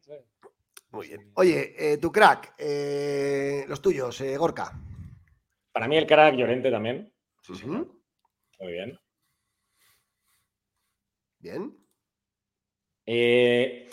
Muy bien. Oye, eh, tu crack, eh, los tuyos, eh, Gorka. Para mí el crack Llorente también. Ujú. Muy bien. Bien. Eh,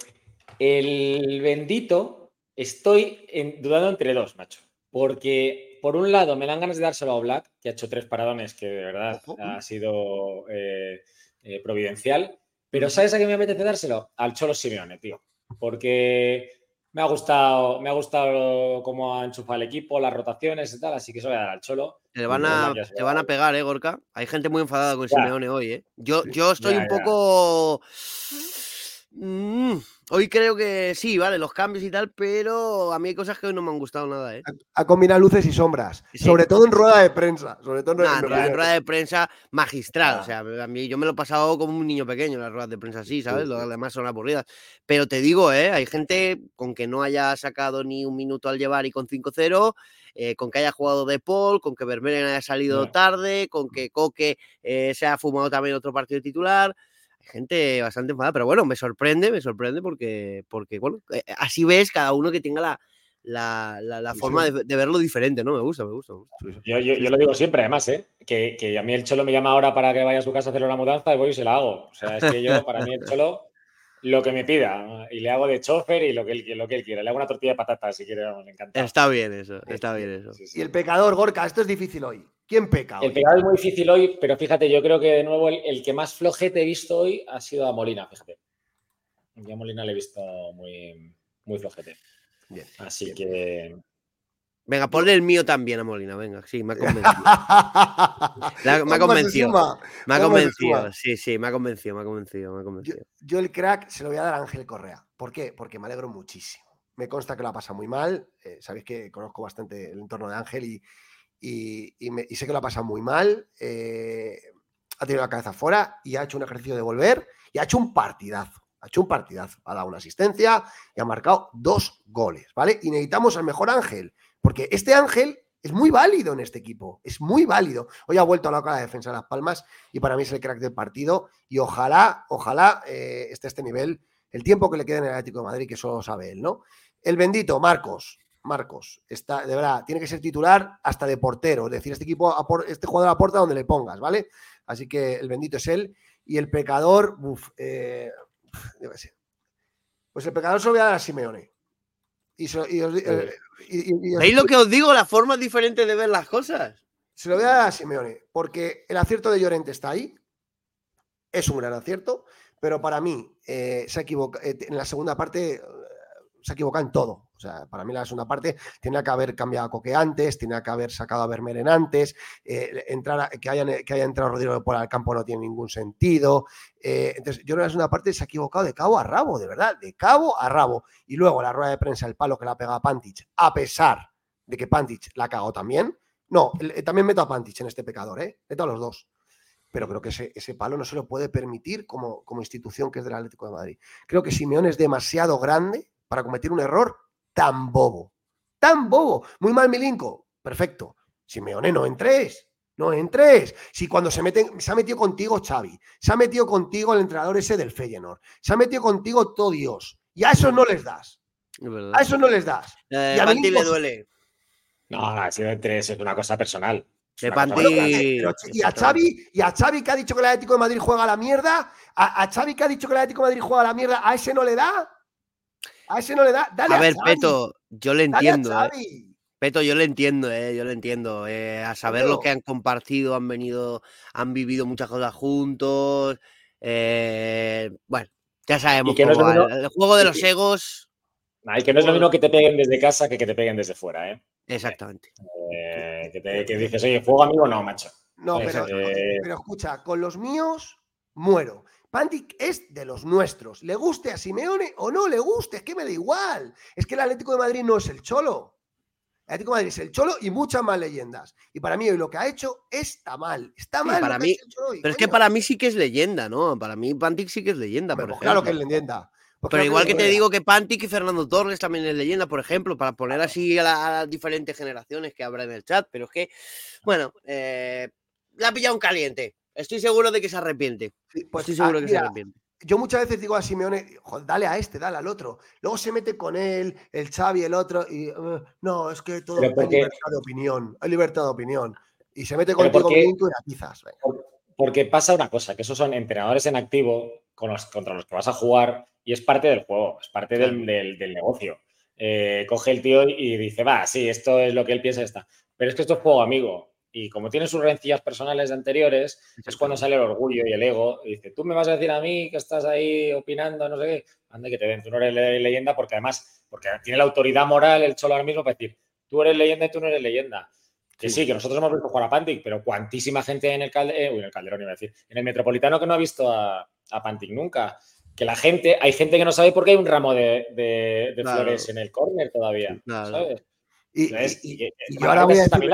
el bendito, estoy en- dudando entre dos, macho. Porque por un lado me dan ganas de dárselo a Black, que ha hecho tres paradones que de verdad ha sido eh, eh, providencial. Pero ¿sabes a qué me apetece dárselo? Al Cholo Simeone, tío. Porque me ha gustado, me ha gustado cómo ha enchufado el equipo, las rotaciones y tal, así que eso voy a dar al Cholo. Te van, a, te van a pegar, ¿eh, Gorka? Hay gente muy enfadada con Ya. Simeone hoy, ¿eh? Yo, yo estoy Ya, un ya. poco... Mm, hoy creo que sí, vale, los cambios y tal, pero a mí hay cosas que hoy no me han gustado nada, ¿eh? Ha combinado luces y sombras. Sí. Sobre todo en rueda de prensa. Sobre todo en rueda, Nah, en rueda- en rueda- rueda de prensa magistral. Ah. O sea, a mí yo me lo he pasado como un niño pequeño las ruedas de prensa así, ¿sabes? Lo demás son aburridas. Pero te digo, ¿eh? Hay gente con que no haya sacado ni un minuto al llevar y con 5-0, eh, con que haya jugado de Paul, con que Vermeeren haya salido tarde, con que Coque eh, se ha fumado también otro partido titular. Gente bastante enfadada, pero bueno, me sorprende, me sorprende porque, porque bueno, eh, así ves cada uno que tenga la, la, la- la Sí, forma sí. de, de verlo diferente, ¿no? Me gusta, me gusta. me gusta. Yo, yo- yo lo digo siempre, además, ¿eh? que, que a mí el Cholo me llama ahora para que vaya a su casa a hacer una mudanza y voy y se la hago. O sea, es que yo, para mí, el Cholo, lo que me pida. Y le hago de chofer y lo que él, lo que él quiera. Le hago una tortilla de patatas si quiere, vamos, me encanta. Está bien eso, está bien eso. Y el pecador, Gorka, esto es difícil hoy. ¿Quién peca hoy? El pegado es muy difícil hoy, pero fíjate, yo creo que de nuevo el, el que más flojete he visto hoy ha sido a Molina, fíjate. Yo a Molina le he visto muy, muy flojete. Así que. Venga, ponle el mío también a Molina, venga, sí, me ha convencido. [laughs] La- me ha convencido. Me ha convencido, sí, sí, me ha convencido, me ha convencido, me ha convencido. Yo el crack se lo voy a dar a Ángel Correa. ¿Por qué? Porque me alegro muchísimo. Me consta que lo ha pasado muy mal. eh, Sabéis que conozco bastante el entorno de Ángel y, y- y me- y sé que lo ha pasado muy mal. eh, ha tenido la cabeza fuera y ha hecho un ejercicio de volver y ha hecho un partidazo. Ha hecho un partidazo. Ha dado una asistencia y ha marcado dos goles, ¿vale? Y necesitamos al mejor Ángel, porque este Ángel es muy válido en este equipo, es muy válido. Hoy ha vuelto a la la defensa de Las Palmas y para mí es el crack del partido y ojalá, ojalá eh, esté a este nivel el tiempo que le quede en el Atlético de Madrid, que solo sabe él, ¿no? El bendito Marcos, Marcos, está, de verdad, tiene que ser titular hasta de portero, es decir, este equipo, este jugador aporta donde le pongas, ¿vale? Así que el bendito es él y el pecador, uf, eh, yo sé. Pues el pecador se lo voy a dar a Simeone. Y, se- y os di- y- y- y os- ¿Veis lo que os digo? Las formas diferentes de ver las cosas. Se lo voy a dar a Simeone, porque el acierto de Llorente está ahí. Es un gran acierto, pero para mí eh, se equivoca- eh, en la segunda parte eh, se ha equivocado en todo. O sea, para mí la segunda parte tiene que haber cambiado a Coque antes, tiene que haber sacado a Vermeeren antes, eh, entrar que, hayan, que haya entrado Rodrigo por al campo no tiene ningún sentido. Eh, entonces, yo creo que la segunda parte se ha equivocado de cabo a rabo, de verdad, de cabo a rabo. Y luego la rueda de prensa, el palo que le ha pegado a Pantich, a pesar de que Pantich la cagado también. No, también meto a Pantich en este pecador, ¿eh? Meto a los dos pero creo que ese, ese, palo no se lo puede permitir como, como institución que es del Atlético de Madrid. Creo que Simeone es demasiado grande para cometer un error tan bobo. Tan bobo. Muy mal, Milinko. Perfecto. Simeone, no entres. No entres. Si cuando se meten, se ha metido contigo Xavi, se ha metido contigo el entrenador ese del Feyenoord, se ha metido contigo todo Dios. Y a eso no les das. A eso no les das. Eh, y a Milinko, le duele. No, no, si no entres es una cosa personal. De Panti... y a Xavi, y a Xavi que ha dicho que el Atlético de Madrid juega a la mierda, a, a Xavi que ha dicho que el Atlético de Madrid juega a la mierda, ¿a ese no le da? A ese no le da. Dale a, ver, Peto, yo le entiendo. Eh. Peto, yo le entiendo, eh, yo le entiendo. Eh, a saber lo que han compartido, han venido, han vivido muchas cosas juntos. Eh, bueno, ya sabemos que el, juego de los egos. Hay que no es lo mismo que te peguen desde casa que que te peguen desde fuera, ¿eh? Exactamente. que, te, que, dices, oye, ¿juego amigo no, macho? No, pero, pero escucha, con los míos muero. Pantic es de los nuestros. Le guste a Simeone o no le guste, es que me da igual. Es que el Atlético de Madrid no es el Cholo. El Atlético de Madrid es el Cholo y muchas más leyendas. Y para mí hoy lo que ha hecho está mal. Está mal. para mí, pero es que para mí sí que es leyenda, ¿no? Para mí Pantic sí que es leyenda. Pero, claro que es leyenda. Pues pero igual que, te digo que Pantic y Fernando Torres también es leyenda, por ejemplo, para poner así a, las diferentes generaciones que habrá en el chat. Pero es que, bueno, eh, la ha pillado un caliente. Estoy seguro de que se arrepiente. pues Estoy seguro que se arrepiente. Yo muchas veces digo a Simeone, dale a este, dale al otro. Luego se mete con él, el Xavi, el otro, y uh, no, es que todo hay libertad de opinión, hay libertad de opinión. Y se mete contigo y atizas. Porque pasa una cosa, que esos son entrenadores en activo con los, contra los que vas a jugar y es parte del juego, es parte del, negocio. Eh, coge el tío y dice, va, sí, esto es lo que él piensa, está. Pero es que esto es juego amigo y como tiene sus rencillas personales anteriores, es cuando sale el orgullo y el ego. Y dice, tú me vas a decir a mí que estás ahí opinando, no sé qué. Ande que te den, tú no eres leyenda porque además, porque tiene la autoridad moral el Cholo ahora mismo para decir, tú eres leyenda y tú no eres leyenda. Que sí, que nosotros hemos visto jugar a Pantic, pero cuantísima gente en el, calde, en el Calderón, iba a decir, en el Metropolitano que no ha visto a, a Pantic nunca. Que la gente, hay gente que no sabe por qué hay un ramo de, flores en el córner todavía. ¿sabes? Y, ahora voy a decir,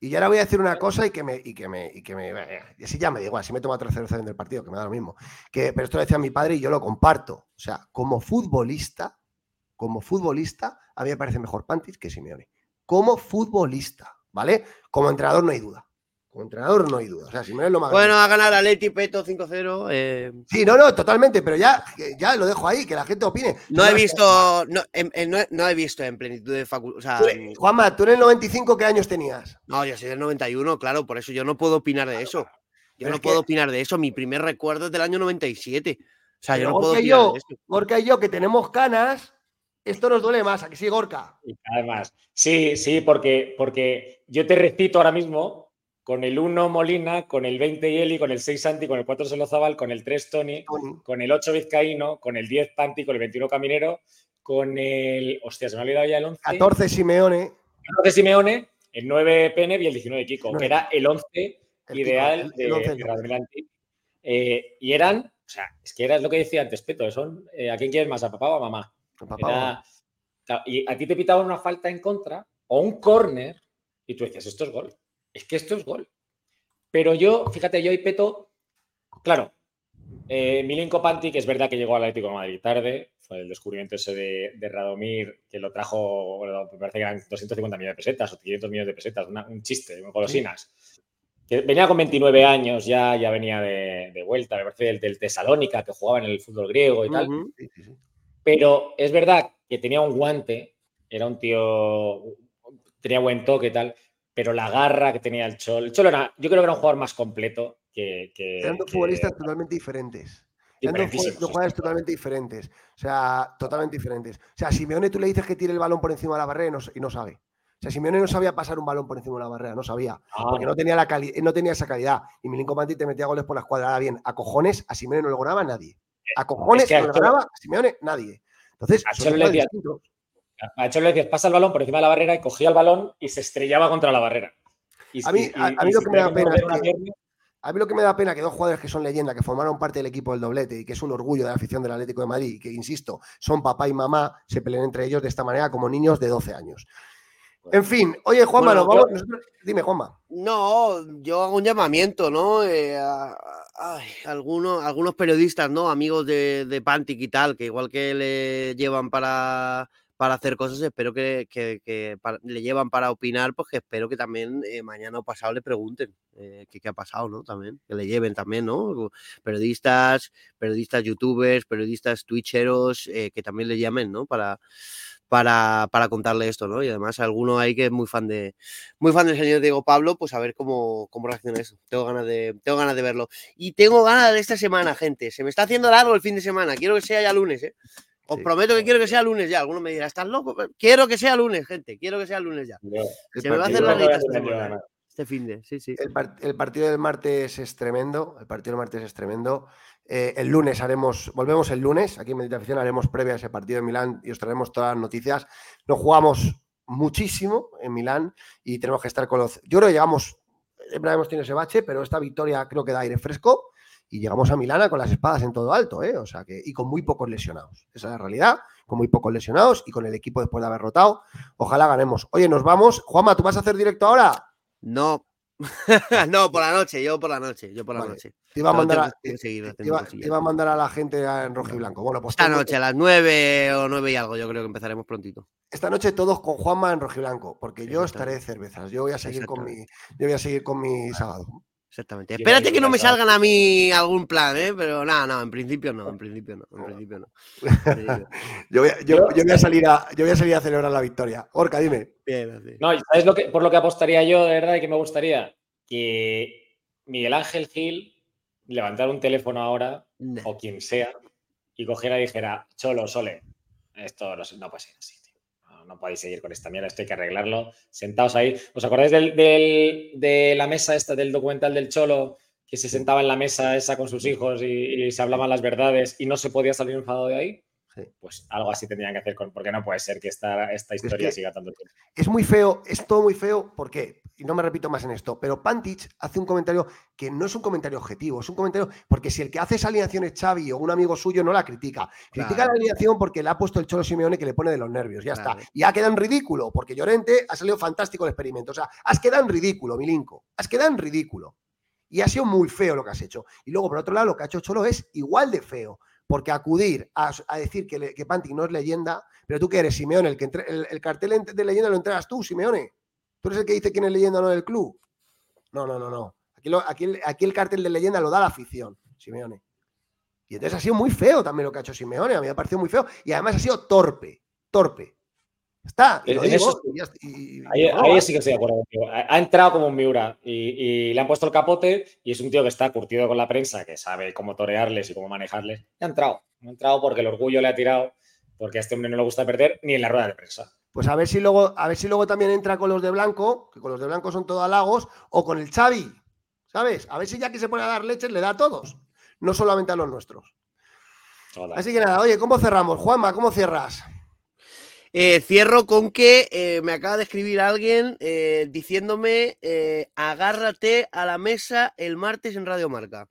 y ahora voy a decir una cosa y que me, y que me, y que me, y así ya me da igual, si me tomo otra cerveza del partido, que me da lo mismo. Que, pero esto lo decía mi padre y yo lo comparto. O sea, como futbolista, como futbolista, a mí me parece mejor Pantis que Simeone. Como futbolista, ¿vale? Como entrenador no hay duda. Como entrenador no hay duda. O sea, Simeone lo más Bueno, a ganar a Leti Peto 5-0. Eh... Sí, no, no, totalmente, pero ya, ya lo dejo ahí, que la gente opine. No he visto, no, no, he visto en plenitud de facultad. O sea, Juanma, tú en el 95, ¿qué años tenías? No, yo soy del 91, claro, por eso yo no puedo opinar de eso. Yo no puedo opinar de eso. Mi primer recuerdo es del año 97. O sea, yo no puedo opinar de eso. Porque yo, que tenemos canas, esto nos duele más. ¿A que sí, Gorka? Además, sí, sí, porque, porque yo te repito ahora mismo con el 1 Molina, con el 20 Yeli, con el 6 Santi, con el 4 Solozábal, con el 3 Tony, con el 8 Vizcaíno, con el 10 Panti, con el 21 Caminero, con el. Hostia, se me ha olvidado ya el 11. 14 Simeone. 14 Simeone, el 9 Pene y el 19 Kiko, que era el 11 ideal de, de eh, y eran, o sea, es que era lo que decía antes, Peto, son, eh, ¿a quién quieres más, a papá o a mamá? A papá. y a ti te pitaban una falta en contra o un córner y tú decías, esto es gol es que esto es gol. Pero yo, fíjate, yo y Peto, claro, eh, Milinko Pantic, es verdad que llegó al Atlético de Madrid tarde, fue el descubrimiento ese de, Radomir, que lo trajo, me parece que eran 250 millones de pesetas o 500 millones de pesetas, un chiste, un golosinas. Que venía con 29 años, ya, ya venía de, vuelta, me parece del, del, Tesalónica, que jugaba en el fútbol griego y tal. Pero es verdad que tenía un guante, era un tío, tenía buen toque y tal, pero la garra que tenía el Cholo. El Cholo era, yo creo que era un jugador más completo que. Eran dos futbolistas totalmente diferentes. Eran dos, jugadores totalmente diferentes. O sea, totalmente diferentes. O sea, a Simeone tú le dices que tire el balón por encima de la barrera y no, sabe. O sea, Simeone no sabía pasar un balón por encima de la barrera, no sabía. Ah, porque no tenía, la no tenía esa calidad. Y Milinko Manti te metía goles por la escuadra. Ahora bien, a cojones a Simeone no lo ganaba nadie. A cojones no lo ganaba a Simeone nadie. Entonces, a le A Cholo le decías, pasa el balón por encima de la barrera y cogía el balón y se estrellaba contra la barrera. Y, A mí, y- a, a y mí lo que me da pena a mí lo que me da pena que dos jugadores que son leyenda, que formaron parte del equipo del doblete y que es un orgullo de la afición del Atlético de Madrid y que, insisto, son papá y mamá, se peleen entre ellos de esta manera como niños de 12 años. En fin, oye, Juanma, Bueno, nos vamos- yo- nosotros- dime, Juanma. No, yo hago un llamamiento, ¿no? Eh, a, a- ay, algunos, algunos periodistas, ¿no? Amigos de, de Pantic y tal, que igual que le llevan para, para hacer cosas, espero que, que- le llevan para opinar, pues que espero que también eh, mañana o pasado le pregunten eh, qué, qué ha pasado, ¿no? También, que le lleven también, ¿no? Periodistas, periodistas youtubers, periodistas twitcheros, eh, que también le llamen, ¿no? Para, para, para contarle esto, ¿no? Y además alguno ahí que es muy fan de muy fan del señor Diego Pablo, pues a ver cómo, cómo reacciona eso. Tengo ganas de tengo ganas de verlo. Y tengo ganas de esta semana, gente. Se me está haciendo largo el fin de semana. Quiero que sea ya lunes, ¿eh? Os prometo que quiero que sea lunes ya. Alguno me dirá, ¿estás loco? Quiero que sea lunes, gente. Quiero que sea lunes ya. Se me va a hacer semana, ganar. ¿eh? Este fin de, sí, sí. El, par- el partido del martes es tremendo. El partido del martes es tremendo. Eh, el lunes haremos, volvemos el lunes, aquí en Medita Afición haremos previa a ese partido en Milán y os traeremos todas las noticias. Nos jugamos muchísimo en Milán y tenemos que estar con los. Yo creo que llegamos, siempre hemos tenido ese bache, pero esta victoria creo que da aire fresco y llegamos a Milana con las espadas en todo alto, ¿eh? O sea que, y con muy pocos lesionados. Esa es la realidad, con muy pocos lesionados y con el equipo después de haber rotado. Ojalá ganemos. Oye, nos vamos. Juanma, ¿tú vas a hacer directo ahora? No. [laughs] no, por la noche, yo por la noche, yo por la Vale. noche. Te iba, a mandar a, seguir te- iba- cosillas. te iba a mandar a la gente en rojo y blanco. Bueno, pues Esta noche, a las nueve o nueve y algo, yo creo que empezaremos prontito. esta noche todos con Juanma en rojo y blanco, porque yo estaré de cervezas. Yo voy a seguir con mi, yo voy a seguir con mi sábado. Exactamente. Espérate que no me salgan a mí algún plan, ¿eh? Pero nada, no, en principio no, en principio no, en principio no. En principio. Yo voy, a, yo- yo voy a salir a, yo voy a salir a celebrar la victoria. Orca, dime. No, ¿y ¿sabes lo que, por lo que apostaría yo, de verdad, y que me gustaría? Que Miguel Ángel Gil levantara un teléfono ahora, o quien sea, y cogiera y dijera, Cholo, Sole, esto no, no puede ser así. No, podéis seguir con esta mierda, esto hay que arreglarlo. Sentaos ahí. ¿Os acordáis del, del- de la mesa esta del documental del Cholo? Que se sentaba en la mesa esa con sus hijos y, y se hablaban las verdades y no se podía salir enfadado de ahí. Pues algo así tendrían que hacer, con, porque no puede ser que esta, esta historia que- siga tanto tiempo. Es muy feo, es todo muy feo, ¿por qué? Y no me repito más en esto, pero Pantich hace un comentario que no es un comentario objetivo, es un comentario porque si el que hace esa alineación es Xavi o un amigo suyo, no la critica. Critica Claro. la alineación porque le ha puesto el Cholo Simeone que le pone de los nervios, ya Claro. está. Y ha quedado en ridículo, porque Llorente ha salido fantástico el experimento. O sea, has quedado en ridículo, Milinko. Has quedado en ridículo. Y ha sido muy feo lo que has hecho. Y luego, por otro lado, lo que ha hecho Cholo es igual de feo. Porque acudir a, a decir que, le- que Pantic no es leyenda, pero tú que eres Simeone, el, que entre- el, el cartel de leyenda lo entregas tú, Simeone. Tú eres el que dice quién es leyenda o no del club. No, no, no, no. Aquí, lo- aquí el, aquí el cartel de leyenda lo da la afición, Simeone. Y entonces ha sido muy feo también lo que ha hecho Simeone. A mí me ha parecido muy feo. Y además ha sido torpe, torpe. Está. Y lo En digo, eso- y ya está, y- Ahí, no, sí que estoy de acuerdo. Ha ha entrado como un Miura y, y le han puesto el capote y es un tío que está curtido con la prensa, que sabe cómo torearles y cómo manejarles. Y ha entrado. Ha entrado porque el orgullo le ha tirado, porque a este hombre no le gusta perder ni en la rueda de prensa. Pues a ver si luego, a ver si luego también entra con los de blanco, que con los de blanco son todos halagos, o con el Xavi, ¿sabes? A ver si ya que se pone a dar leches le da a todos, no solamente a los nuestros. Así que nada, oye, ¿cómo cerramos? Juanma, ¿cómo cierras? Eh, cierro con que eh, me acaba de escribir alguien eh, diciéndome eh, agárrate a la mesa el martes en Radio Marca.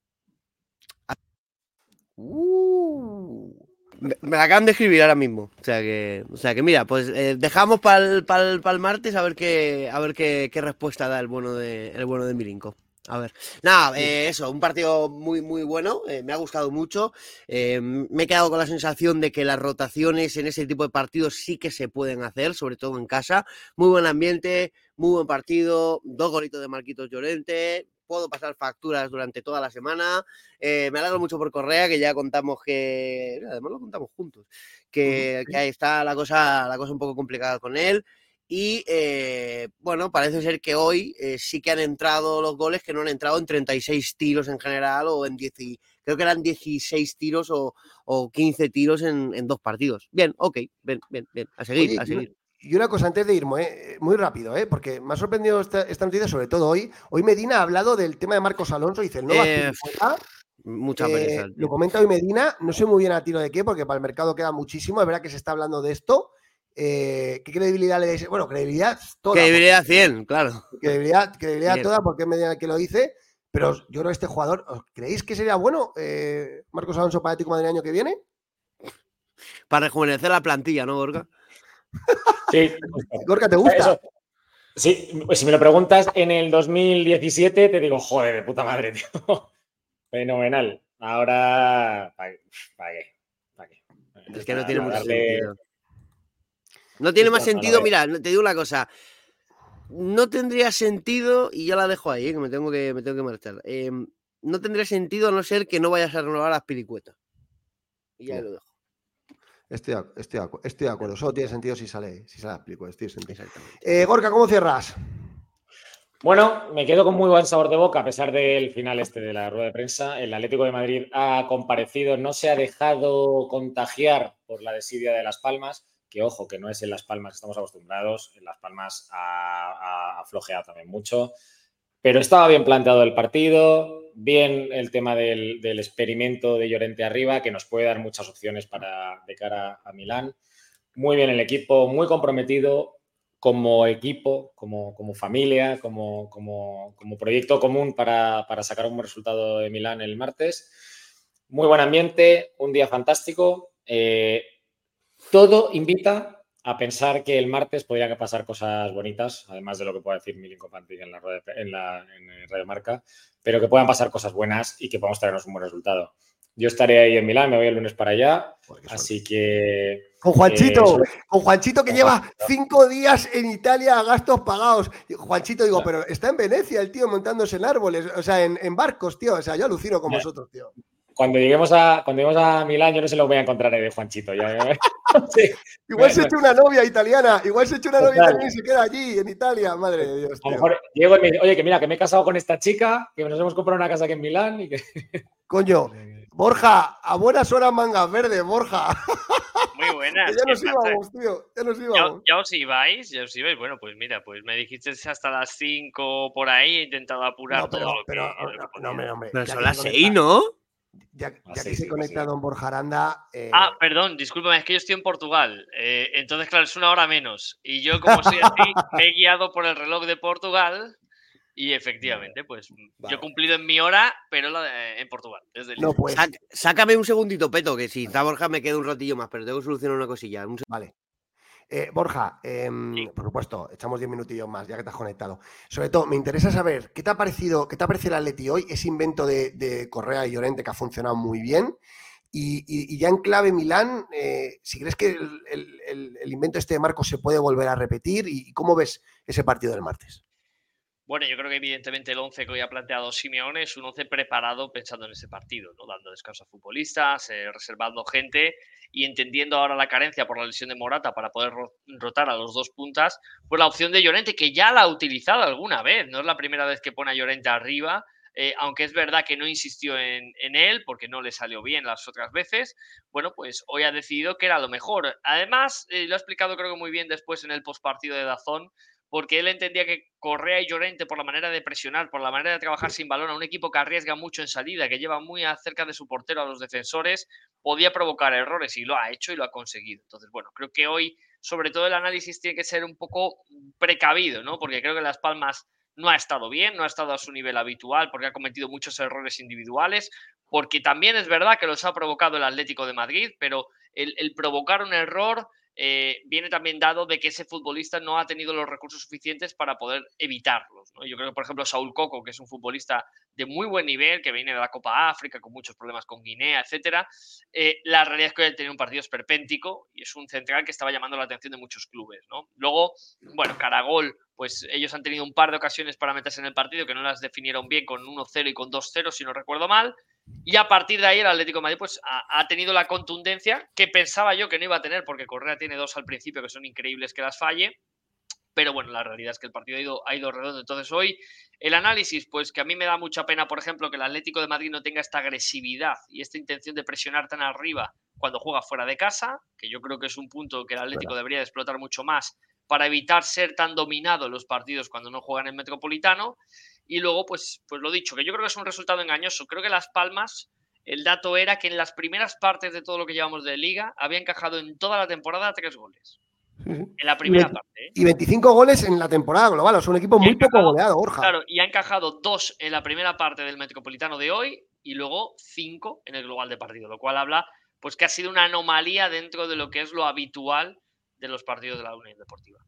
Uh. Me, me la acaban de escribir ahora mismo. O sea que, o sea que mira, pues eh, dejamos para el martes a ver qué, a ver qué, qué respuesta da el bueno de, el bueno de Milinko. A ver, nada, eh, eso, un partido muy, muy bueno, eh, me ha gustado mucho. eh, me he quedado con la sensación de que las rotaciones en ese tipo de partidos sí que se pueden hacer, sobre todo en casa. Muy buen ambiente, muy buen partido, dos golitos de Marquitos Llorente. Puedo pasar facturas durante toda la semana. eh, me alegro mucho por Correa, que ya contamos que. Además lo contamos juntos. Que, que ahí está la cosa, la cosa un poco complicada con él. Y eh, bueno, parece ser que hoy eh, sí que han entrado los goles que no han entrado en 36 tiros en general o en 10, y- creo que eran 16 tiros o, o 15 tiros en, en dos partidos. Bien, ok, bien, bien, bien. A seguir, Oye, a seguir. Y una cosa antes de irme, eh, muy rápido, eh, porque me ha sorprendido esta, esta noticia, sobre todo hoy. Hoy Medina ha hablado del tema de Marcos Alonso, dice el nuevo Eh, Mucha eh, pereza. Lo comenta hoy Medina, no sé muy bien a tiro de qué, porque para el mercado queda muchísimo, es verdad que se está hablando de esto. Eh, ¿Qué credibilidad le dais? Bueno, credibilidad toda. Credibilidad 100, claro. Credibilidad, credibilidad 100. toda porque es medida que lo dice. Pero yo creo que este jugador, ¿os ¿creéis que sería bueno eh, Marcos Alonso para el Atlético Madrid el año que viene? Para rejuvenecer la plantilla, ¿no, Gorka? [laughs] Sí. Gorka, ¿te gusta? Eso. Sí, pues si me lo preguntas en el 2017, te digo, joder, de puta madre, [laughs] tío. Fenomenal. Ahora, ¿para qué? ¿Para qué? Es que no tiene mucho Darle- sentido. No tiene más sentido, mira, te digo una cosa. No tendría sentido, y ya la dejo ahí, eh, que me tengo que, me tengo que marchar. eh, no tendría sentido a no ser que no vayas a renovar las piricuetas. Y ya Ya. lo dejo. Estoy, de estoy, de estoy de acuerdo. Solo tiene sentido si sale, si sale explico. Estoy de sentido. Eh, Gorka, ¿cómo cierras? Bueno, me quedo con muy buen sabor de boca a pesar del final este de la rueda de prensa. El Atlético de Madrid ha comparecido, no se ha dejado contagiar por la desidia de Las Palmas, que ojo, que no es en Las Palmas que estamos acostumbrados. En Las Palmas ha, ha- ha flojeado también mucho. Pero estaba bien planteado el partido, bien el tema del, experimento de Llorente arriba, que nos puede dar muchas opciones para, de cara a Milán. Muy bien el equipo, muy comprometido como equipo, como, familia, como, como, como proyecto común para, para sacar un buen resultado de Milán el martes. Muy buen ambiente, un día fantástico. Eh, todo invita a pensar que el martes podrían pasar cosas bonitas, además de lo que pueda decir Milinko Pantic en la, rueda de- en la en Radio Marca, pero que puedan pasar cosas buenas y que podamos traernos un buen resultado. Yo estaré ahí en Milán, me voy el lunes para allá, así que... Con Juanchito, eh, con Juanchito que con lleva Juanchito. cinco días en Italia a gastos pagados. Juanchito, digo, pero está en Venecia el tío montándose en árboles, o sea, en, en barcos, tío. O sea, yo alucino con Ya. vosotros, tío. Cuando lleguemos a, cuando lleguemos a Milán, yo no se lo voy a encontrar ahí de Juanchito. Ya, [laughs] Sí. Igual se echa una novia italiana, igual se echa una novia italiana y se queda allí, en Italia, madre de Dios. A lo mejor llego y me dice, oye, que mira, que me he casado con esta chica, que nos hemos comprado una casa aquí en Milán y que... [laughs] Coño, Borja, a buenas horas mangas verdes, Borja. Muy buenas. [laughs] Ya ¿qué nos íbamos, tío. Ya nos íbamos. ya os ibais, ya os ibais. Bueno, pues mira, pues me dijiste hasta las 5 por ahí, he intentado apurar No, pero, todo lo que. pero, no, hombre. Pero ya son las se seis, conecta- ¿no? Ya, ya Las que se conecta don Borja Aranda. eh, Ah, perdón, discúlpame, es que yo estoy en Portugal. eh, entonces, claro, es una hora menos. Y yo, como soy así, me he guiado por el reloj de Portugal. Y efectivamente, pues yo he cumplido en mi hora, pero la de- en Portugal. Desde el no, pues. Sácame un segundito, Peto, que si está Borja me queda un ratillo más, pero tengo que solucionar una cosilla. Un Vale. Eh, Borja, em, por supuesto, echamos 10 minutillos más, ya que te has conectado. Sobre todo, me interesa saber, ¿qué te ha parecido, qué te ha parecido el Atleti hoy? Ese invento de, de Correa y Llorente que ha funcionado muy bien. Y, y- y ya en clave Milán, eh, si crees que el, el- el- el invento este de Marcos se puede volver a repetir, ¿y cómo ves ese partido del martes? Bueno, yo creo que evidentemente el 11 que hoy ha planteado Simeone es un 11 preparado pensando en ese partido, ¿no? dando descanso a futbolistas, eh, reservando gente y entendiendo ahora la carencia por la lesión de Morata para poder ro- rotar a los dos puntas, pues la opción de Llorente, que ya la ha utilizado alguna vez, no es la primera vez que pone a Llorente arriba, eh, aunque es verdad que no insistió en, en él porque no le salió bien las otras veces, bueno, pues hoy ha decidido que era lo mejor. Además, eh, lo ha explicado creo que muy bien después en el postpartido de Dazón, porque él entendía que Correa y Llorente, por la manera de presionar, por la manera de trabajar sin balón, a un equipo que arriesga mucho en salida, que lleva muy cerca de su portero a los defensores, podía provocar errores y lo ha hecho y lo ha conseguido. Entonces, bueno, creo que hoy, sobre todo, el análisis tiene que ser un poco precavido, ¿no? Porque creo que Las Palmas no ha estado bien, no ha estado a su nivel habitual, porque ha cometido muchos errores individuales, porque también es verdad que los ha provocado el Atlético de Madrid, pero el, el provocar un error eh, viene también dado de que ese futbolista no ha tenido los recursos suficientes para poder evitarlos. Yo creo que, por ejemplo, Saúl Coco, que es un futbolista de muy buen nivel, que viene de la Copa África, con muchos problemas con Guinea, etcétera, eh, la realidad es que hoy tenido un partido esperpéntico y es un central que estaba llamando la atención de muchos clubes. ¿no? Luego, bueno, Caragol, pues ellos han tenido un par de ocasiones para meterse en el partido que no las definieron bien con 1-0 y con 2-0, si no recuerdo mal. Y a partir de ahí el Atlético de Madrid pues, ha, ha, tenido la contundencia que pensaba yo que no iba a tener, porque Correa tiene dos al principio que son increíbles que las falle. Pero bueno, la realidad es que el partido ha ido, ha ido redondo. Entonces hoy el análisis, pues que a mí me da mucha pena, por ejemplo, que el Atlético de Madrid no tenga esta agresividad y esta intención de presionar tan arriba cuando juega fuera de casa, que yo creo que es un punto que el Atlético bueno. debería de explotar mucho más para evitar ser tan dominado los partidos cuando no juegan en Metropolitano. Y luego, pues, pues lo dicho, que yo creo que es un resultado engañoso. Creo que Las Palmas, el dato era que en las primeras partes de todo lo que llevamos de liga, había encajado en toda la temporada tres goles. En la primera parte. ¿eh? Y 25 goles en la temporada global. O sea, un equipo muy poco goleado, Borja. Claro, y ha encajado dos en la primera parte del Metropolitano de hoy y luego cinco en el global de partido, lo cual habla pues que ha sido una anomalía dentro de lo que es lo habitual de los partidos de la Unión Deportiva.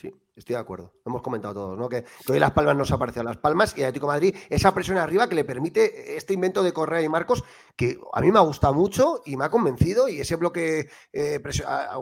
Sí, estoy de acuerdo. Lo hemos comentado todos, ¿no? Que, hoy Las Palmas nos ha parecido Las Palmas y Atlético Madrid, esa presión arriba que le permite este invento de Correa y Marcos, que a mí me ha gustado mucho y me ha convencido. Y ese bloque, eh,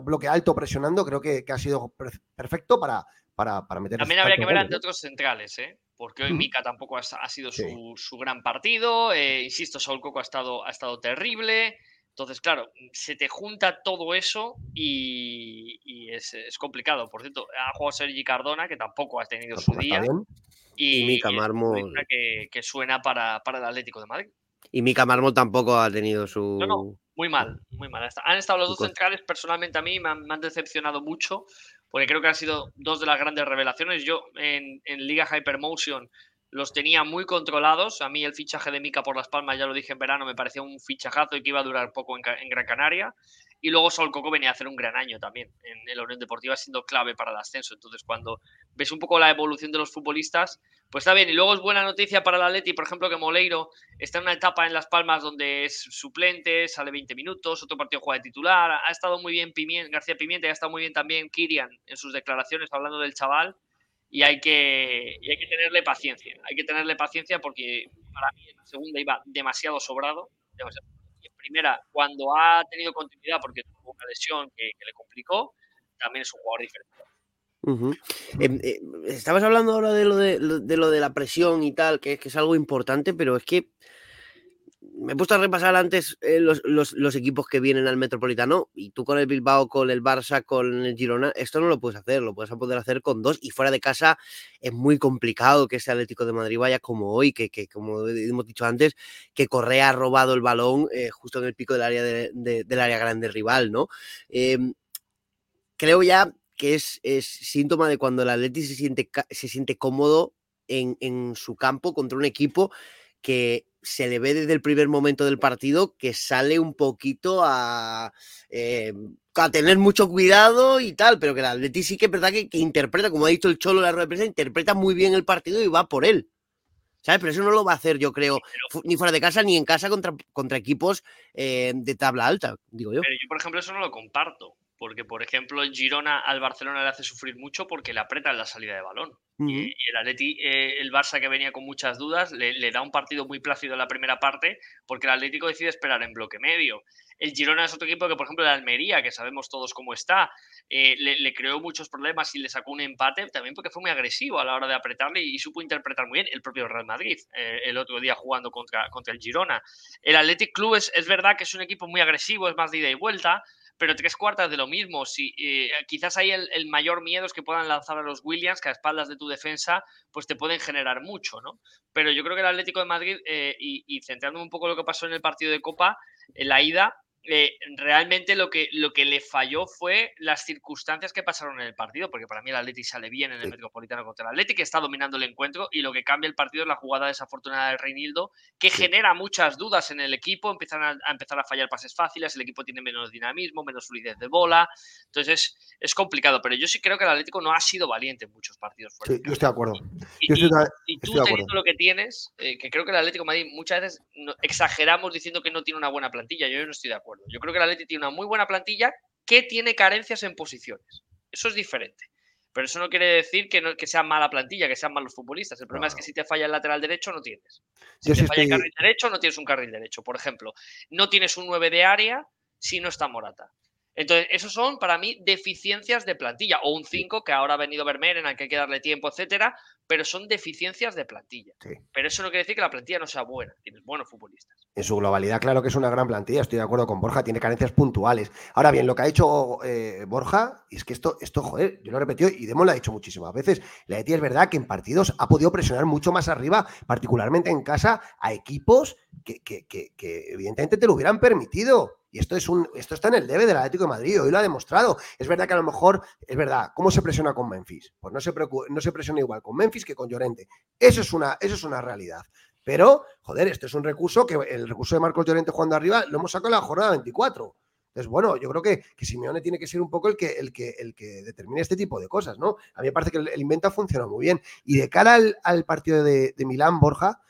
bloque alto presionando creo que, ha sido perfecto para, para, para meter. También habría que ver ante otros centrales, ¿eh? Porque hoy Mica tampoco ha, sido su, gran partido. Eh, insisto, Saúl Coco ha estado, ha estado terrible. Entonces, claro, se te junta todo eso y, es, complicado. Por cierto, ha jugado Sergi Cardona, que tampoco ha tenido su día. Y, Mica Mármol. Que, que, suena para, para, el Atlético de Madrid. Y Mica Mármol tampoco ha tenido su. No, no, muy mal, muy mal. Han estado los dos centrales, personalmente a mí me han, decepcionado mucho, porque creo que han sido dos de las grandes revelaciones. Yo en, en Liga Hypermotion los tenía muy controlados. A mí el fichaje de Mica por Las Palmas, ya lo dije en verano, me parecía un fichajazo y que iba a durar poco en, Gran Canaria. Y luego Sol Coco venía a hacer un gran año también en, la Unión Deportiva, siendo clave para el ascenso. Entonces, cuando ves un poco la evolución de los futbolistas, pues está bien. Y luego es buena noticia para el Atleti, por ejemplo, que Moleiro está en una etapa en Las Palmas donde es suplente, sale 20 minutos, otro partido juega de titular. Ha estado muy bien García Pimienta y ha estado muy bien también Kirian en sus declaraciones hablando del chaval y hay que, hay que tenerle paciencia. Hay que tenerle paciencia porque para mí en la segunda iba demasiado sobrado. Y en primera, cuando ha tenido continuidad porque tuvo una lesión que, le complicó, también es un jugador diferente. Eh, estabas hablando ahora de lo de, de lo de la presión y tal, que, que es algo importante, pero es que me he puesto a repasar antes eh, los, equipos que vienen al Metropolitano y tú con el Bilbao, con el Barça, con el Girona, esto no lo puedes hacer, lo puedes poder hacer con dos y fuera de casa es muy complicado que ese Atlético de Madrid vaya como hoy, que, como hemos dicho antes, que Correa ha robado el balón eh, justo en el pico del área, del área grande rival, ¿no? Em, creo ya que es, síntoma de cuando el Atlético se siente, se siente cómodo en, en su campo contra un equipo que se le ve desde el primer momento del partido que sale un poquito a, eh, a tener mucho cuidado y tal, pero que el Atleti sí que es verdad que, interpreta, como ha dicho el Cholo la rueda de prensa, interpreta muy bien el partido y va por él. ¿Sabes? Pero eso no lo va a hacer, yo creo, ni fuera de casa ni en casa contra, contra equipos eh, de tabla alta, digo yo. Pero yo, por ejemplo, eso no lo comparto porque por ejemplo en Girona al Barcelona le hace sufrir mucho porque le aprieta en la salida de balón. y, el Atleti, eh, el Barça que venía con muchas dudas, le, da un partido muy plácido en la primera parte porque el Atlético decide esperar en bloque medio. El Girona es otro equipo que, por ejemplo, el Almería, que sabemos todos cómo está, eh, le, creó muchos problemas y le sacó un empate, también porque fue muy agresivo a la hora de apretarle y, supo interpretar muy bien el propio Real Madrid eh, el otro día jugando contra, contra el Girona. El Athletic Club es, es verdad que es un equipo muy agresivo, es más de ida y vuelta, pero tres cuartas de lo mismo. Si, eh, quizás ahí el, mayor miedo es que puedan lanzar a los Williams, que a espaldas de tu defensa, pues te pueden generar mucho, ¿no? Pero yo creo que el Atlético de Madrid, eh, y, y centrándome un poco en lo que pasó en el partido de Copa, en la ida, eh, realmente lo que, lo que le falló fue las circunstancias que pasaron en el partido, porque para mí el Atleti sale bien en el Metropolitano contra el Atleti, que está dominando el encuentro, y lo que cambia el partido es la jugada desafortunada del Reinildo, que genera muchas dudas en el equipo, empiezan a, empezar a fallar pases fáciles, el equipo tiene menos dinamismo, menos fluidez de bola, entonces es, complicado, pero yo sí creo que el Atlético no ha sido valiente en muchos partidos. Sí, yo estoy de acuerdo. Y, tú teniendo lo que tienes, eh, que creo que el Atlético Madrid muchas veces exageramos diciendo que no tiene una buena plantilla, yo no estoy de acuerdo. Yo creo que la Atleti tiene una muy buena plantilla que tiene carencias en posiciones. Eso es diferente. Pero eso no quiere decir que, no, que sea mala plantilla, que sean malos futbolistas. El problema es que si te falla el lateral derecho, no tienes. Si te falla el carril derecho, no tienes un carril derecho. Por ejemplo, no tienes un 9 de área si no está Morata. Entonces, esos son para mí deficiencias de plantilla. O un 5 que ahora ha venido Vermeer, en el que hay que darle tiempo, etcétera, pero son deficiencias de plantilla. Pero eso no quiere decir que la plantilla no sea buena. Tienes buenos futbolistas. En su globalidad, claro que es una gran plantilla, estoy de acuerdo con Borja, tiene carencias puntuales. Ahora bien, lo que ha hecho eh, Borja, es que esto, esto, joder, yo lo he repetido y Demo lo ha dicho muchísimas veces. La ETI es verdad que en partidos ha podido presionar mucho más arriba, particularmente en casa, a equipos que, que evidentemente te lo hubieran permitido. Y esto, es un, esto está en el debe del Atlético de Madrid, hoy lo ha demostrado. Es verdad que a lo mejor, es verdad, ¿cómo se presiona con Memphis? Pues no se, no se presiona igual con Memphis que con Llorente. Eso es una, eso es una realidad. Pero, joder, esto es un recurso que el recurso de Marcos Llorente jugando arriba lo hemos sacado en la jornada 24. Entonces, bueno, yo creo que, que Simeone tiene que ser un poco el que, el, que, el que determine este tipo de cosas, ¿no? A mí me parece que el, invento ha funcionado muy bien. Y de cara al, partido de, Milán, Borja,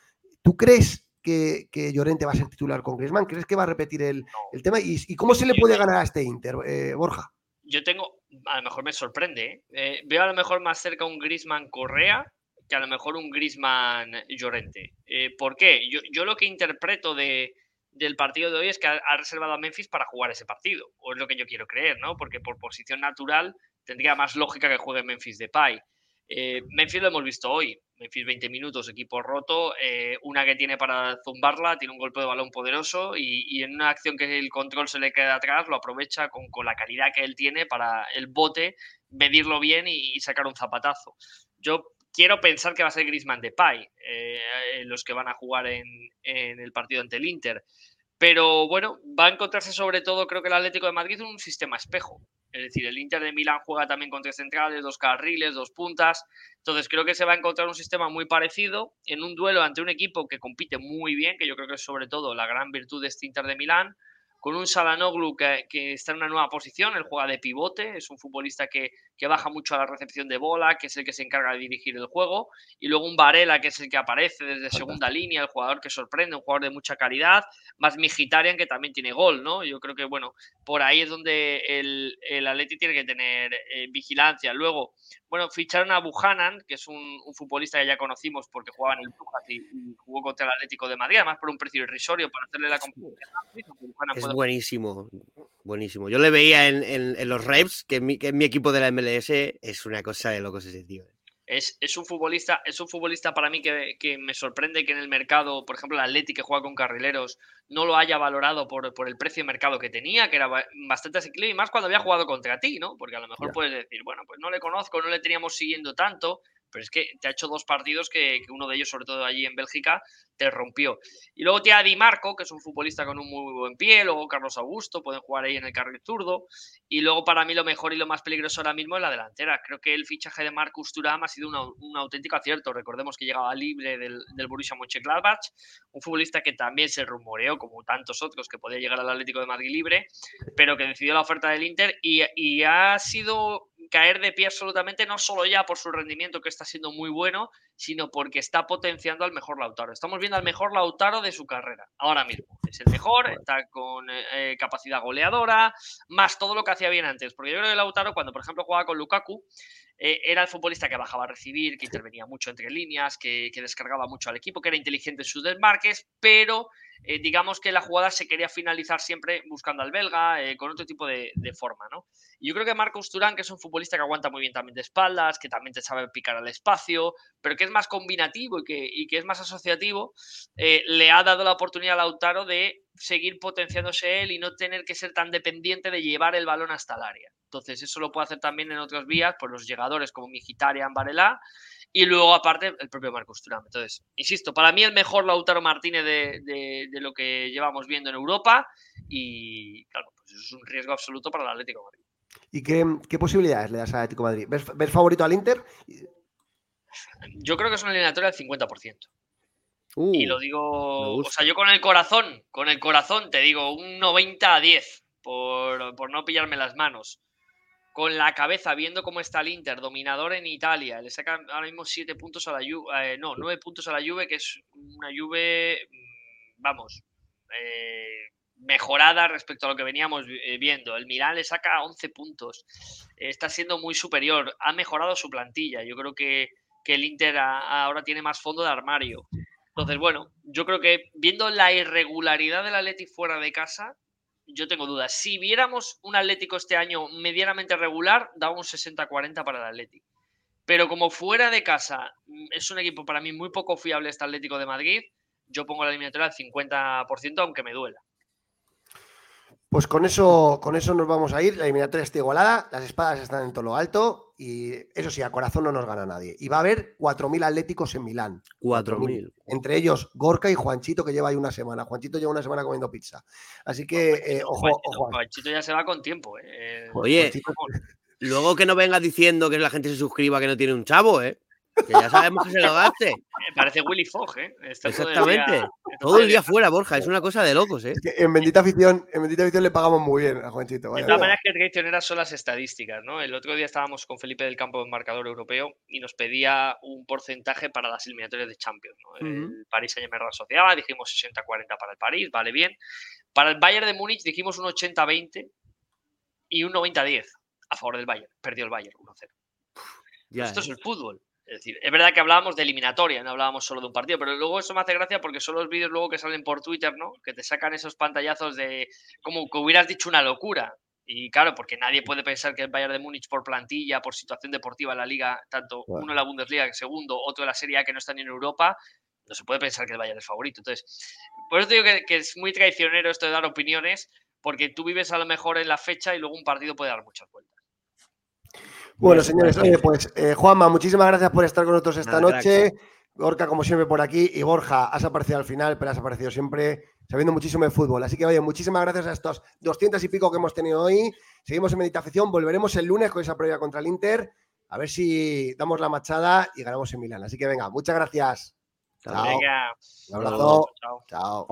¿tú crees que, que, Llorente va a ser titular con Griezmann? ¿Crees que va a repetir el, tema? ¿Y, cómo se le puede ganar a este Inter, eh, Borja? Yo tengo, a lo mejor me sorprende, ¿eh? Eh, veo a lo mejor más cerca un Griezmann Correa que a lo mejor un Griezmann Llorente. ¿Por qué? Yo, yo lo que interpreto de, del partido de hoy es que ha, reservado a Memphis para jugar ese partido, o es lo que yo quiero creer, ¿no? Porque por posición natural tendría más lógica que juegue Memphis de Pai. Eh, lo hemos visto hoy, Memphis 20 minutos, equipo roto, eh, una que tiene para zumbarla, tiene un golpe de balón poderoso y, en una acción que el control se le queda atrás, lo aprovecha con, la calidad que él tiene para el bote, medirlo bien y, sacar un zapatazo. Yo quiero pensar que va a ser Grisman de Pai, eh, los que van a jugar en, en, el partido ante el Inter. Pero bueno, va a encontrarse sobre todo, creo que el Atlético de Madrid, un sistema espejo. Es decir, el Inter de Milán juega también con tres centrales, dos carriles, dos puntas. Entonces creo que se va a encontrar un sistema muy parecido en un duelo ante un equipo que compite muy bien, que yo creo que es sobre todo la gran virtud de este Inter de Milán, con un Salanoglu que, está en una nueva posición, él juega de pivote, es un futbolista que, baja mucho a la recepción de bola, que es el que se encarga de dirigir el juego, y luego un Varela, que es el que aparece desde segunda línea, el jugador que sorprende, un jugador de mucha calidad, más Migitarian, que también tiene gol, ¿no? Yo creo que, bueno, por ahí es donde el, el Atleti tiene que tener eh, vigilancia. Luego, bueno, ficharon a Buchanan, que es un, futbolista que ya conocimos porque jugaba en el Brujas y, jugó contra el Atlético de Madrid, además por un precio irrisorio para hacerle la competencia. Es buenísimo, buenísimo. Yo le veía en, los reps, que, mi, que mi equipo de la MLS es una cosa de locos ese tío. ¿Eh? Es, un futbolista, es un futbolista para mí que, me sorprende que en el mercado, por ejemplo, el Atleti que juega con carrileros, no lo haya valorado por, por, el precio de mercado que tenía, que era bastante asequible, y más cuando había jugado contra ti, ¿no? Porque a lo mejor puedes decir, bueno, pues no le conozco, no le teníamos siguiendo tanto, pero es que te ha hecho dos partidos que, uno de ellos, sobre todo allí en Bélgica, te rompió. Y luego tiene a Di Marco, que es un futbolista con un muy buen pie, luego Carlos Augusto, pueden jugar ahí en el carril zurdo. Y luego para mí lo mejor y lo más peligroso ahora mismo es la delantera. Creo que el fichaje de Marcus Thuram ha sido un auténtico acierto. Recordemos que llegaba libre del, del Borussia Mönchengladbach, un futbolista que también se rumoreó, como tantos otros, que podía llegar al Atlético de Madrid libre, pero que decidió la oferta del Inter y, y ha sido caer de pie absolutamente, no solo ya por su rendimiento que está siendo muy bueno, sino porque está potenciando al mejor Lautaro. Estamos viendo al mejor Lautaro de su carrera, ahora mismo. Es el mejor, está con eh, capacidad goleadora, más todo lo que hacía bien antes. Porque yo creo que Lautaro, cuando por ejemplo jugaba con Lukaku, eh, era el futbolista que bajaba a recibir, que intervenía mucho entre líneas, que, que descargaba mucho al equipo, que era inteligente en sus desmarques, pero eh, digamos que la jugada se quería finalizar siempre buscando al belga, eh, con otro tipo de, forma, ¿no? Y yo creo que Marcos Turán, que es un futbolista que aguanta muy bien también de espaldas, que también te sabe picar al espacio, pero que es más combinativo y que, es más asociativo, eh, le ha dado la oportunidad a Lautaro de seguir potenciándose él y no tener que ser tan dependiente de llevar el balón hasta el área. Entonces, eso lo puede hacer también en otras vías, por los llegadores como Mijitaria, Varela, y luego, aparte, el propio Marcos Thuram. Entonces, insisto, para mí el mejor Lautaro Martínez de, lo que llevamos viendo en Europa. Y claro, pues eso es un riesgo absoluto para el Atlético de Madrid. ¿Y qué, posibilidades le das al Atlético de Madrid? ¿Ves, favorito al Inter? Yo creo que es una eliminatoria del 50%. y lo uh, digo, o sea, yo con el corazón, con el corazón te digo un 90 a 10 por, por no pillarme las manos con la cabeza, viendo cómo está el Inter, dominador en Italia, le saca ahora mismo siete puntos a la Juve, eh, no, nueve puntos a la Juve, que es una Juve, mm, vamos, eh, mejorada respecto a lo que veníamos eh, viendo. El Milan le saca 11 puntos, está siendo muy superior, ha mejorado su plantilla. Yo creo que, el Inter ahora tiene más fondo de armario. Entonces, bueno, yo creo que viendo la irregularidad del Atleti fuera de casa, yo tengo dudas. Si viéramos un Atlético este año medianamente regular, da un 60-40 para el Atlético. Pero como fuera de casa mm, es un equipo para mí muy poco fiable este Atlético de Madrid, yo pongo la eliminatoria al 50%, aunque me duela. Pues con eso, con eso nos vamos a ir. La eliminatoria está igualada, las espadas están en todo lo alto y eso sí, a corazón no nos gana nadie. Y va a haber 4.000 atléticos en Milán. 4.000. Entre ellos Gorka y Juanchito, que lleva ahí una semana. Juanchito lleva una semana comiendo pizza. Así que, eh, ojo, ojo. Juanchito ya se va con tiempo. Eh. Oye, luego que no venga diciendo que la gente se suscriba que no tiene un chavo, ¿eh? Que ya sabemos que se lo gaste. Parece Willy Fogg, ¿eh? Exactamente. Todo el día fuera, Borja. Es una cosa de locos, ¿eh? en bendita afición, en bendita afición le pagamos muy bien a Juanchito. De todas maneras, que traicioneras son las estadísticas, ¿no? El otro día estábamos con Felipe del Campo en marcador europeo y nos pedía un porcentaje para las eliminatorias de Champions. ¿no? El París se llama asociaba, dijimos 60-40 para el París, vale bien. Para el Bayern de Múnich dijimos un 80-20 y un 90-10 a favor del Bayern. Perdió el Bayern 1-0. Esto es el fútbol. Es decir, es verdad que hablábamos de eliminatoria, no hablábamos solo de un partido, pero luego eso me hace gracia porque son los vídeos luego que salen por Twitter, ¿no? Que te sacan esos pantallazos de como que hubieras dicho una locura. Y claro, porque nadie puede pensar que el Bayern de Múnich por plantilla, por situación deportiva en la liga, tanto uno en la Bundesliga que segundo, otro en la Serie A que no están en Europa, no se puede pensar que el Bayern es favorito. Entonces, por eso digo que, que es muy traicionero esto de dar opiniones, porque tú vives a lo mejor en la fecha y luego un partido puede dar muchas vueltas. Bueno, señores, oye, pues eh, Juanma, muchísimas gracias por estar con nosotros esta noche. Gorka, como siempre, por aquí. Y Borja, has aparecido al final, pero has aparecido siempre sabiendo muchísimo de fútbol. Así que, oye, muchísimas gracias a estos 200 y pico que hemos tenido hoy. Seguimos en meditación. Volveremos el lunes con esa prueba contra el Inter. A ver si damos la machada y ganamos en Milán. Así que venga, muchas gracias. Chao. Venga. Un abrazo. Chao. Chao.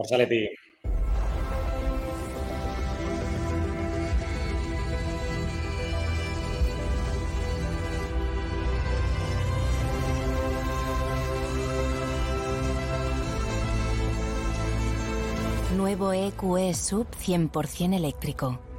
Nuevo EQE Sub 100% eléctrico.